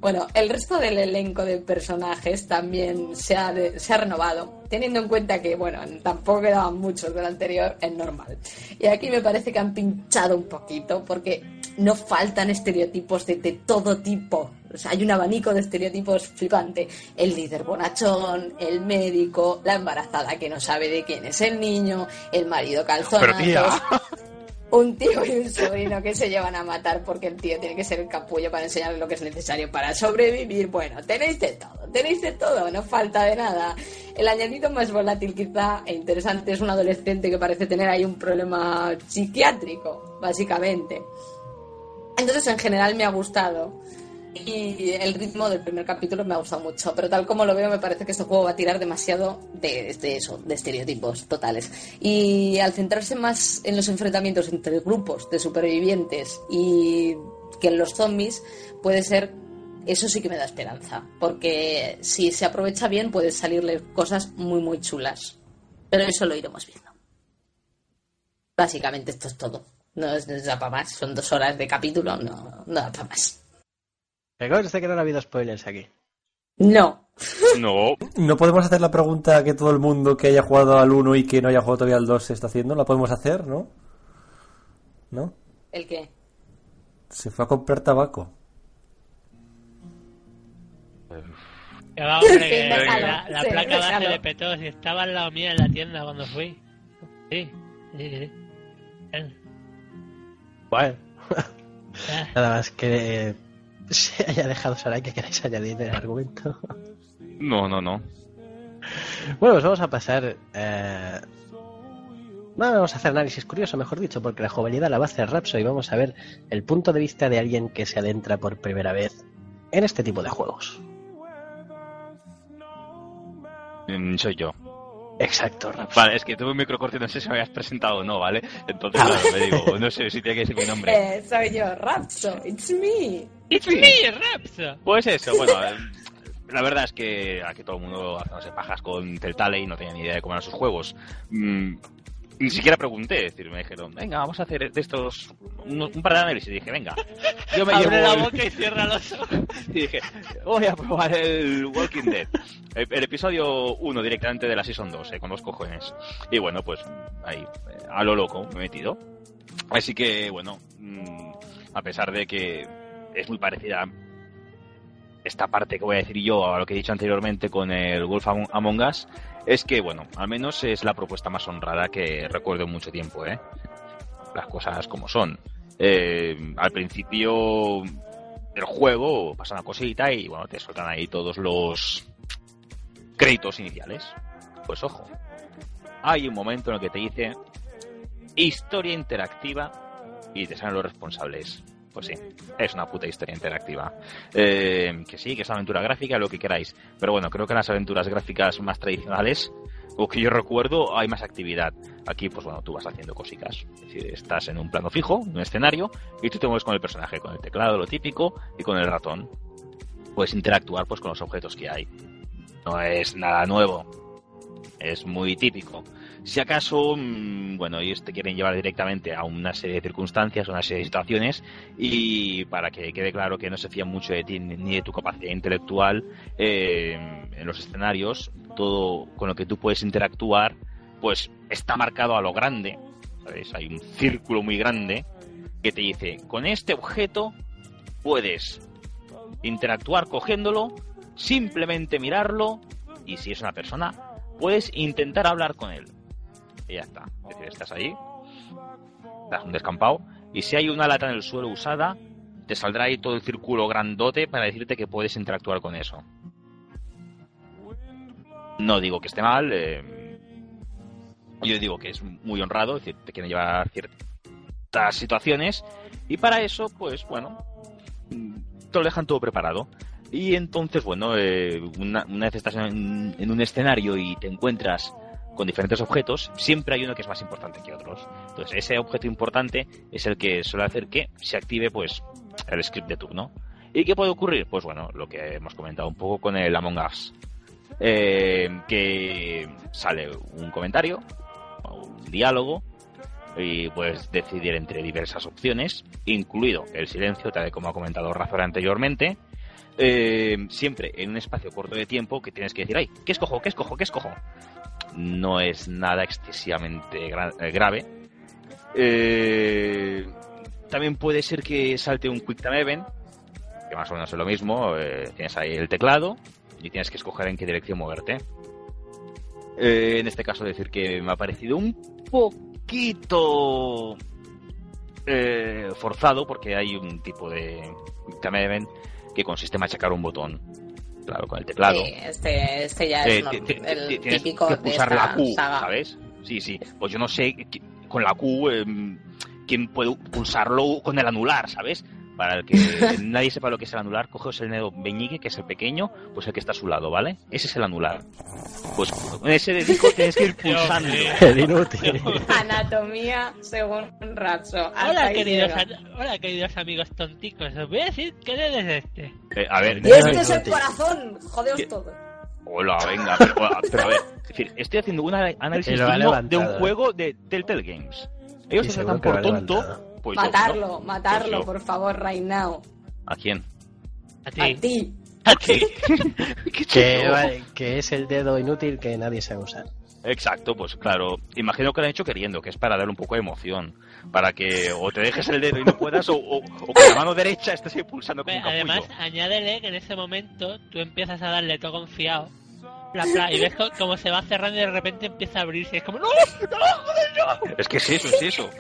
Bueno, el resto del elenco de personajes también se ha, de- se ha renovado, teniendo en cuenta que, bueno, tampoco quedaban muchos del anterior, es normal. Y aquí me parece que han pinchado un poquito, porque no faltan estereotipos de, de todo tipo. O sea, hay un abanico de estereotipos flipante. El líder bonachón, el médico, la embarazada que no sabe de quién es el niño, el marido Pero tía. un tío y un sobrino que se llevan a matar porque el tío tiene que ser el capullo para enseñarle lo que es necesario para sobrevivir. Bueno, tenéis de todo, tenéis de todo, no falta de nada. El añadido más volátil quizá e interesante es un adolescente que parece tener ahí un problema psiquiátrico, básicamente. Entonces, en general me ha gustado. Y el ritmo del primer capítulo me ha gustado mucho, pero tal como lo veo me parece que este juego va a tirar demasiado de, eso, de estereotipos totales. Y al centrarse más en los enfrentamientos entre grupos de supervivientes y que en los zombies, puede ser, eso sí que me da esperanza, porque si se aprovecha bien pueden salirle cosas muy muy chulas. Pero eso lo iremos viendo. Básicamente esto es todo. No es, da para más, son dos horas de capítulo, no, no da para más. Que conste que no ha habido spoilers aquí. No. No. ¿No podemos hacer la pregunta que todo el mundo que haya jugado al 1 y que no haya jugado todavía al 2 se está haciendo? ¿La podemos hacer, no? ¿No? ¿El qué? Se fue a comprar tabaco. La, la sí, placa base déjalo. le petó. Si estaba al lado mía en la tienda cuando fui. Sí, sí, sí. Bueno, nada más que se haya dejado Sarai que queráis añadir el argumento. No, no, no. Bueno, pues vamos a pasar. Eh... No, vamos a hacer análisis curioso, mejor dicho, porque la jovenidad la va a hacer Rapso y vamos a ver el punto de vista de alguien que se adentra por primera vez en este tipo de juegos. Mm, Soy yo. Exacto, Rapso. Vale, es que tuve un microcorte, no sé si me habías presentado o no, ¿vale? Entonces, claro, me digo, no sé si tiene que ser mi nombre. Eh, soy yo, Rapso, it's me. ¡It's me, Rapso! Pues eso, bueno, eh, la verdad es que aquí todo el mundo hace pajas con Telltale y no tenía ni idea de cómo eran sus juegos. Ni siquiera pregunté, es decir, me dijeron, venga, vamos a hacer de estos unos- un par de análisis. Y dije, venga, yo me Abre llevo la boca y cierra los ojos. y dije, voy a probar el Walking Dead. El, el episodio 1 directamente de la Season 2, eh, con dos cojones. Y bueno, pues ahí, eh, a lo loco, me he metido. Así que, bueno, mm, a pesar de que es muy parecida esta parte que voy a decir yo a lo que he dicho anteriormente con el Wolf Among Us, es que, bueno, al menos es la propuesta más honrada que recuerdo en mucho tiempo, ¿eh? Las cosas como son. Eh, al principio del juego pasa una cosita y, bueno, te sueltan ahí todos los créditos iniciales. Pues ojo, hay un momento en el que te dice historia interactiva y te salen los responsables. Pues sí, es una puta historia interactiva. Eh, que sí, que es una aventura gráfica, lo que queráis. Pero bueno, creo que en las aventuras gráficas más tradicionales, o que yo recuerdo, hay más actividad. Aquí, pues bueno, tú vas haciendo cositas. Es decir, estás en un plano fijo, en un escenario, y tú te mueves con el personaje, con el teclado, lo típico, y con el ratón. Puedes interactuar pues con los objetos que hay. No es nada nuevo. Es muy típico. Si acaso, mm, bueno, ellos te quieren llevar directamente a una serie de circunstancias, a una serie de situaciones, y para que quede claro que no se fían mucho de ti ni de tu capacidad intelectual eh, en los escenarios, todo con lo que tú puedes interactuar, pues está marcado a lo grande. ¿sabes? Hay un círculo muy grande que te dice, con este objeto puedes interactuar cogiéndolo, simplemente mirarlo, y si es una persona, puedes intentar hablar con él. Y ya está. Es decir, estás ahí, das un descampado, y si hay una lata en el suelo usada, te saldrá ahí todo el círculo grandote para decirte que puedes interactuar con eso. No digo que esté mal, eh, yo digo que es muy honrado, es decir, te quieren llevar ciertas situaciones, y para eso, pues bueno, te lo dejan todo preparado. Y entonces, bueno, eh, una, una vez estás en un escenario y te encuentras con diferentes objetos, siempre hay uno que es más importante que otros. Entonces, ese objeto importante es el que suele hacer que se active, pues, el script de turno. ¿Y qué puede ocurrir? Pues bueno, lo que hemos comentado un poco con el Among Us. Eh, que sale un comentario, un diálogo, y puedes decidir entre diversas opciones, incluido el silencio, tal y como ha comentado Razor anteriormente, eh, siempre en un espacio corto de tiempo que tienes que decir, ay, ¿qué escojo? ¿Qué escojo? ¿Qué escojo? No es nada excesivamente eh, grave. Eh, también puede ser que salte un Quick Time Event, que más o menos es lo mismo. tienes ahí el teclado y tienes que escoger en qué dirección moverte. En este caso decir que me ha parecido un poquito forzado porque hay un tipo de Quick Time Event que consiste en machacar un botón. Claro, con el teclado. Sí, este, este ya Eh, es ti- el típico que de pulsar esta la Q, saga. ¿sabes? Sí, sí. Pues yo no sé con la Q em, quién puede pulsarlo con el anular, ¿sabes? Para el que nadie sepa lo que es el anular, cogeos el dedo meñique, que es el pequeño, pues el que está a su lado, ¿vale? Ese es el anular. Pues con ese dedico tienes que ir pulsando. El inútil. Anatomía según Ratso. Hola queridos, hola queridos amigos tonticos, os voy a decir qué dedo es este. Eh, a ver, Y este es el corazón. Jodeos ¿Qué? todo. Hola, venga, pero, pero a ver, es decir, estoy haciendo un análisis de un juego de Telltale Games. Ellos se tratan por tonto, yo, matarlo, ¿no? matarlo, Pues yo. por favor, right now. ¿A quién? A ti. A ti. ¿Qué? ¿Qué Que, chulo. vale, que es el dedo inútil que nadie sabe usar. Exacto, pues claro, imagino que lo han hecho queriendo, que es para darle un poco de emoción, para que o te dejes el dedo y no puedas, o, o- o con la mano derecha estés ahí pulsando como un capullo. Además, añádele que en ese momento tú empiezas a darle todo confiado. Bla, bla, y ves cómo se va cerrando y de repente empieza a abrirse. Es como, ¡No! ¡No! ¡Joder, no! Es que es eso, es eso.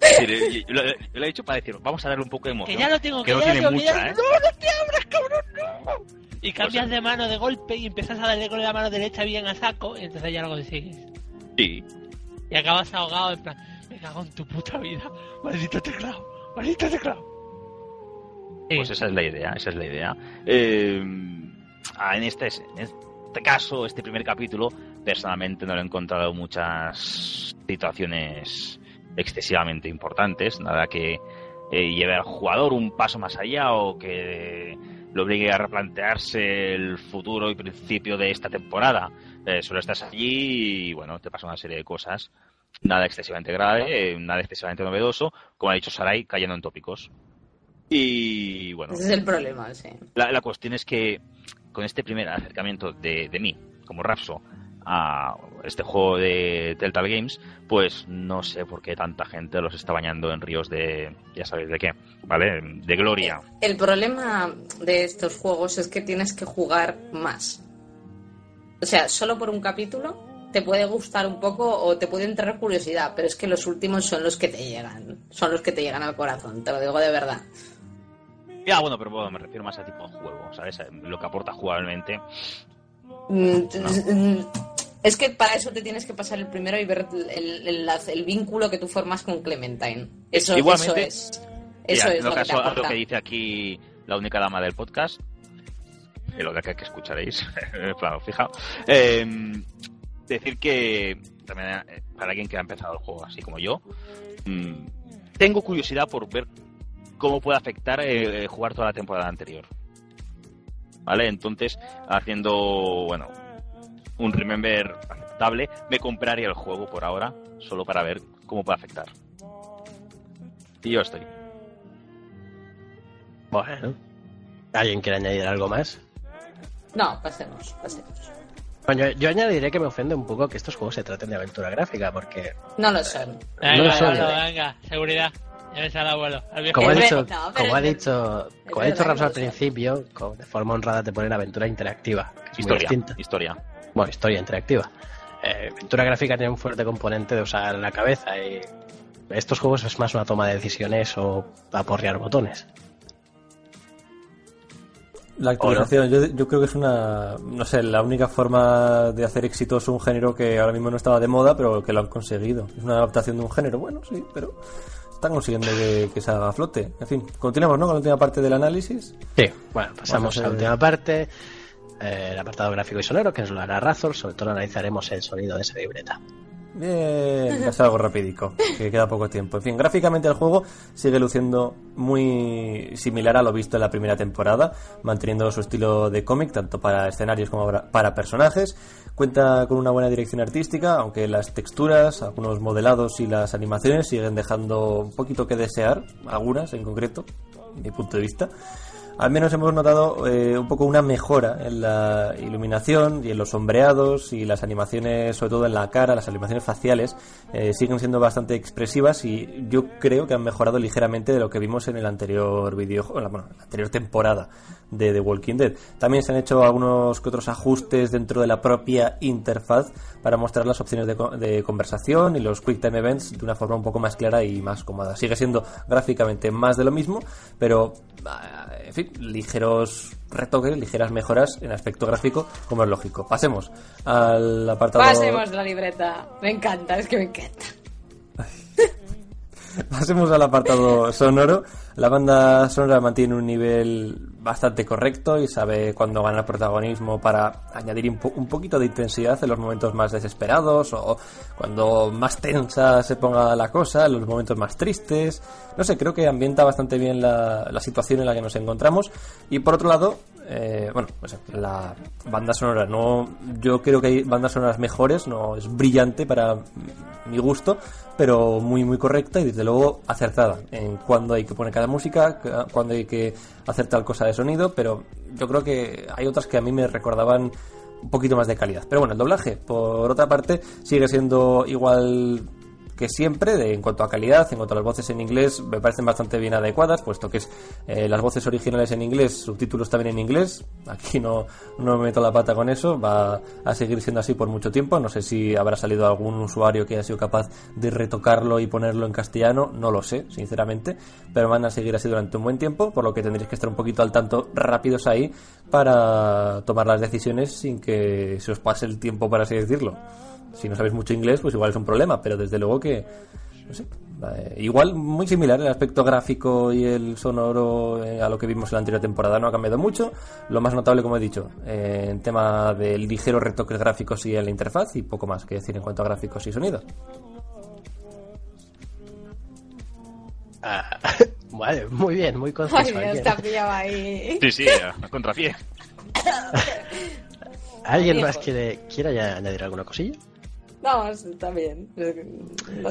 Decir, yo, lo, yo lo he hecho para decir, vamos a darle un poco de Que emoción. ya lo tengo, que, no ya tiene lo tengo, que ya lo ¿eh? ¡No, no te abras, cabrón, no! Y cambias de mano de golpe y empiezas a darle con la mano derecha bien a saco y entonces ya lo consigues. Sí, Y acabas ahogado en plan, me cago en tu puta vida, maldito teclado, maldito teclado. Sí. pues esa es la idea, esa es la idea. Eh, ah, en, este, en este caso, este primer capítulo, personalmente no lo he encontrado muchas situaciones excesivamente importantes, nada que eh, lleve al jugador un paso más allá o que lo obligue a replantearse el futuro y principio de esta temporada. Eh, solo estás allí y bueno, te pasa una serie de cosas. Nada excesivamente grave, eh, nada excesivamente novedoso, como ha dicho Sarai, cayendo en tópicos. Y bueno, Ese es el problema, sí. la, la cuestión es que con este primer acercamiento de, de mí, como Rapso, a este juego de Telltale Games, pues no sé por qué tanta gente los está bañando en ríos de, ya sabéis de qué, ¿vale? De gloria. El problema de estos juegos es que tienes que jugar más. O sea, solo por un capítulo te puede gustar un poco o te puede entrar curiosidad, pero es que los últimos son los que te llegan. Son los que te llegan al corazón, te lo digo de verdad. Ya, bueno, pero bueno, me refiero más a tipo de juego, ¿sabes? Lo que aporta jugablemente. Mm, mm, Es que para eso te tienes que pasar el primero y ver el, el- vínculo que tú formas con Clementine. Eso, Igualmente, eso es. Eso es haciendo lo que te a lo que dice aquí la única dama del podcast, de lo que, que escucharéis, claro, fijaos, eh, decir que también eh, para alguien que ha empezado el juego así como yo, mm, tengo curiosidad por ver cómo puede afectar eh, jugar toda la temporada anterior. ¿Vale? Entonces, haciendo, bueno, un remember aceptable, me compraría el juego por ahora, solo para ver cómo puede afectar. Y yo estoy. Bueno. ¿Alguien quiere añadir algo más? No, pasemos, pasemos. Bueno, yo, yo añadiré que me ofende un poco que estos juegos se traten de aventura gráfica, porque No lo son. Venga, No son- abuelo, venga, seguridad. Ya ves al abuelo. al viejo. como ha dicho, no, como ha dicho, como ha dicho Raps al lo son. principio, de forma honrada te ponen aventura interactiva, que es muy Historia, distinta. historia. Bueno, historia interactiva. Eh, aventura gráfica tiene un fuerte componente de usar la cabeza y estos juegos es más una toma de decisiones o aporrear botones. La actualización, yo, yo creo que es una, no sé, la única forma de hacer exitoso un género que ahora mismo no estaba de moda, pero que lo han conseguido. Es una adaptación de un género, bueno, sí, pero están consiguiendo que, que se haga a flote. En fin, continuamos, ¿no? Con la última parte del análisis. Sí, bueno, pasamos a a la última parte, eh, el apartado gráfico y sonoro, que nos lo hará Razor, sobre todo analizaremos el sonido de esa libreta. Bien, pasa algo rapidico, que queda poco tiempo. En fin, gráficamente el juego sigue luciendo muy similar a lo visto en la primera temporada, manteniendo su estilo de cómic, tanto para escenarios como para- personajes. Cuenta con una buena dirección artística, aunque las texturas, algunos modelados y las animaciones siguen dejando un poquito que desear, algunas en concreto, mi punto de vista. Al menos hemos notado eh, un poco una mejora en la iluminación y en los sombreados y las animaciones, sobre todo en la cara, las animaciones faciales, eh, siguen siendo bastante expresivas y yo creo que han mejorado ligeramente de lo que vimos en el anterior la, bueno, en la anterior temporada de The Walking Dead. También se han hecho algunos que otros ajustes dentro de la propia interfaz para mostrar las opciones de, de conversación y los Quick Time Events de una forma un poco más clara y más cómoda. Sigue siendo gráficamente más de lo mismo, pero ah, en fin, ligeros retoques, ligeras mejoras en aspecto gráfico, como es lógico. Pasemos al apartado. Pasemos la libreta. Me encanta, es que me encanta. Pasemos al apartado sonoro. La banda sonora mantiene un nivel bastante correcto y sabe cuándo ganar protagonismo para añadir un, po- un poquito de intensidad en los momentos más desesperados o cuando más tensa se ponga la cosa, en los momentos más tristes. No sé, creo que ambienta bastante bien la, la situación en la que nos encontramos. Y por otro lado, eh, bueno, no sé, la banda sonora no, yo creo que hay bandas sonoras mejores, no es brillante para mi gusto, pero muy muy correcta y desde luego acertada en cuando hay que poner cada música, ca- cuando hay que hacer tal cosa de sonido, pero yo creo que hay otras que a mí me recordaban un poquito más de calidad. Pero bueno, el doblaje, por otra parte, sigue siendo igual que siempre de, en cuanto a calidad, en cuanto a las voces en inglés, me parecen bastante bien adecuadas, puesto que es eh, las voces originales en inglés, subtítulos también en inglés. Aquí no, no me meto la pata con eso, va a seguir siendo así por mucho tiempo. No sé si habrá salido algún usuario que haya sido capaz de retocarlo y ponerlo en castellano, no lo sé, sinceramente, pero van a seguir así durante un buen tiempo, por lo que tendréis que estar un poquito al tanto rápidos ahí para tomar las decisiones sin que se os pase el tiempo, por así decirlo si no sabéis mucho inglés, pues igual es un problema, pero desde luego que, no sé, eh, igual muy similar el aspecto gráfico y el sonoro eh, a lo que vimos en la anterior temporada, no ha cambiado mucho. Lo más notable, como he dicho, eh, en tema de ligeros retoques gráficos y en la interfaz y poco más que decir en cuanto a gráficos y sonido. Ah, vale, muy bien, muy conciso. Ay, Dios, ¿Alguien, te ha pillado ahí. Sí, sí, a contrapié. ¿alguien más quiere, quiere añadir alguna cosilla? No, está bien.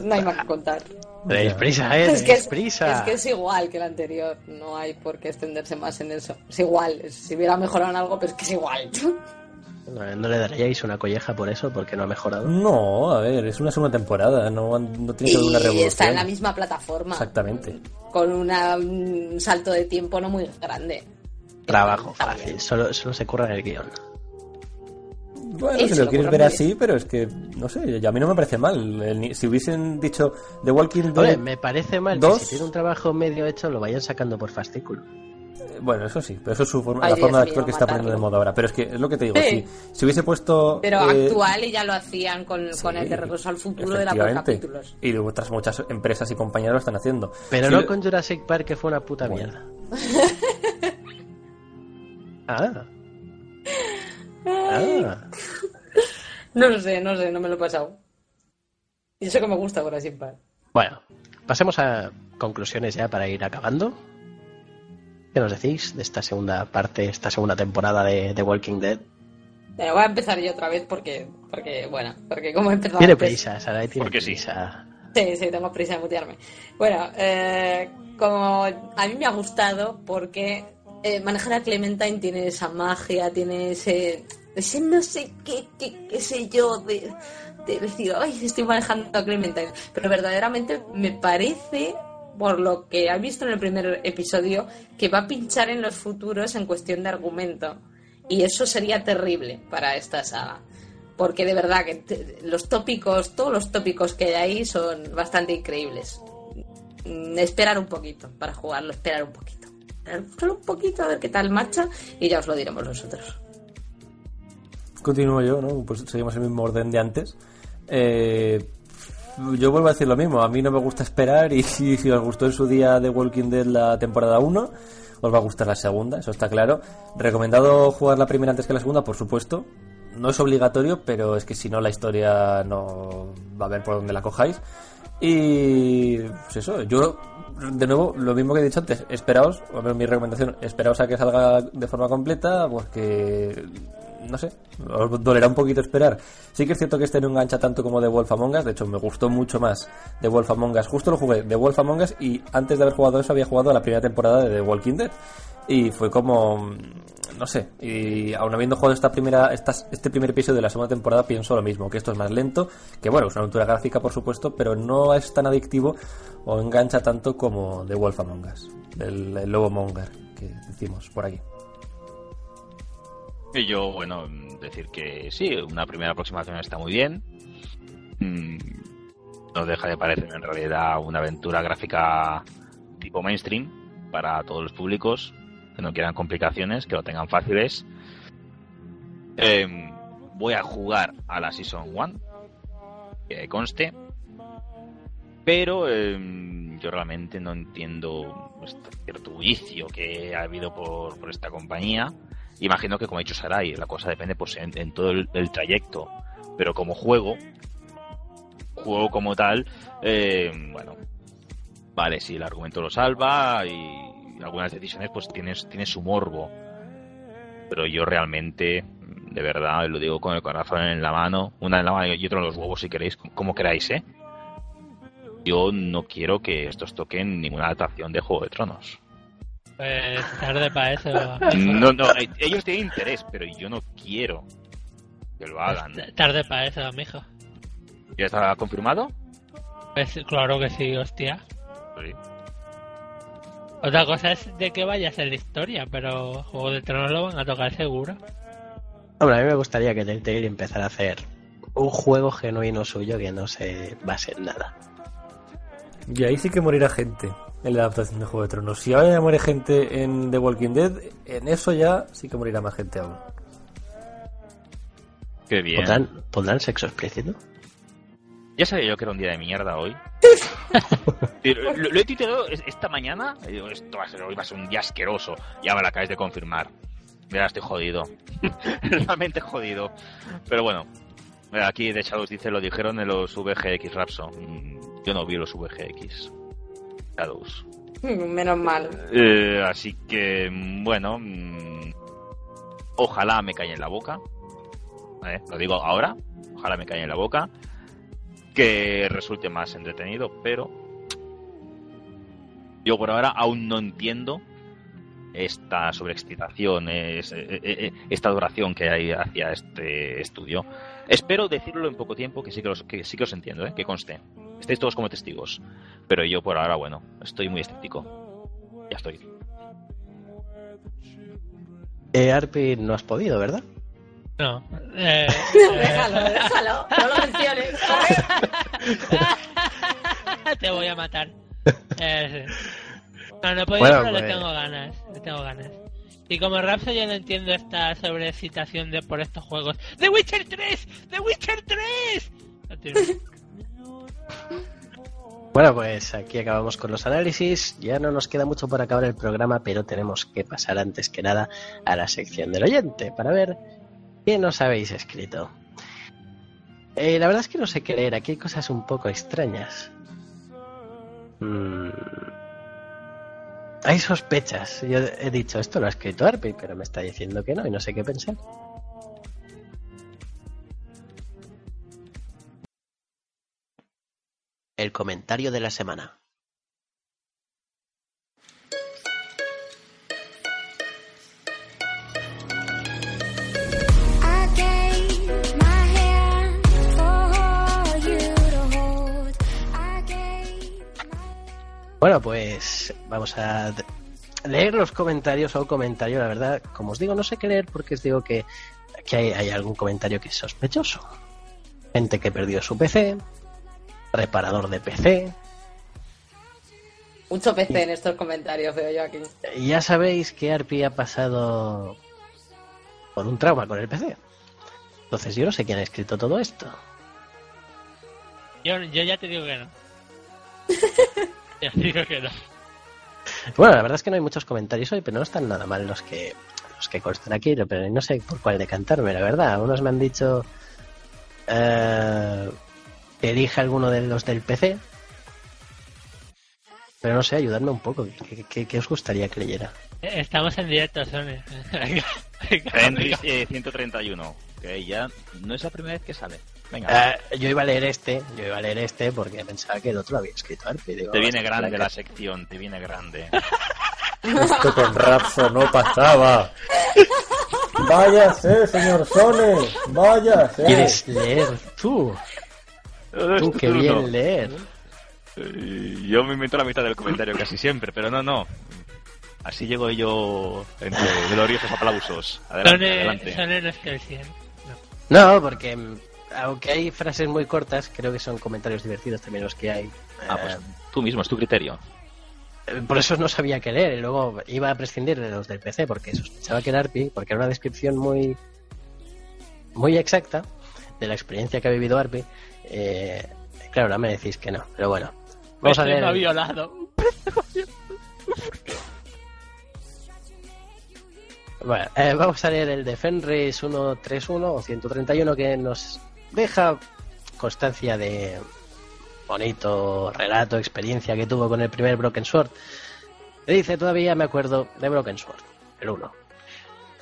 No, hay más que contar. Tenéis prisa, ¿eh? Es que Tenéis es, prisa. es que es igual que el anterior. No hay por qué extenderse más en eso. Es igual. Si hubiera mejorado en algo, pero es que es igual. No, no le daríais una colleja por eso, porque no ha mejorado. No, a ver, es una segunda temporada, no, no tiene que haber una Y revolución. está en la misma plataforma. Exactamente. Con una- un salto de tiempo no muy grande. Trabajo fácil, solo, solo se curra en el guion. Bueno, Eso si lo lo quieres ver así, pero es que, no sé, a mí no me parece mal. El si hubiesen dicho The Walking Dead... Me parece mal dos- que si tiene un trabajo medio hecho lo vayan sacando por fascículo. Bueno, eso sí, pero eso es su forma, Ay, la forma de actuar que está poniendo de moda ahora. Pero es que es lo que te digo, Sí. si, si hubiese puesto... Pero eh, actual y ya lo hacían con, con el de Regreso al Futuro de la por capítulos. Y otras muchas empresas y compañías lo están haciendo. Pero Si no lo- con Jurassic Park, que fue una puta Bueno. mierda. ah. Ah. No lo sé, no sé, no me lo he pasado. Y eso que me gusta ahora sin par. Bueno, pasemos a conclusiones ya para ir acabando. ¿Qué nos decís de esta segunda parte, esta segunda temporada de The Walking Dead? Bueno, voy a empezar yo otra vez porque, porque bueno, porque como he empezado Tiene antes- prisa, Sara, tiene Porque sí. prisa. Sí, sí, tengo prisa de mutearme. Bueno, eh, como a mí me ha gustado porque eh, manejar a Clementine tiene esa magia, tiene ese, ese no sé qué, qué, qué sé yo, de, de decir, ay, estoy manejando a Clementine. Pero verdaderamente me parece, por lo que he visto en el primer episodio, que va a pinchar en los futuros en cuestión de argumento. Y eso sería terrible para esta saga porque de verdad que los tópicos, todos los tópicos que hay ahí son bastante increíbles. Mm, Esperar un poquito para jugarlo, esperar un poquito. Esperar Solo un poquito a ver qué tal marcha y ya os lo diremos nosotros. Continúo yo, ¿no? Pues seguimos el mismo orden de antes. Eh, yo vuelvo a decir lo mismo. A mí no me gusta esperar y si, os gustó en su día The Walking Dead la temporada 1, os va a gustar la segunda, eso está claro. Recomendado jugar la primera antes que la segunda, por supuesto. No es obligatorio, pero es que si no la historia no va a ver por dónde la cojáis. Y pues eso, yo de nuevo lo mismo que he dicho antes, esperaos, o menos mi recomendación, esperaos a que salga de forma completa, porque no sé, os dolerá un poquito esperar. Sí que es cierto que este no engancha tanto como The Wolf Among Us, de hecho me gustó mucho más The Wolf Among Us. Justo lo jugué The Wolf Among Us y antes de haber jugado eso había jugado la primera temporada de The Walking Dead. Y fue como, no sé, y aún habiendo jugado esta primera, estas- este primer episodio de la segunda temporada pienso lo mismo, que esto es más lento, que bueno, es una aventura gráfica por supuesto, pero no es tan adictivo o engancha tanto como The Wolf Among Us, el, el lobo monger que decimos por aquí. Y yo, bueno, decir que sí, una primera aproximación está muy bien. Mm, No deja de parecer en realidad una aventura gráfica tipo mainstream para todos los públicos que no quieran complicaciones, que lo tengan fáciles. Em, voy a jugar a la Season 1, que conste. Pero em, yo realmente no entiendo este cierto bullicio que ha habido por, por esta compañía. Imagino que, como ha dicho Sarai, la cosa depende pues, en, todo el, trayecto. Pero como juego, juego como tal, eh, bueno, vale, si el argumento lo salva y algunas decisiones pues tienes, tiene su morbo. Pero yo realmente, de verdad, lo digo con el corazón en la mano, una en la mano y otra en los huevos si queréis, como queráis, ¿eh? Yo no quiero que estos toquen ninguna adaptación de Juego de Tronos. Pues tarde para eso. No, no, ellos tienen interés, pero yo no quiero que lo hagan. Tarde para eso, mijo. ¿Ya está confirmado? Pues claro que sí, hostia. Sí. Otra cosa es de que vaya a ser la historia, pero Juego de Tronos lo van a tocar seguro. Hombre, a mí me gustaría que Telltale empezara a hacer un juego genuino suyo que no se base en nada. Y ahí sí que morirá gente en la adaptación de Juego de Tronos. Si ahora ya muere gente en The Walking Dead, en eso ya sí que morirá más gente aún. Qué bien. ¿Pondrán, ¿Pondrán sexo explícito? Ya sabía yo que era un día de mierda hoy. Lo, lo he titulado es- esta mañana. y digo, esto va a ser, hoy va a ser un día asqueroso. Ya me la acabáis de confirmar. Mira, estoy jodido. Realmente jodido. Pero bueno. Aquí de Shadows dice, lo dijeron en los VGX Rapso. Mm, Yo no vi los VGX. Shadows. Menos mal. Eh, así que, mm, bueno, mm, ojalá me caiga en la boca. ¿eh? Lo digo ahora, ojalá me caiga en la boca. Que resulte más entretenido, pero yo por ahora aún no entiendo esta sobreexcitación, eh, eh, eh, esta adoración que hay hacia este estudio. Espero decirlo en poco tiempo, que sí que, os, que sí que os entiendo, ¿eh? que conste. Estáis todos como testigos. Pero yo por ahora, bueno, estoy muy escéptico. Ya estoy. Eh, Arpi, no has podido, ¿verdad? No. Eh, déjalo, déjalo. No lo menciones. Te voy a matar. Eh, sí. No, no podido, Bueno, pero le pues- tengo ganas. Le tengo ganas. Y como Rapso yo no entiendo esta sobrecitación de por estos juegos. ¡The Witcher 3! ¡The Witcher 3! No entiendo. Bueno, pues aquí acabamos con los análisis. Ya no nos queda mucho por acabar el programa, pero tenemos que pasar antes que nada a la sección del oyente para ver qué nos habéis escrito. Eh, la verdad es que no sé qué leer, aquí hay cosas un poco extrañas. Mm. Hay sospechas. Yo he dicho, esto lo ha escrito Arpi, pero me está diciendo que no y no sé qué pensar. El comentario de la semana. Bueno, pues vamos a leer los comentarios o comentario. La verdad, como os digo, no sé qué leer porque os digo que aquí hay, hay algún comentario que es sospechoso. Gente que perdió su PC, reparador de PC. Mucho PC en estos comentarios veo yo aquí. Ya sabéis que Arpi ha pasado por un trauma con el PC. Entonces yo no sé quién ha escrito todo esto. Yo, yo ya te digo que no. Ya te digo que no. Bueno, la verdad es que no hay muchos comentarios hoy, pero no están nada mal los que los que constan aquí, pero no sé por cuál decantarme, la verdad. Unos me han dicho eh, que elija alguno de los del PC, pero no sé, ayudadme un poco. ¿Qué, qué- qué os gustaría que leyera? Eh, Estamos en directo, Sony. Venga, venga, venga. eh, 131, que ya no es la primera vez que sale. Venga, Eh, yo iba a leer este, yo iba a leer este porque pensaba que el otro lo había escrito Arpi. Digo, te viene "Hostia, grande la sección, te viene grande. Esto con Rapso no pasaba. Váyase, señor Sone. Váyase. ¿Quieres leer tú? Tú, qué no. bien leer. Eh, Yo me invento la mitad del comentario casi siempre, pero no, no. Así llego yo entre gloriosos aplausos. Adelante, adelante. Sony no es que el 100. No, porque mm, aunque hay frases muy cortas, creo que son comentarios divertidos también los que hay. Ah, pues Eh, tú mismo, es tu criterio. Eh, Por eso no sabía qué leer y luego iba a prescindir de los del PC porque sospechaba que era Arpi, porque era una descripción muy muy exacta de la experiencia que ha vivido Arpi. Eh, claro, ahora me decís que no, pero bueno. Vamos a Este me ha violado. Bueno, eh, vamos a leer el de Fenris 131 o 131 que nos deja constancia de bonito relato, experiencia que tuvo con el primer Broken Sword. Le dice, todavía me acuerdo de Broken Sword, el 1.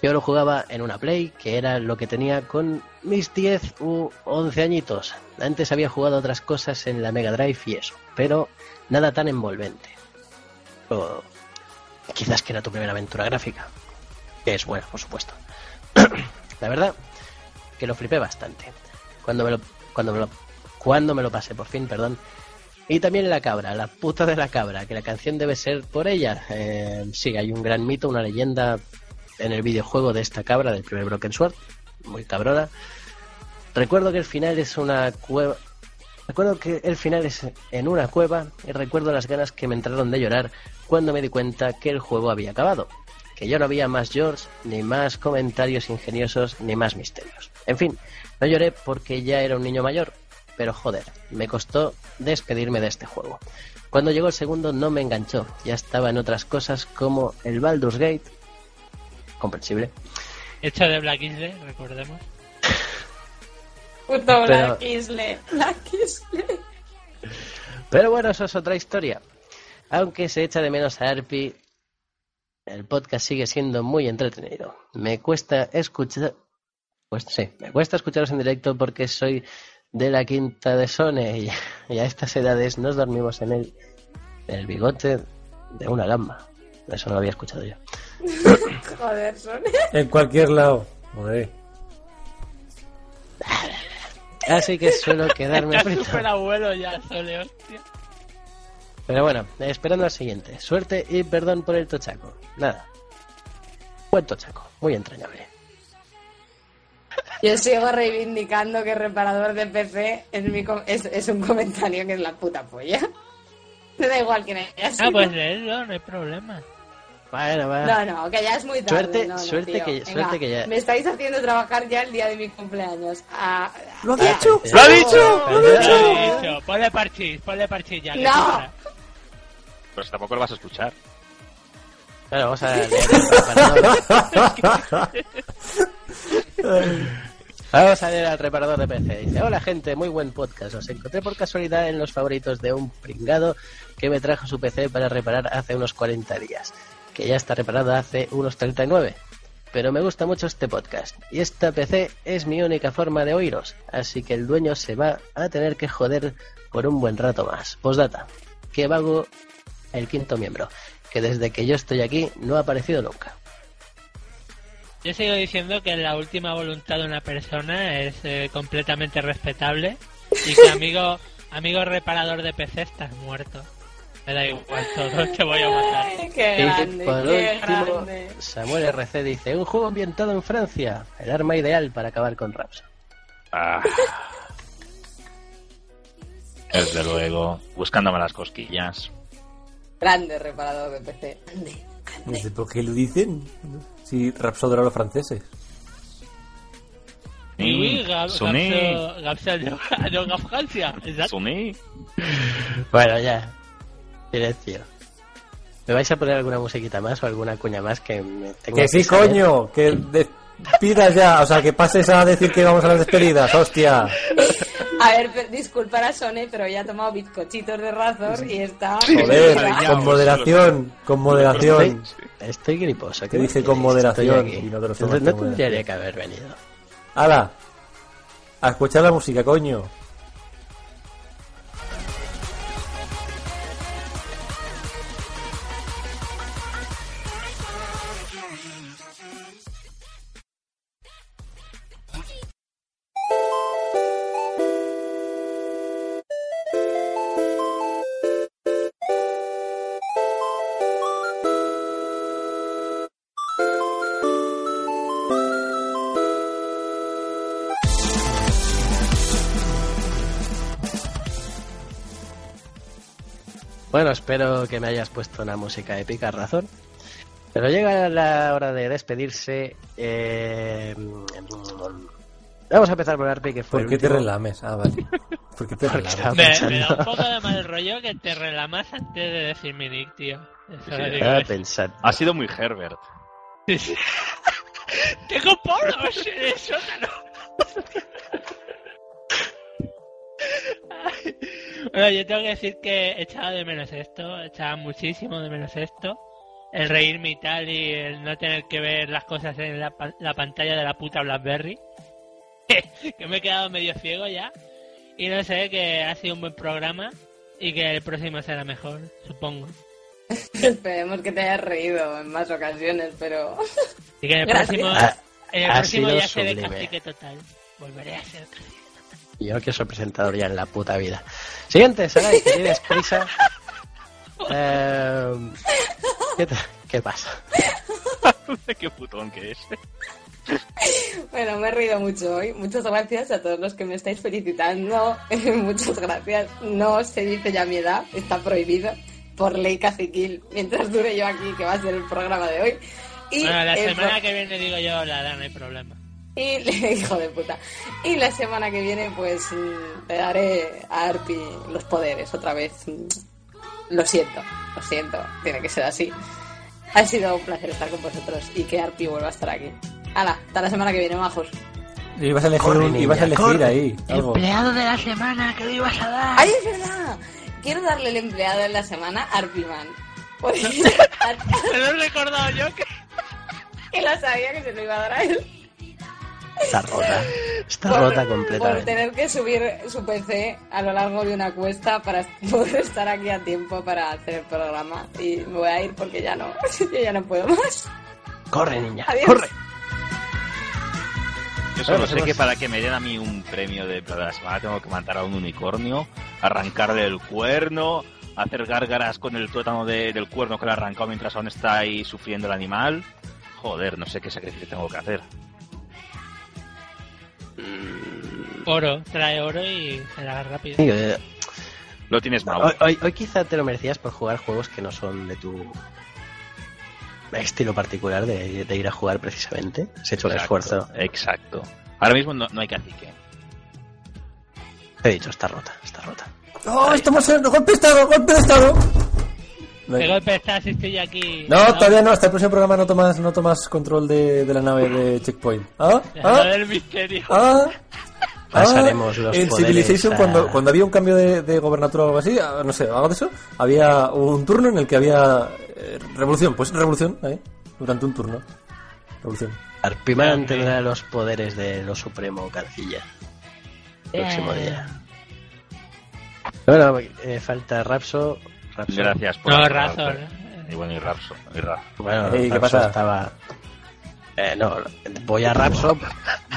Yo lo jugaba en una Play, que era lo que tenía con mis 10 u 11 añitos. Antes había jugado otras cosas en la Mega Drive y eso, pero nada tan envolvente. Quizás que era tu primera aventura gráfica, que es buena, por supuesto. la verdad, que lo flipé bastante. Cuando me lo, cuando me lo, cuando me lo pasé, por fin, perdón. Y también la cabra, la puta de la cabra, que la canción debe ser por ella. Eh, sí, hay un gran mito, una leyenda en el videojuego de esta cabra, del primer Broken Sword, muy cabrona. Recuerdo que el final es una cueva. Recuerdo que el final es en una cueva y recuerdo las ganas que me entraron de llorar cuando me di cuenta que el juego había acabado. Que ya no había más George, ni más comentarios ingeniosos, ni más misterios. En fin, no lloré porque ya era un niño mayor, pero joder, me costó despedirme de este juego. Cuando llegó el segundo no me enganchó, ya estaba en otras cosas como el Baldur's Gate, comprensible, Hecho de Black Isle, recordemos. Puto Pero- Black Isle. Black Isle. Pero bueno, eso es otra historia. Aunque se echa de menos a Arpi, el podcast sigue siendo muy entretenido. Me cuesta escuchar. Pues sí, me cuesta escucharos en directo porque soy de la quinta de Sone y, y a estas edades nos dormimos en el, en el bigote de una gamba. Eso no lo había escuchado yo. Joder, son. En cualquier lado. Joder. Así que suelo quedarme frito. súper abuelo ya, Sole, hostia. Pero bueno, esperando al siguiente. Suerte y perdón por el tochaco. Nada. Buen tochaco, muy entrañable. Yo sigo reivindicando que reparador de PC es, mi com- es, es un comentario que es la puta polla. Me da igual quién haya sido. Ah, pues leerlo, no hay problema. Bueno, va. No, no, que ya es muy tarde. Suerte- no, no, suerte tío. que- Venga, suerte que ya- Me estáis haciendo trabajar ya el día de mi cumpleaños. Ah, ¡Lo ha dicho! ¡Lo ha dicho! ¡Lo ha Lo dicho. Ponle parchís, ponle parchís ya. No. Pues tampoco lo vas a escuchar. Bueno, vamos a reparador. Vamos a leer al reparador de PC. Dice, hola gente, muy buen podcast. Os encontré por casualidad en los favoritos de un pringado que me trajo su PC para reparar hace unos 40 días. Que ya está reparado hace unos 39. Pero me gusta mucho este podcast. Y esta PC es mi única forma de oíros. Así que el dueño se va a tener que joder por un buen rato más. Postdata. Que vago el quinto miembro. Que desde que yo estoy aquí no ha aparecido nunca. Yo sigo diciendo que la última voluntad de una persona es eh, completamente respetable y que amigo amigo reparador de PC estás muerto. Me da igual todo, te voy a matar. Ay, qué Y grande, por qué último, grande. Samuel RC dice, un juego ambientado en Francia, el arma ideal para acabar con Raps. Ah. Desde luego, buscándome las cosquillas. Grande reparador de PC. Grande. No sé por qué lo dicen. Si Rapsodra los franceses. Gap Francia, exacto. Suní. Bueno, ya. Silencio. ¿Me vais a poner alguna musiquita más o alguna cuña más que me tengo Que sí, saber? coño. Que despidas ya. O sea, que pases a decir que vamos a las despedidas. Hostia. A ver, per- disculpar a Sone, pero ya ha tomado bizcochitos de Razor y está... Joder, con moderación. Con moderación. Estoy, estoy griposo. ¿qué Te me dije con moderación y no te lo No, tendría que haber venido. ¡Hala! A escuchar la música, coño. Bueno, espero que me hayas puesto una música épica, razón. Pero llega la hora de despedirse. eh, Vamos a empezar por Arpi, que fue ¿Por el qué te relames? Ah, vale. ¿Por qué te relames? Me, da un poco de mal rollo que te relamas antes de decir mi nick, tío. Pensando. Ha sido muy Herbert. Tengo poros en el sótano. Bueno, yo tengo que decir que echaba de menos esto, echaba muchísimo de menos esto. el reírme y tal y el no tener que ver las cosas en la, la pantalla de la puta Blackberry. que me he quedado medio ciego ya. Y no sé, que ha sido un buen programa y que el próximo será mejor, supongo. Esperemos que te hayas reído en más ocasiones, pero... Y que en el Gracias. próximo, Ha- en el ha próximo sido ya seré cacique total. Volveré a ser cacique. Yo que soy presentador ya en la puta vida. Siguiente, Sarai, que tienes prisa. Eh, ¿qué, te- qué pasa? Qué putón que es. Bueno, me he reído mucho hoy. Muchas gracias a todos los que me estáis felicitando. Muchas gracias. No se dice ya mi edad, está prohibido por ley caciquil mientras dure yo aquí, que va a ser el programa de hoy. Y Bueno, la semana pro- que viene digo yo la edad, no hay problema. Y, hijo de puta. Y la semana que viene, pues le daré a Arpi los poderes otra vez. Lo siento, lo siento, tiene que ser así. Ha sido un placer estar con vosotros y que Arpi vuelva a estar aquí. Hala, hasta la semana que viene, majos. Ibas a elegir, Corre, un- niña, ibas a elegir corre. ahí algo. Empleado de la semana, que lo ibas a dar? ¡Ay, es verdad! Quiero darle el empleado de la semana a Arpiman. Porque Me lo he recordado yo que... que lo sabía que se lo iba a dar a él. Está rota. Está por, rota por completamente. tener que subir su PC a lo largo de una cuesta para poder estar aquí a tiempo para hacer el programa. Y me voy a ir porque ya no, yo ya no puedo más. Corre, niña, Adiós. corre. Yo solo Bueno, sé hemos- que para que me den a mí un premio de de la semana tengo que matar a un unicornio, arrancarle el cuerno, hacer gárgaras con el tuétano de- del cuerno que le ha arrancado mientras aún está ahí sufriendo el animal. Joder, no sé qué sacrificio tengo que hacer. Oro, trae oro y se la haga rápido. Digo, eh, Lo tienes mal. hoy, hoy- hoy quizá te lo merecías por jugar juegos que no son de tu estilo particular de, de ir a jugar precisamente. Has hecho el Exacto, esfuerzo. Exacto. Ahora mismo no, no hay cacique. Te he dicho, está rota, está rota. ¡Oh, estamos en golpe de estado! ¡Golpe de estado! No, ¿Qué hay- golpe estás estoy aquí? no, todavía no, hasta el próximo programa no tomas, no tomas control de, de la nave de Checkpoint. ¿Ah? ¿Ah? del misterio. ¿Ah? Pasaremos Ah, los En Civilization, a- cuando, cuando había un cambio de, de gobernatura o algo así, ah, no sé, algo de eso, había un turno en el que había eh, revolución. Pues revolución, ahí, durante un turno. Revolución. Arpiman Ok. tendrá los poderes de lo supremo canciller. Próximo Eh. día. Bueno, eh, falta Rapso. Rapso. Gracias por No, por- razón. Y bueno, y Rapso. Y Ra- Bueno, Ey, ¿qué Rapso pasa? estaba. Eh, no, voy a Rapso.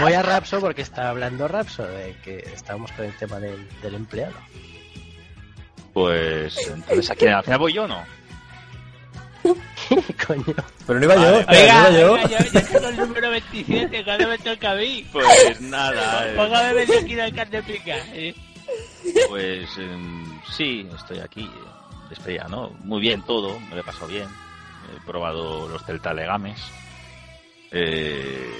Voy a Rapso porque estaba hablando Rapso, de que estábamos con el tema del, del empleado. Pues entonces aquí al final voy yo, ¿no? Coño. Pero no iba yo, Vale. espera, no Oiga, iba yo. oiga, yo, yo tengo el número 27, cuando me toca a mí? Pues nada. eh, Póngame medio kilo de carne pica. ¿eh? Pues em, sí, estoy aquí. eh, ¿no? Muy bien todo, me lo he pasado bien. He probado los Celta Legames. Eh,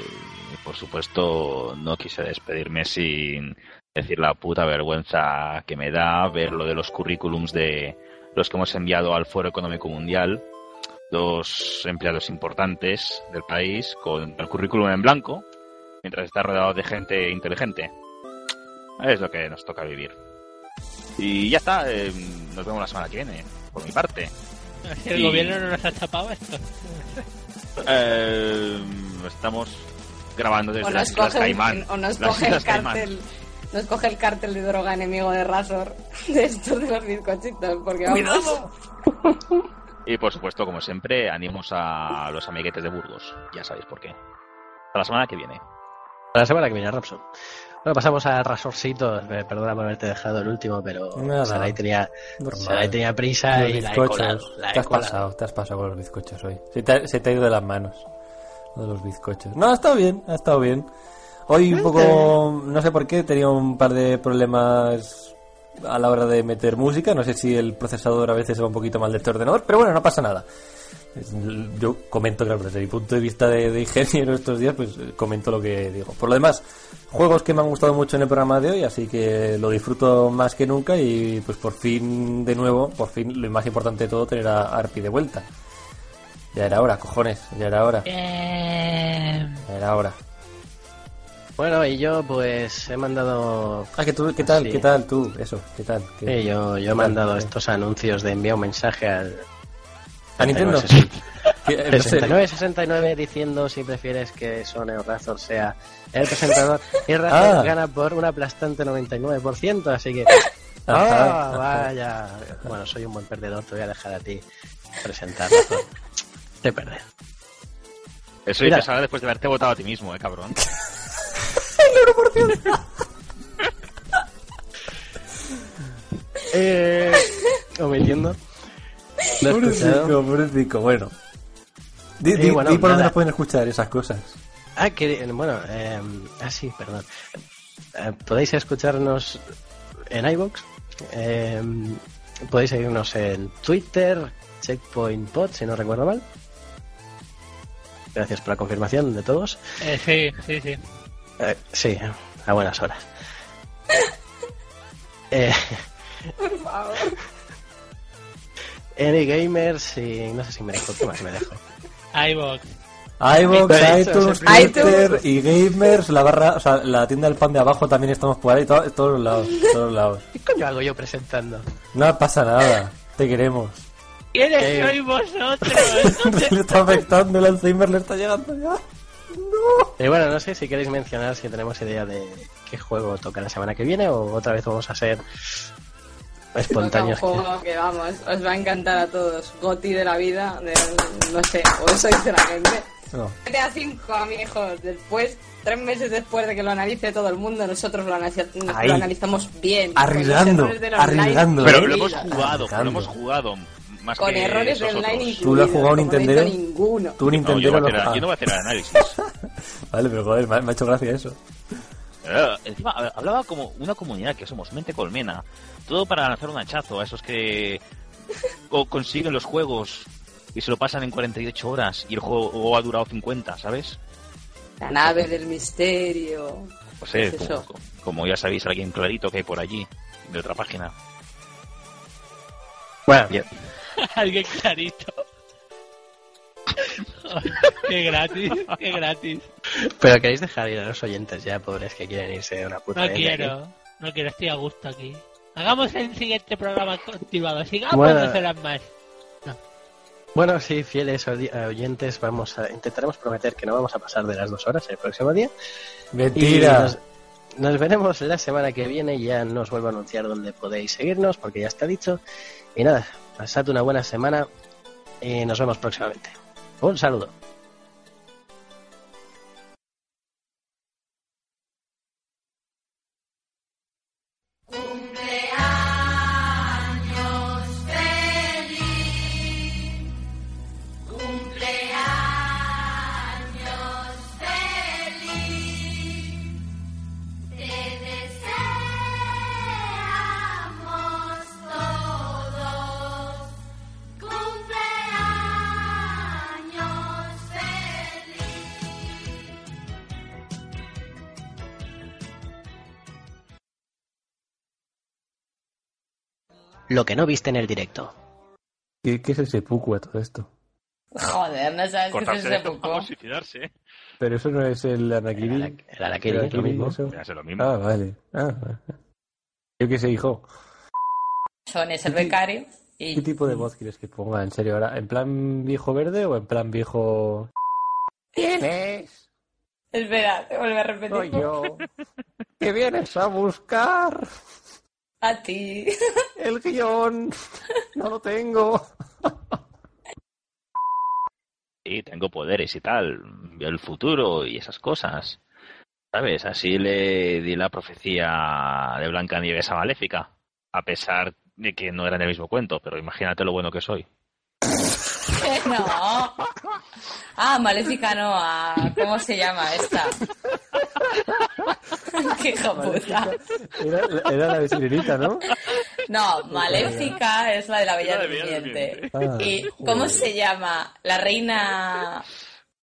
y por supuesto, no quise despedirme sin decir la puta vergüenza que me da ver lo de los currículums de los que hemos enviado al Foro Económico Mundial, dos empleados importantes del país con el currículum en blanco, mientras está rodeado de gente inteligente. Es lo que nos toca vivir. Y ya está, eh, nos vemos la semana que viene, por mi parte. El Y- gobierno no nos ha tapado esto. Eh, estamos grabando desde O las nos Islas Caimán. o nos coge el cártel. Nos coge el cártel de droga enemigo de Razor de estos de los bizcochitos. Porque vamos. Y por supuesto, como siempre, animos a los amiguetes de Burgos. Ya sabéis por qué. Hasta la semana que viene. La semana que viene, Rapso. Bueno, pasamos a Rasorcito. Eh, Perdona por haberte dejado el último, pero. Sarai tenía. Sarai tenía prisa Los y la he colado. bizcochos. la he Te has colado. pasado, te has pasado con los bizcochos hoy. Se te, ha, se te ha ido de las manos. De los bizcochos. No, ha estado bien, ha estado bien. Hoy un poco, no sé por qué, tenía un par de problemas a la hora de meter música. No sé si el procesador a veces va un poquito mal de este ordenador, pero bueno, no pasa nada. Yo comento, claro, desde mi punto de vista de, de ingeniero estos días, pues eh, comento lo que digo. Por lo demás, juegos que me han gustado mucho en el programa de hoy, así que lo disfruto más que nunca y pues por fin, de nuevo, por fin, lo más importante de todo, tener a Arpi de vuelta. Ya era hora, cojones, ya era hora, Bien. ya era hora. Bueno, y yo pues he mandado... Ah, que tú, ¿qué tal? Sí. ¿Qué tal tú? Eso, ¿qué tal? ¿Qué- Sí, yo, yo he ¿Qué tal? mandado ¿Qué? estos anuncios de enviar un mensaje al... ¿A Nintendo? No sé si- Que, eh, no sé, 69, 69 diciendo si prefieres que Sone o Razor sea el presentador. Y Razor Ah. gana por un aplastante 99%, así que. ¡Ah, vaya! Bueno, soy un buen perdedor, te voy a dejar a ti presentar. Razor. Te perder. Eso dices ahora después de haberte votado a ti mismo, eh, cabrón. Eh, omitiendo. Pobrecito, pobrecito, bueno. Di, Eh, bueno, di por dónde nos pueden escuchar esas cosas. Ah, que, bueno, eh, ah, sí, perdón. Eh, podéis escucharnos en iVoox. eh, podéis seguirnos en Twitter, Checkpoint Pod, si no recuerdo mal. Gracias por la confirmación de todos. Eh, sí, sí, sí. Eh, sí, a buenas horas. eh, Por favor. Anygamers y no sé si me dejo, ¿qué más me dejo? iVox. iVoox, Eso, iTunes, Twitter y Gamers, la barra, o sea, la tienda del pan de abajo también estamos por ahí, to- todos los lados, todos lados. ¿Qué coño hago yo presentando? No pasa nada, te queremos. ¿Quiénes Eh. sois vosotros? le está afectando, el Alzheimer le está llegando ya. Y bueno, no sé si queréis mencionar si tenemos idea de qué juego toca la semana que viene o otra vez vamos a ser Toca un espontáneos. juego que vamos, os va a encantar a todos. Goti de la vida, de, no sé, o eso dice la gente. No. GTA 5, amigos, después, tres meses después de que lo analice todo el mundo, nosotros lo, analiza- Ahí. lo analizamos bien. Arriesgando, con los errores del online arriesgando, Pero lo hemos jugado, lo hemos jugado más Con que errores de online incluidos. ¿Tú lo has jugado no Nintendero? ninguno. Tú un No, yo, voy a no hacer- yo no voy a hacer análisis. Vale, pero joder, me ha, me ha hecho gracia eso. Eh, encima, hab- hablaba como una comunidad que somos, mente colmena. Todo para lanzar un hachazo a esos que o consiguen los juegos y se lo pasan en 48 horas y el juego ha durado 50, ¿sabes? La nave del misterio. No sé, Es como, eso. como ya sabéis, alguien clarito que hay por allí, de otra página. Bueno, Bien. Alguien clarito. qué gratis, qué gratis. pero queréis dejar ir a los oyentes ya, pobres que quieren irse a una puta No de aquí? quiero, no quiero, estoy a gusto aquí. Hagamos el siguiente programa continuado, sigamos Bueno. dos horas más. Bueno, sí, fieles odi- oyentes, vamos a intentaremos prometer que no vamos a pasar de las dos horas el próximo día. Y Mentira. nos, nos veremos la semana que viene. Ya no os vuelvo a anunciar dónde podéis seguirnos porque ya está dicho. Y nada, pasad una buena semana y nos vemos próximamente. Un saludo. Lo que no viste en el directo. ¿Qué, qué es ese puku a todo esto? Joder, no sabes qué es poco. para suicidarse. ¿eh? Pero eso no es el El Anakiri. El Arakiri, El lo Arakiri, mismo. eso. Lo mismo. Ah, vale. Ah, vale. Yo qué sé, hijo. Son es el becario ¿Qué y tipo de voz quieres que ponga? ¿En serio ahora? ¿En plan viejo verde o en plan viejo...? ¿Quién es? espera, te vuelvo a repetir. Soy yo. ¿Qué vienes a buscar? A ti. El guion. No lo tengo. Y tengo poderes y tal. Veo el futuro y esas cosas. ¿Sabes? Así le di la profecía de Blancanieves a Maléfica. A pesar de que no era en el mismo cuento, pero imagínate lo bueno que soy. no. Ah, Maléfica no, a... ¿Cómo se llama esta? Qué. Era, era la de Sirenita, ¿no? No, Maléfica es la de la Bella La de Bella Durmiente. Ah, ¿Y cómo se llama? La reina...